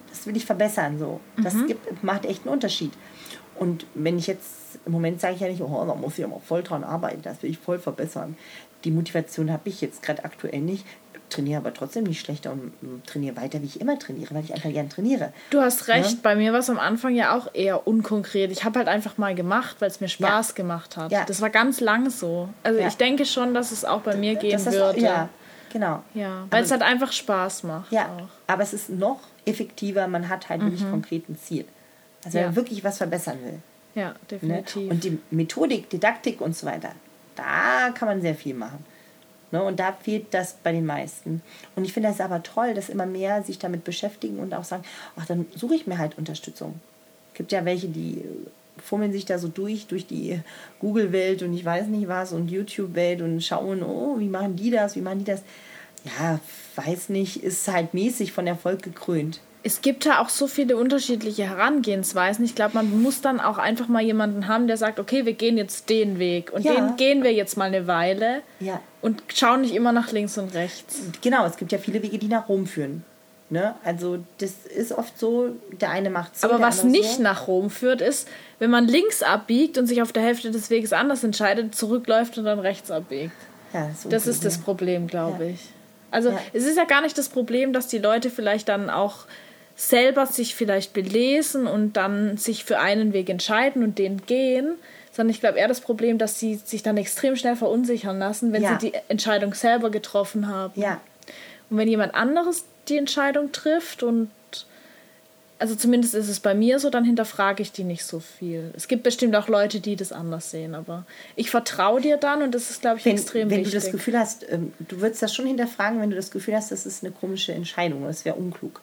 Das will ich verbessern. So. Das mhm. gibt, macht echt einen Unterschied. Und wenn ich jetzt, im Moment sage ich ja nicht, oh, da muss ich aber voll dran arbeiten, das will ich voll verbessern. Die Motivation habe ich jetzt gerade aktuell nicht trainiere aber trotzdem nicht schlechter und trainiere weiter, wie ich immer trainiere, weil ich einfach gern trainiere. Du hast recht, ja? bei mir war es am Anfang ja auch eher unkonkret. Ich habe halt einfach mal gemacht, weil es mir Spaß ja. gemacht hat. Ja. Das war ganz lang so. Also ich denke schon, dass es auch bei mir gehen das würde. Ja, genau. Ja, weil aber, es halt einfach Spaß macht. Ja, auch. aber es ist noch effektiver, man hat halt mhm. wirklich konkret ein Ziel. Also wenn man wirklich was verbessern will. Ja, ne? definitiv. Ne? Und die Methodik, Didaktik und so weiter, da kann man sehr viel machen. Ne? Und da fehlt das bei den meisten. Und ich finde es aber toll, dass immer mehr sich damit beschäftigen und auch sagen, ach, dann suche ich mir halt Unterstützung. Es gibt ja welche, die fummeln sich da so durch, durch die Google-Welt und ich weiß nicht was und YouTube-Welt und schauen, oh, wie machen die das, wie machen die das. Ja, weiß nicht, ist halt mäßig von Erfolg gekrönt es gibt da auch so viele unterschiedliche Herangehensweisen. Ich glaube, man muss dann auch einfach mal jemanden haben, der sagt, okay, wir gehen jetzt den Weg und ja. den gehen wir jetzt mal eine Weile ja. und schauen nicht immer nach links und rechts. Genau, es gibt ja viele Wege, die nach Rom führen. Ne? Also das ist oft so, der eine macht so. Aber was nicht so. nach Rom führt, ist, wenn man links abbiegt und sich auf der Hälfte des Weges anders entscheidet, zurückläuft und dann rechts abbiegt. Ja, das, das ist das Problem, glaube ja. ich. Also ja. es ist ja gar nicht das Problem, dass die Leute vielleicht dann auch selber sich vielleicht belesen und dann sich für einen Weg entscheiden und den gehen, sondern ich glaube eher das Problem, dass sie sich dann extrem schnell verunsichern lassen, wenn ja. sie die Entscheidung selber getroffen haben. Ja. Und wenn jemand anderes die Entscheidung trifft und also zumindest ist es bei mir so, dann hinterfrage ich die nicht so viel. Es gibt bestimmt auch Leute, die das anders sehen, aber ich vertraue dir dann und das ist, glaube ich, wenn, extrem wenn wichtig. Wenn du das Gefühl hast, ähm, du würdest das schon hinterfragen, wenn du das Gefühl hast, das ist eine komische Entscheidung, das wäre unklug.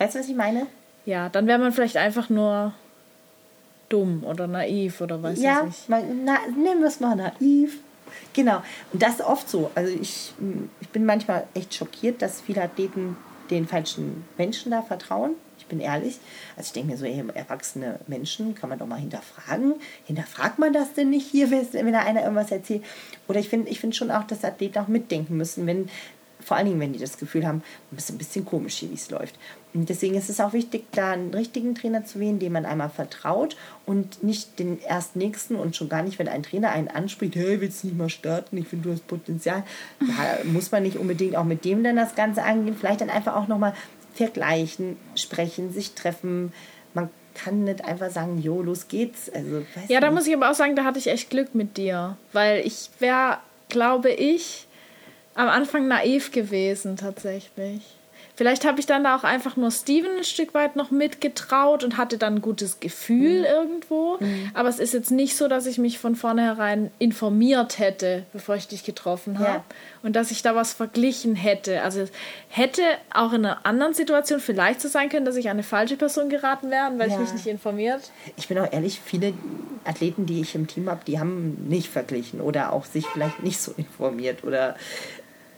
Weißt du, was ich meine? Ja, dann wäre man vielleicht einfach nur dumm oder naiv oder weiß ja, ich nicht. Ja, nehmen wir es mal naiv. Genau. Und das ist oft so. Also ich, ich bin manchmal echt schockiert, dass viele Athleten den falschen Menschen da vertrauen. Ich bin ehrlich. Also ich denke mir so, ey, erwachsene Menschen kann man doch mal hinterfragen. Hinterfragt man das denn nicht hier, wenn da einer irgendwas erzählt? Oder ich finde ich find schon auch, dass Athleten auch mitdenken müssen, wenn vor allen Dingen, wenn die das Gefühl haben, es ist ein bisschen komisch hier, wie es läuft. Und deswegen ist es auch wichtig, da einen richtigen Trainer zu wählen, dem man einmal vertraut und nicht den erst nächsten und schon gar nicht, wenn ein Trainer einen anspricht, hey, willst du nicht mal starten? Ich finde, du hast Potenzial. Da muss man nicht unbedingt auch mit dem dann das Ganze angehen. Vielleicht dann einfach auch nochmal vergleichen, sprechen, sich treffen. Man kann nicht einfach sagen, jo, los geht's. Also, ja, da muss ich aber auch sagen, da hatte ich echt Glück mit dir. Weil ich wäre, glaube ich, am Anfang naiv gewesen tatsächlich. Vielleicht habe ich dann da auch einfach nur Steven ein Stück weit noch mitgetraut und hatte dann ein gutes Gefühl mhm. irgendwo. Mhm. Aber es ist jetzt nicht so, dass ich mich von vornherein informiert hätte, bevor ich dich getroffen habe. Ja. Und dass ich da was verglichen hätte. Also hätte auch in einer anderen Situation vielleicht so sein können, dass ich an eine falsche Person geraten wäre, weil ja. ich mich nicht informiert. Ich bin auch ehrlich, viele Athleten, die ich im Team habe, die haben nicht verglichen oder auch sich vielleicht nicht so informiert oder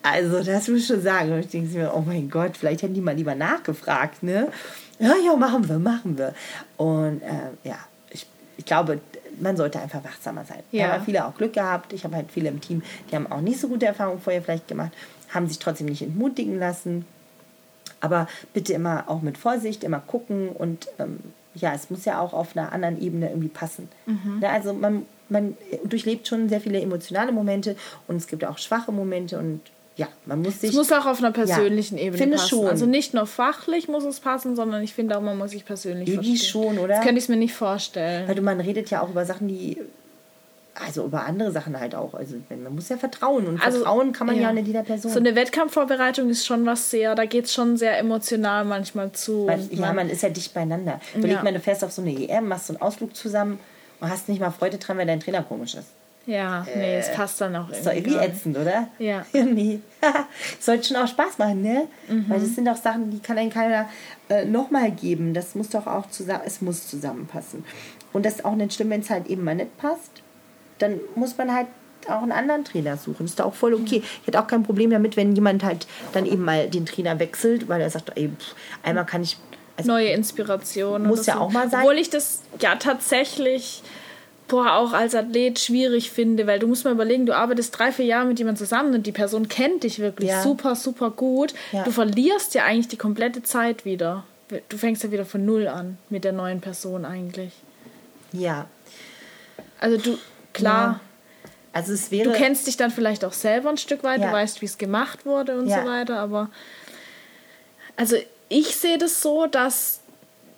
also, das muss ich schon sagen. Und ich denke mir, oh mein Gott, vielleicht hätten die mal lieber nachgefragt, ne? Ja, ja, machen wir, machen wir. Und äh, ja, ich, ich glaube, man sollte einfach wachsamer sein. Ja. Da haben viele auch Glück gehabt. Ich habe halt viele im Team, die haben auch nicht so gute Erfahrungen vorher vielleicht gemacht, haben sich trotzdem nicht entmutigen lassen. Aber bitte immer auch mit Vorsicht, immer gucken und ähm, ja, es muss ja auch auf einer anderen Ebene irgendwie passen. Mhm. Ja, also man, man durchlebt schon sehr viele emotionale Momente und es gibt auch schwache Momente und ja, man muss sich. Es muss auch auf einer persönlichen ja, Ebene finde passen. Schon. Also nicht nur fachlich muss es passen, sondern ich finde auch, man muss sich persönlich Irgendwie verstehen. schon, oder? Das könnte ich mir nicht vorstellen. Weil du, man redet ja auch über Sachen, die. Also über andere Sachen halt auch. Also man muss ja vertrauen. Und also, vertrauen kann man ja, ja nicht jeder Person. So eine Wettkampfvorbereitung ist schon was sehr, da geht es schon sehr emotional manchmal zu. Weil, ja, man, man ist ja dicht beieinander. Überleg ja. mal, du fährst auf so eine EM, machst so einen Ausflug zusammen und hast nicht mal Freude dran, weil dein Trainer komisch ist. Ja, äh, nee, es passt dann auch irgendwie. Ist doch irgendwie ätzend, oder? Ja. nee. Sollte schon auch Spaß machen, ne? Mhm. Weil das sind auch Sachen, die kann einem keiner äh, nochmal geben. Das muss doch auch zusammen, es muss zusammenpassen. Und das ist auch nicht schlimm, wenn es halt eben mal nicht passt. Dann muss man halt auch einen anderen Trainer suchen. Ist doch auch voll okay. Ich hätte auch kein Problem damit, wenn jemand halt dann eben mal den Trainer wechselt, weil er sagt, ey, pff, einmal kann ich. Also Neue Inspiration. Muss ja so. auch mal sein. Obwohl ich das ja tatsächlich boah, auch als Athlet schwierig finde, weil du musst mal überlegen, du arbeitest drei, vier Jahre mit jemandem zusammen und die Person kennt dich wirklich ja. super, super gut. Ja. Du verlierst ja eigentlich die komplette Zeit wieder. Du fängst ja wieder von Null an mit der neuen Person eigentlich. Ja. Also du, klar. Ja. Also es wäre. Du kennst dich dann vielleicht auch selber ein Stück weit, du weißt, wie es gemacht wurde und so weiter, aber also ich sehe das so, dass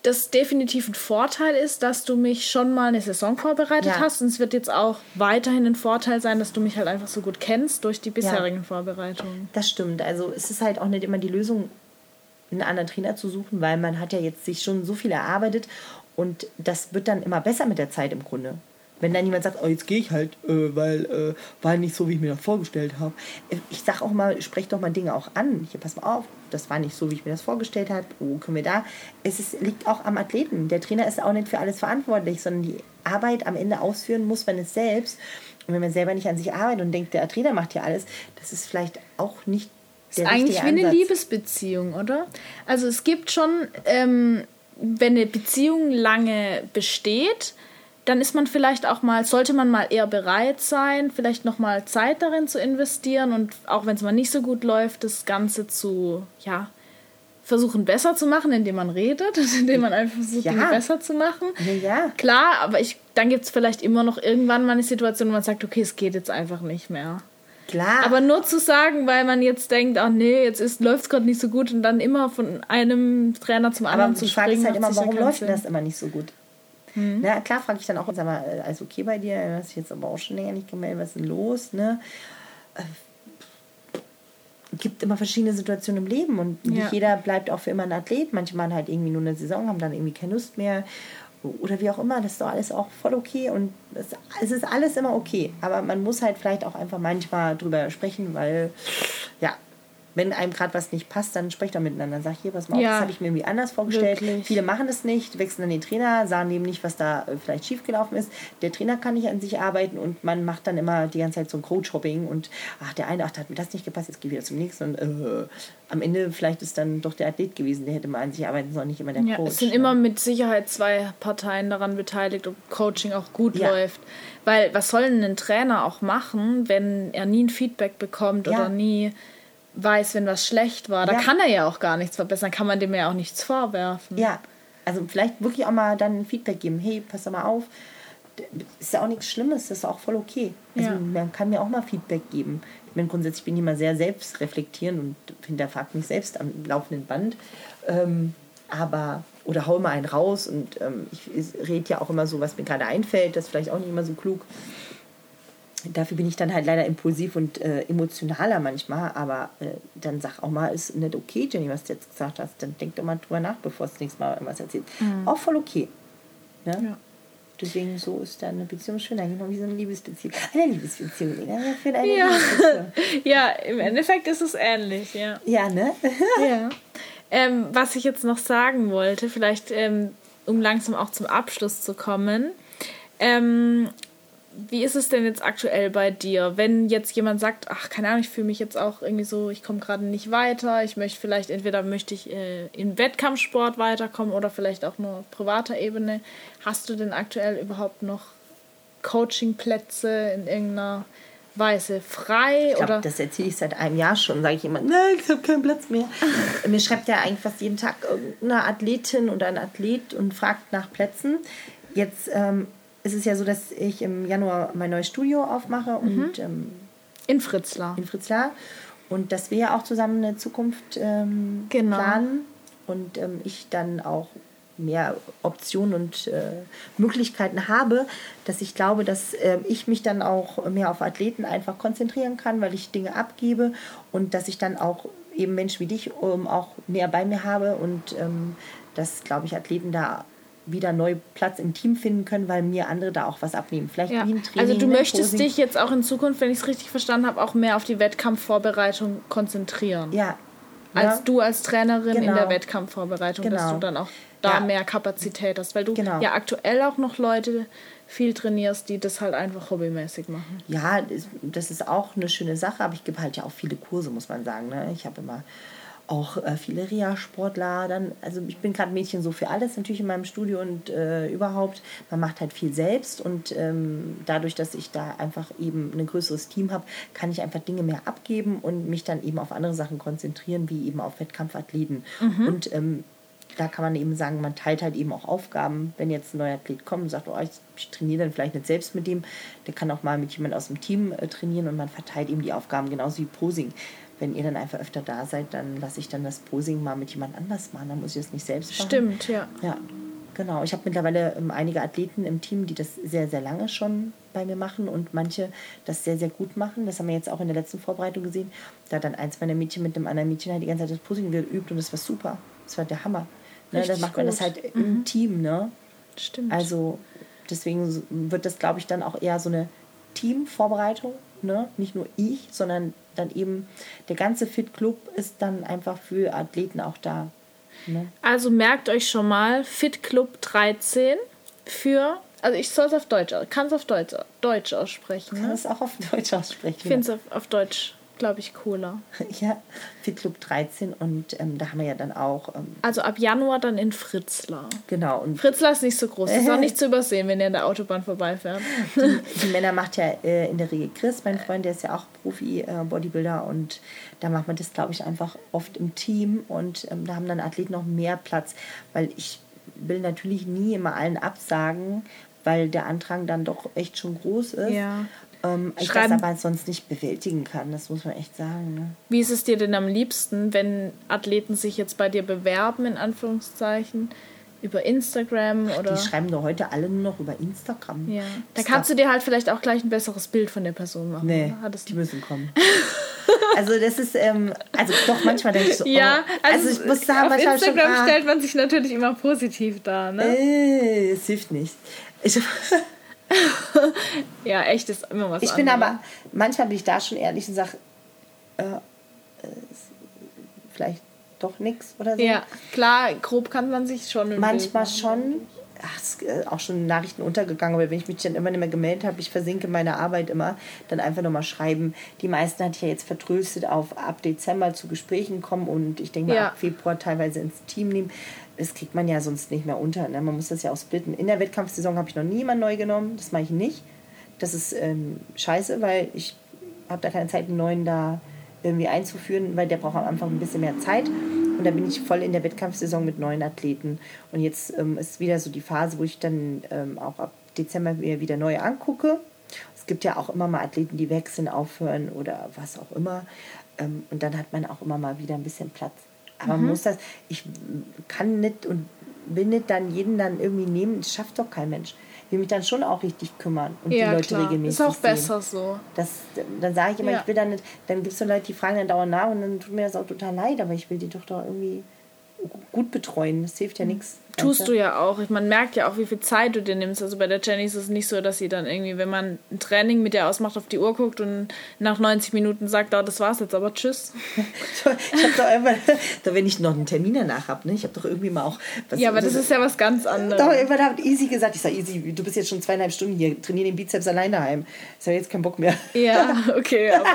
das definitiv ein Vorteil ist, dass du mich schon mal eine Saison vorbereitet ja. hast. Und es wird jetzt auch weiterhin ein Vorteil sein, dass du mich halt einfach so gut kennst durch die bisherigen ja. Vorbereitungen. Das stimmt. Also es ist halt auch nicht immer die Lösung, einen anderen Trainer zu suchen, weil man hat ja jetzt sich schon so viel erarbeitet und das wird dann immer besser mit der Zeit im Grunde. Wenn dann jemand sagt, oh, jetzt gehe ich halt, äh, weil äh, war nicht so, wie ich mir das vorgestellt habe. Ich sage auch mal, spreche doch mal Dinge auch an. Hier, pass mal auf, das war nicht so, wie ich mir das vorgestellt habe. Wo können wir da? Es ist, liegt auch am Athleten. Der Trainer ist auch nicht für alles verantwortlich, sondern die Arbeit am Ende ausführen muss man es selbst. Und wenn man selber nicht an sich arbeitet und denkt, der Trainer macht ja alles, das ist vielleicht auch nicht der ist eigentlich wie eine Liebesbeziehung, oder? Also es gibt schon, ähm, wenn eine Beziehung lange besteht, dann ist man vielleicht auch mal, sollte man mal eher bereit sein, vielleicht noch mal Zeit darin zu investieren und auch wenn es mal nicht so gut läuft, das Ganze zu, ja, versuchen besser zu machen, indem man redet, indem man einfach versucht, ja. Dinge besser zu machen. Ja. Klar, aber ich, dann gibt es vielleicht immer noch irgendwann mal eine Situation, wo man sagt, okay, es geht jetzt einfach nicht mehr. Klar. Aber nur zu sagen, weil man jetzt denkt, ach nee, jetzt läuft es gerade nicht so gut und dann immer von einem Trainer zum anderen aber zu springen. Aber ich frage halt immer, warum läuft das immer nicht so gut? Mhm. Na klar, frage ich dann auch, sag mal, alles okay bei dir? Du hast dich jetzt aber auch schon länger nicht gemeldet, was ist denn los? Ne? Äh, gibt immer verschiedene Situationen im Leben und nicht ja. jeder bleibt auch für immer ein Athlet. Manche machen halt irgendwie nur eine Saison, haben dann irgendwie keine Lust mehr oder wie auch immer. Das ist doch alles auch voll okay und es, es ist alles immer okay. Aber man muss halt vielleicht auch einfach manchmal drüber sprechen, weil ja, wenn einem gerade was nicht passt, dann sprecht doch miteinander. Sag hier, was mal ja. das habe ich mir irgendwie anders vorgestellt. Wirklich. Viele machen das nicht, wechseln dann den Trainer, sagen eben nicht, was da äh, vielleicht schiefgelaufen ist. Der Trainer kann nicht an sich arbeiten und man macht dann immer die ganze Zeit so ein Coach-Hopping und ach, der eine, ach, da hat mir das nicht gepasst, jetzt gehe ich wieder zum nächsten und äh, am Ende vielleicht ist dann doch der Athlet gewesen, der hätte mal an sich arbeiten sollen, nicht immer der ja, Coach. Es sind ja. immer mit Sicherheit zwei Parteien daran beteiligt, ob Coaching auch gut ja. läuft. Weil was soll denn ein Trainer auch machen, wenn er nie ein Feedback bekommt oder nie weiß, wenn was schlecht war. Da ja. kann er ja auch gar nichts verbessern, kann man dem ja auch nichts vorwerfen. Ja, also vielleicht wirklich auch mal dann Feedback geben. Hey, pass doch mal auf. Ist ja auch nichts Schlimmes, das ist auch voll okay. Also ja. man kann mir auch mal Feedback geben. Ich bin grundsätzlich bin ich immer sehr selbstreflektierend und hinterfragt mich selbst am laufenden Band. Ähm, aber, oder hau mal einen raus und ähm, ich rede ja auch immer so, was mir gerade einfällt. Das ist vielleicht auch nicht immer so klug dafür bin ich dann halt leider impulsiv und äh, emotionaler manchmal, aber äh, dann sag auch mal, ist nicht okay, Jenny, was du jetzt gesagt hast. Dann denk doch mal drüber nach, bevor du das nächste Mal irgendwas erzählst. Mhm. Auch voll okay. Ne? Ja. Deswegen so ist da eine Beziehung schön, genau wie so eine Liebesbeziehung. Eine Liebesbeziehung, für eine ja. Liebesbeziehung. ja, im Endeffekt ist es ähnlich, ja. Ja, ne? ja. Ähm, was ich jetzt noch sagen wollte, vielleicht ähm, um langsam auch zum Abschluss zu kommen. Ähm, wie ist es denn jetzt aktuell bei dir? Wenn jetzt jemand sagt, ach, keine Ahnung, ich fühle mich jetzt auch irgendwie so, ich komme gerade nicht weiter, ich möchte vielleicht, entweder möchte ich äh, in Wettkampfsport weiterkommen oder vielleicht auch nur auf privater Ebene. Hast du denn aktuell überhaupt noch Coachingplätze in irgendeiner Weise frei? Ich glaub, Das erzähle ich seit einem Jahr schon, sage ich immer, nein, ich habe keinen Platz mehr. Mir schreibt ja eigentlich fast jeden Tag eine Athletin oder ein Athlet und fragt nach Plätzen. Jetzt ähm, es ist ja so, dass ich im Januar mein neues Studio aufmache mhm. und ähm, in Fritzlar. In Fritzlar. Und dass wir ja auch zusammen eine Zukunft ähm, genau. planen und ähm, ich dann auch mehr Optionen und äh, Möglichkeiten habe, dass ich glaube, dass äh, ich mich dann auch mehr auf Athleten einfach konzentrieren kann, weil ich Dinge abgebe und dass ich dann auch eben Menschen wie dich um, auch mehr bei mir habe und ähm, dass, glaube ich, Athleten da wieder neu Platz im Team finden können, weil mir andere da auch was abnehmen. Vielleicht ja. wie ein Training. Also du möchtest Posing. dich jetzt auch in Zukunft, wenn ich es richtig verstanden habe, auch mehr auf die Wettkampfvorbereitung konzentrieren. Ja. Als ja. du als Trainerin genau. in der Wettkampfvorbereitung, genau. dass du dann auch da ja. mehr Kapazität hast, weil du genau. ja aktuell auch noch Leute viel trainierst, die das halt einfach hobbymäßig machen. Ja, das ist auch eine schöne Sache, aber ich gebe halt ja auch viele Kurse, muss man sagen. Ne? Ich habe immer auch äh, viele Reha-Sportler. Dann, also ich bin gerade Mädchen so für alles natürlich in meinem Studio und äh, überhaupt. Man macht halt viel selbst und ähm, dadurch, dass ich da einfach eben ein größeres Team habe, kann ich einfach Dinge mehr abgeben und mich dann eben auf andere Sachen konzentrieren, wie eben auf Wettkampfathleten. Mhm. Und ähm, da kann man eben sagen, man teilt halt eben auch Aufgaben. Wenn jetzt ein neuer Athlet kommt und sagt, oh, ich, ich trainiere dann vielleicht nicht selbst mit dem, der kann auch mal mit jemand aus dem Team äh, trainieren und man verteilt eben die Aufgaben, genauso wie Posing wenn ihr dann einfach öfter da seid, dann lasse ich dann das Posing mal mit jemand anders machen. Dann muss ich das nicht selbst machen. Stimmt, ja. Ja, genau. Ich habe mittlerweile ähm, einige Athleten im Team, die das sehr, sehr lange schon bei mir machen und manche das sehr, sehr gut machen. Das haben wir jetzt auch in der letzten Vorbereitung gesehen. Da hat dann eins meiner Mädchen mit dem anderen Mädchen halt die ganze Zeit das Posing geübt und das war super. Das war der Hammer. Ne, dann macht man das halt mhm. im Team, ne? Stimmt. Also deswegen wird das, glaube ich, dann auch eher so eine Teamvorbereitung, ne? Nicht nur ich, sondern dann eben der ganze Fit Club ist dann einfach für Athleten auch da. Ne? Also merkt euch schon mal Fit Club 13 für also ich soll es auf Deutsch, kann es auf Deutsch, Deutsch aussprechen. Ne? Kann es auch auf Deutsch aussprechen. Ich finde es auf, auf Deutsch, glaube ich, cooler. ja, Fit Club 13 und ähm, da haben wir ja dann auch. Ähm, also ab Januar dann in Fritzlar. Genau. Und Fritzlar ist nicht so groß, ist auch nicht zu übersehen, wenn ihr an der Autobahn vorbeifährt. die, die Männer macht ja äh, in der Regel Chris, mein Freund, der ist ja auch Profi-Bodybuilder äh, und da macht man das, glaube ich, einfach oft im Team und ähm, da haben dann Athleten noch mehr Platz, weil ich will natürlich nie immer allen absagen, weil der Antrag dann doch echt schon groß ist. Ja. Ähm, ich das aber sonst nicht bewältigen kann, das muss man echt sagen. Ne? Wie ist es dir denn am liebsten, wenn Athleten sich jetzt bei dir bewerben, in Anführungszeichen? Über Instagram oder. Die schreiben doch heute alle nur noch über Instagram. Ja. Da kannst du dir halt vielleicht auch gleich ein besseres Bild von der Person machen. Nee, die müssen kommen. also das ist, ähm, also doch manchmal denke ich so, ja, oh, also, also ich muss sagen, auf Instagram schon, ah, stellt man sich natürlich immer positiv dar, ne? Äh, es hilft nicht. Ich, ja, echt ist immer was Ich anderes. bin aber, manchmal bin ich da schon ehrlich und sage, äh, äh, vielleicht doch nichts oder so. Ja, klar, grob kann man sich schon. Manchmal schon. Ach, ist äh, auch schon Nachrichten untergegangen, aber wenn ich mich dann immer nicht mehr gemeldet habe, ich versinke meine Arbeit immer, dann einfach nochmal schreiben. Die meisten hatte ich ja jetzt vertröstet auf ab Dezember zu Gesprächen kommen und ich denke mal ja. ab Februar teilweise ins Team nehmen das kriegt man ja sonst nicht mehr unter. Ne? Man muss das ja auch splitten. In der Wettkampfsaison habe ich noch niemand neu genommen. Das mache ich nicht. Das ist ähm, scheiße, weil ich habe da keine Zeit, einen neuen da irgendwie einzuführen, weil der braucht Anfang ein bisschen mehr Zeit. Und da bin ich voll in der Wettkampfsaison mit neuen Athleten. Und jetzt ähm, ist wieder so die Phase, wo ich dann ähm, auch ab Dezember mir wieder neu angucke. Es gibt ja auch immer mal Athleten, die wechseln, aufhören oder was auch immer. Ähm, und dann hat man auch immer mal wieder ein bisschen Platz. Aber mhm. muss das, ich kann nicht und will nicht dann jeden dann irgendwie nehmen, das schafft doch kein Mensch. Ich will mich dann schon auch richtig kümmern und ja, die Leute klar. regelmäßig. Ist auch besser so. Das, dann sage ich immer, ja. ich will dann nicht, dann gibt es so Leute, die fragen dann dauernd nach und dann tut mir das auch total leid, aber ich will die doch doch irgendwie gut betreuen. Das hilft ja nichts. Tust du ja auch. Man merkt ja auch, wie viel Zeit du dir nimmst. Also bei der Jenny ist es nicht so, dass sie dann irgendwie, wenn man ein Training mit der ausmacht, auf die Uhr guckt und nach 90 Minuten sagt, oh, das war's jetzt, aber tschüss. ich habe doch immer, da wenn ich noch einen Termin danach habe, ne? ich habe doch irgendwie mal auch. Was, ja, aber das, ist ja was ganz anderes. Doch, irgendwann hat Easy gesagt, ich sage, Easy, du bist jetzt schon zweieinhalb Stunden hier, trainiere den Bizeps alleine heim. Ich sage, jetzt keinen Bock mehr. Ja, okay, aber.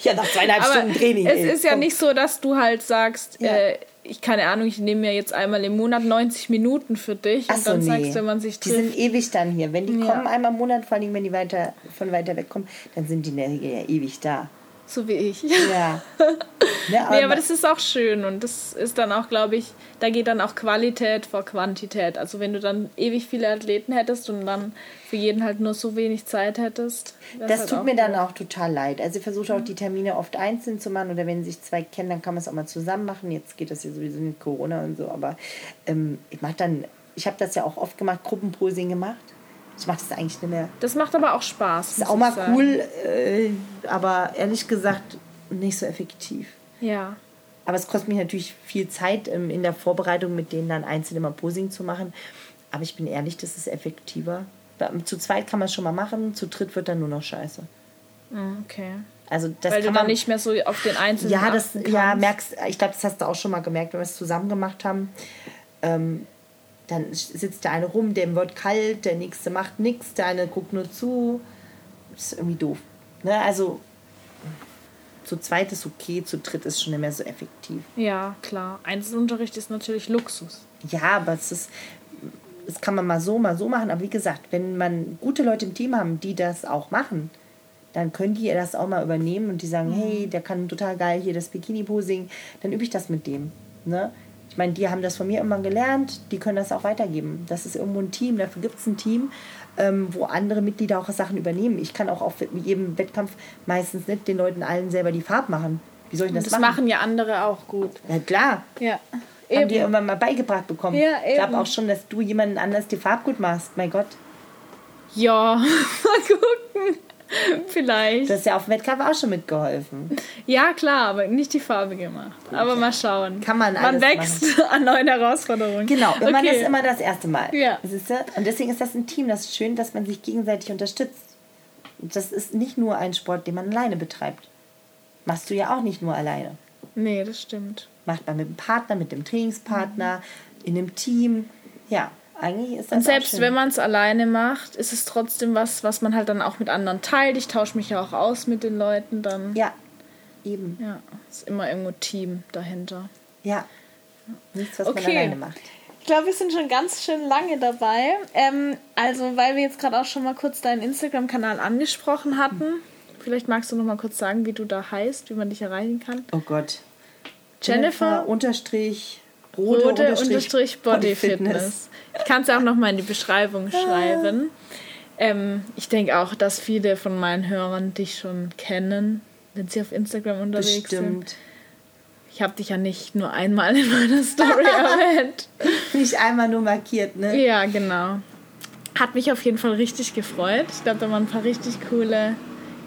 ja, nach zweieinhalb aber Stunden Training. Es ey, ist ja nicht so, dass du halt sagst, ja. äh, ich keine Ahnung, ich nehme mir jetzt einmal im Monat 90 Minuten für dich Ach und dann nee. sagst du, wenn man sich trifft. Die sind ewig dann hier. Wenn die ja. kommen einmal im Monat, vor allem wenn die weiter, von weiter weg kommen, dann sind die in der Regel ja ewig da. So wie ich. Ja. ja aber, nee, aber das ist auch schön und das ist dann auch, glaube ich, da geht dann auch Qualität vor Quantität. Also wenn du dann ewig viele Athleten hättest und dann für jeden halt nur so wenig Zeit hättest. Das halt tut mir dann auch total leid. Also ich versuche auch die Termine oft einzeln zu machen oder wenn sich zwei kennen, dann kann man es auch mal zusammen machen. Jetzt geht das ja sowieso mit Corona und so, aber ähm, ich mache dann, ich habe das ja auch oft gemacht, Gruppenposing gemacht ich mache das eigentlich nicht mehr. Das macht aber auch Spaß. Ist auch mal sagen. cool, äh, aber ehrlich gesagt nicht so effektiv. Ja. Aber es kostet mich natürlich viel Zeit ähm, in der Vorbereitung, mit denen dann einzeln immer Posing zu machen. Aber ich bin ehrlich, das ist effektiver. Zu zweit kann man es schon mal machen, zu dritt wird dann nur noch scheiße. Mm, okay. Also das Weil du dann nicht mehr so auf den einzelnen Ja, das ja, merkst, ich glaube, das hast du auch schon mal gemerkt, wenn wir es zusammen gemacht haben. Ähm, dann sitzt der eine rum, dem wird kalt, der nächste macht nichts, der eine guckt nur zu. Das ist irgendwie doof. Ne? Also zu zweit ist okay, zu dritt ist schon nicht mehr so effektiv. Ja, klar. Einzelunterricht ist natürlich Luxus. Ja, aber es ist, das kann man mal so, mal so machen. Aber wie gesagt, wenn man gute Leute im Team haben, die das auch machen, dann können die das auch mal übernehmen und die sagen, mhm. hey, der kann total geil hier das Bikini-Posing, dann übe ich das mit dem. Ne? Ich meine, die haben das von mir immer gelernt, die können das auch weitergeben. Das ist irgendwo ein Team, dafür gibt es ein Team, ähm, wo andere Mitglieder auch Sachen übernehmen. Ich kann auch auf jedem Wettkampf meistens nicht den Leuten allen selber die Farbe machen. Wie soll ich das, das machen? Das machen ja andere auch gut. Ja, klar. Ja. Haben die irgendwann mal beigebracht bekommen. Ja, eben. Ich glaube auch schon, dass du jemanden anders die Farbe gut machst. Mein Gott. Ja, mal gucken. Vielleicht. Du hast ja auf dem Wettkampf auch schon mitgeholfen. Ja, klar, aber nicht die Farbe gemacht. Gut, aber mal schauen. Kann man Man wächst machen. an neuen Herausforderungen. Genau, und okay. man ist immer das erste Mal. Ja. Und deswegen ist das ein Team, das ist schön, dass man sich gegenseitig unterstützt. Das ist nicht nur ein Sport, den man alleine betreibt. Machst du ja auch nicht nur alleine. Nee, das stimmt. Macht man mit dem Partner, mit dem Trainingspartner, mhm. in einem Team. Ja, eigentlich ist das Und selbst wenn man es alleine macht, ist es trotzdem was, was man halt dann auch mit anderen teilt. Ich tausche mich ja auch aus mit den Leuten dann. Ja. eben. Ja, ist immer irgendwo Team dahinter. Ja. Nichts, was okay. man alleine macht. Ich glaube, wir sind schon ganz schön lange dabei. Ähm, also, weil wir jetzt gerade auch schon mal kurz deinen Instagram-Kanal angesprochen hatten. Vielleicht magst du noch mal kurz sagen, wie du da heißt, wie man dich erreichen kann. Oh Gott. Jennifer, Jennifer unterstrich Rode, Rode unterstrich, unterstrich Body, Fitness. Fitness. Ich kann es auch noch mal in die Beschreibung schreiben. Ähm, ich denke auch, dass viele von meinen Hörern dich schon kennen, wenn sie auf Instagram unterwegs Bestimmt. sind. Ich habe dich ja nicht nur einmal in meiner Story erwähnt. Nicht einmal nur markiert, ne? Ja, genau. Hat mich auf jeden Fall richtig gefreut. Ich glaube, da waren ein paar richtig coole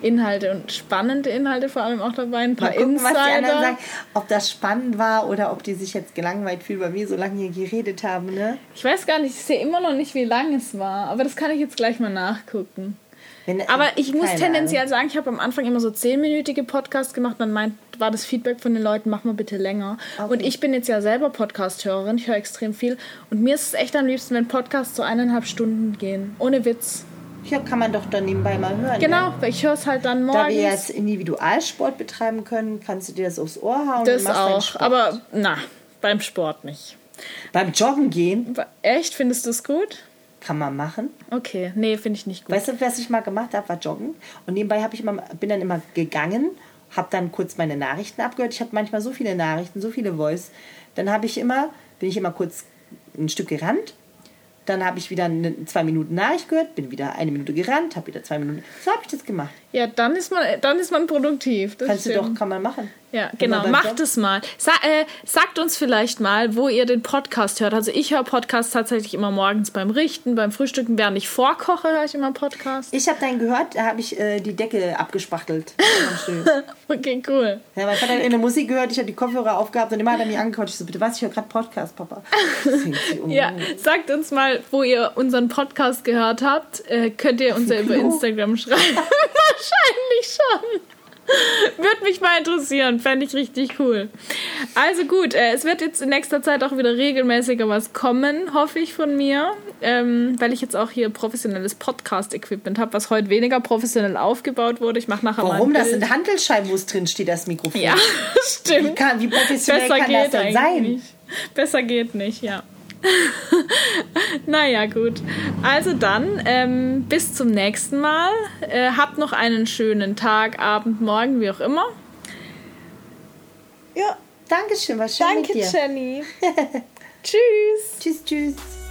Inhalte und spannende Inhalte vor allem auch dabei, ein paar Mal gucken, Insider. Was die anderen sagen, ob das spannend war oder ob die sich jetzt gelangweilt fühlen, weil wir so lange hier geredet haben, ne? Ich weiß gar nicht, ich sehe immer noch nicht, wie lang es war, aber das kann ich jetzt gleich mal nachgucken. Wenn, aber ich muss tendenziell Ahnung. sagen, ich habe am Anfang immer so zehnminütige Podcasts gemacht, dann meint, war das Feedback von den Leuten, mach mal bitte länger. Okay. Und ich bin jetzt ja selber Podcast-Hörerin, ich höre extrem viel. Und mir ist es echt am liebsten, wenn Podcasts so eineinhalb Stunden gehen. Ohne Witz. Ja, kann man doch dann nebenbei mal hören. Genau, weil ich höre es halt dann morgens. Da wir jetzt Individualsport betreiben können, kannst du dir das aufs Ohr hauen. Das auch, aber na, beim Sport nicht. Beim Joggen gehen? Echt? Findest du es gut? Kann man machen. Okay, nee, finde ich nicht gut. Weißt du, was ich mal gemacht habe, war joggen. Und nebenbei habe ich immer, bin dann immer gegangen, habe dann kurz meine Nachrichten abgehört. Ich habe manchmal so viele Nachrichten, so viele Voice. Dann habe ich immer, bin ich immer kurz ein Stück gerannt, dann habe ich wieder zwei Minuten Nachricht gehört, bin wieder eine Minute gerannt, habe wieder zwei Minuten. So habe ich das gemacht. Ja, dann ist man, dann ist man produktiv. Das Kannst stimmt. du doch, kann man machen. Ja, genau. Macht es mal. Sa äh, sagt uns vielleicht mal, wo ihr den Podcast hört. Also ich höre Podcasts tatsächlich immer morgens beim Richten, beim Frühstücken. Während ich vorkoche, höre ich immer Podcasts. Ich habe deinen gehört, da habe ich äh, die Decke abgespachtelt. okay, cool. Ja, mein Vater hat eine Musik gehört, ich habe die Kopfhörer aufgehabt und immer hat er mich angeguckt. Ich so, bitte was, ich höre gerade Podcast, Papa. Um. ja, sagt uns mal, wo ihr unseren Podcast gehört habt. Äh, könnt ihr uns ja über Instagram schreiben. Wahrscheinlich schon. Würde mich mal interessieren, fände ich richtig cool. Also gut, äh, es wird jetzt in nächster Zeit auch wieder regelmäßiger was kommen, hoffe ich von mir, ähm, weil ich jetzt auch hier professionelles Podcast-Equipment habe, was heute weniger professionell aufgebaut wurde. Ich mache nachher Warum? mal Warum? Das sind Handelsscheiben, wo es drin steht, das Mikrofon. Ja, stimmt. Wie, kann, wie professionell Besser kann das denn sein? Nicht. Besser geht nicht, ja. naja, gut. Also dann, ähm, bis zum nächsten Mal. Äh, habt noch einen schönen Tag, Abend, Morgen, wie auch immer. Ja, danke schön, war schön Danke, mit dir. Jenny. tschüss. Tschüss, tschüss.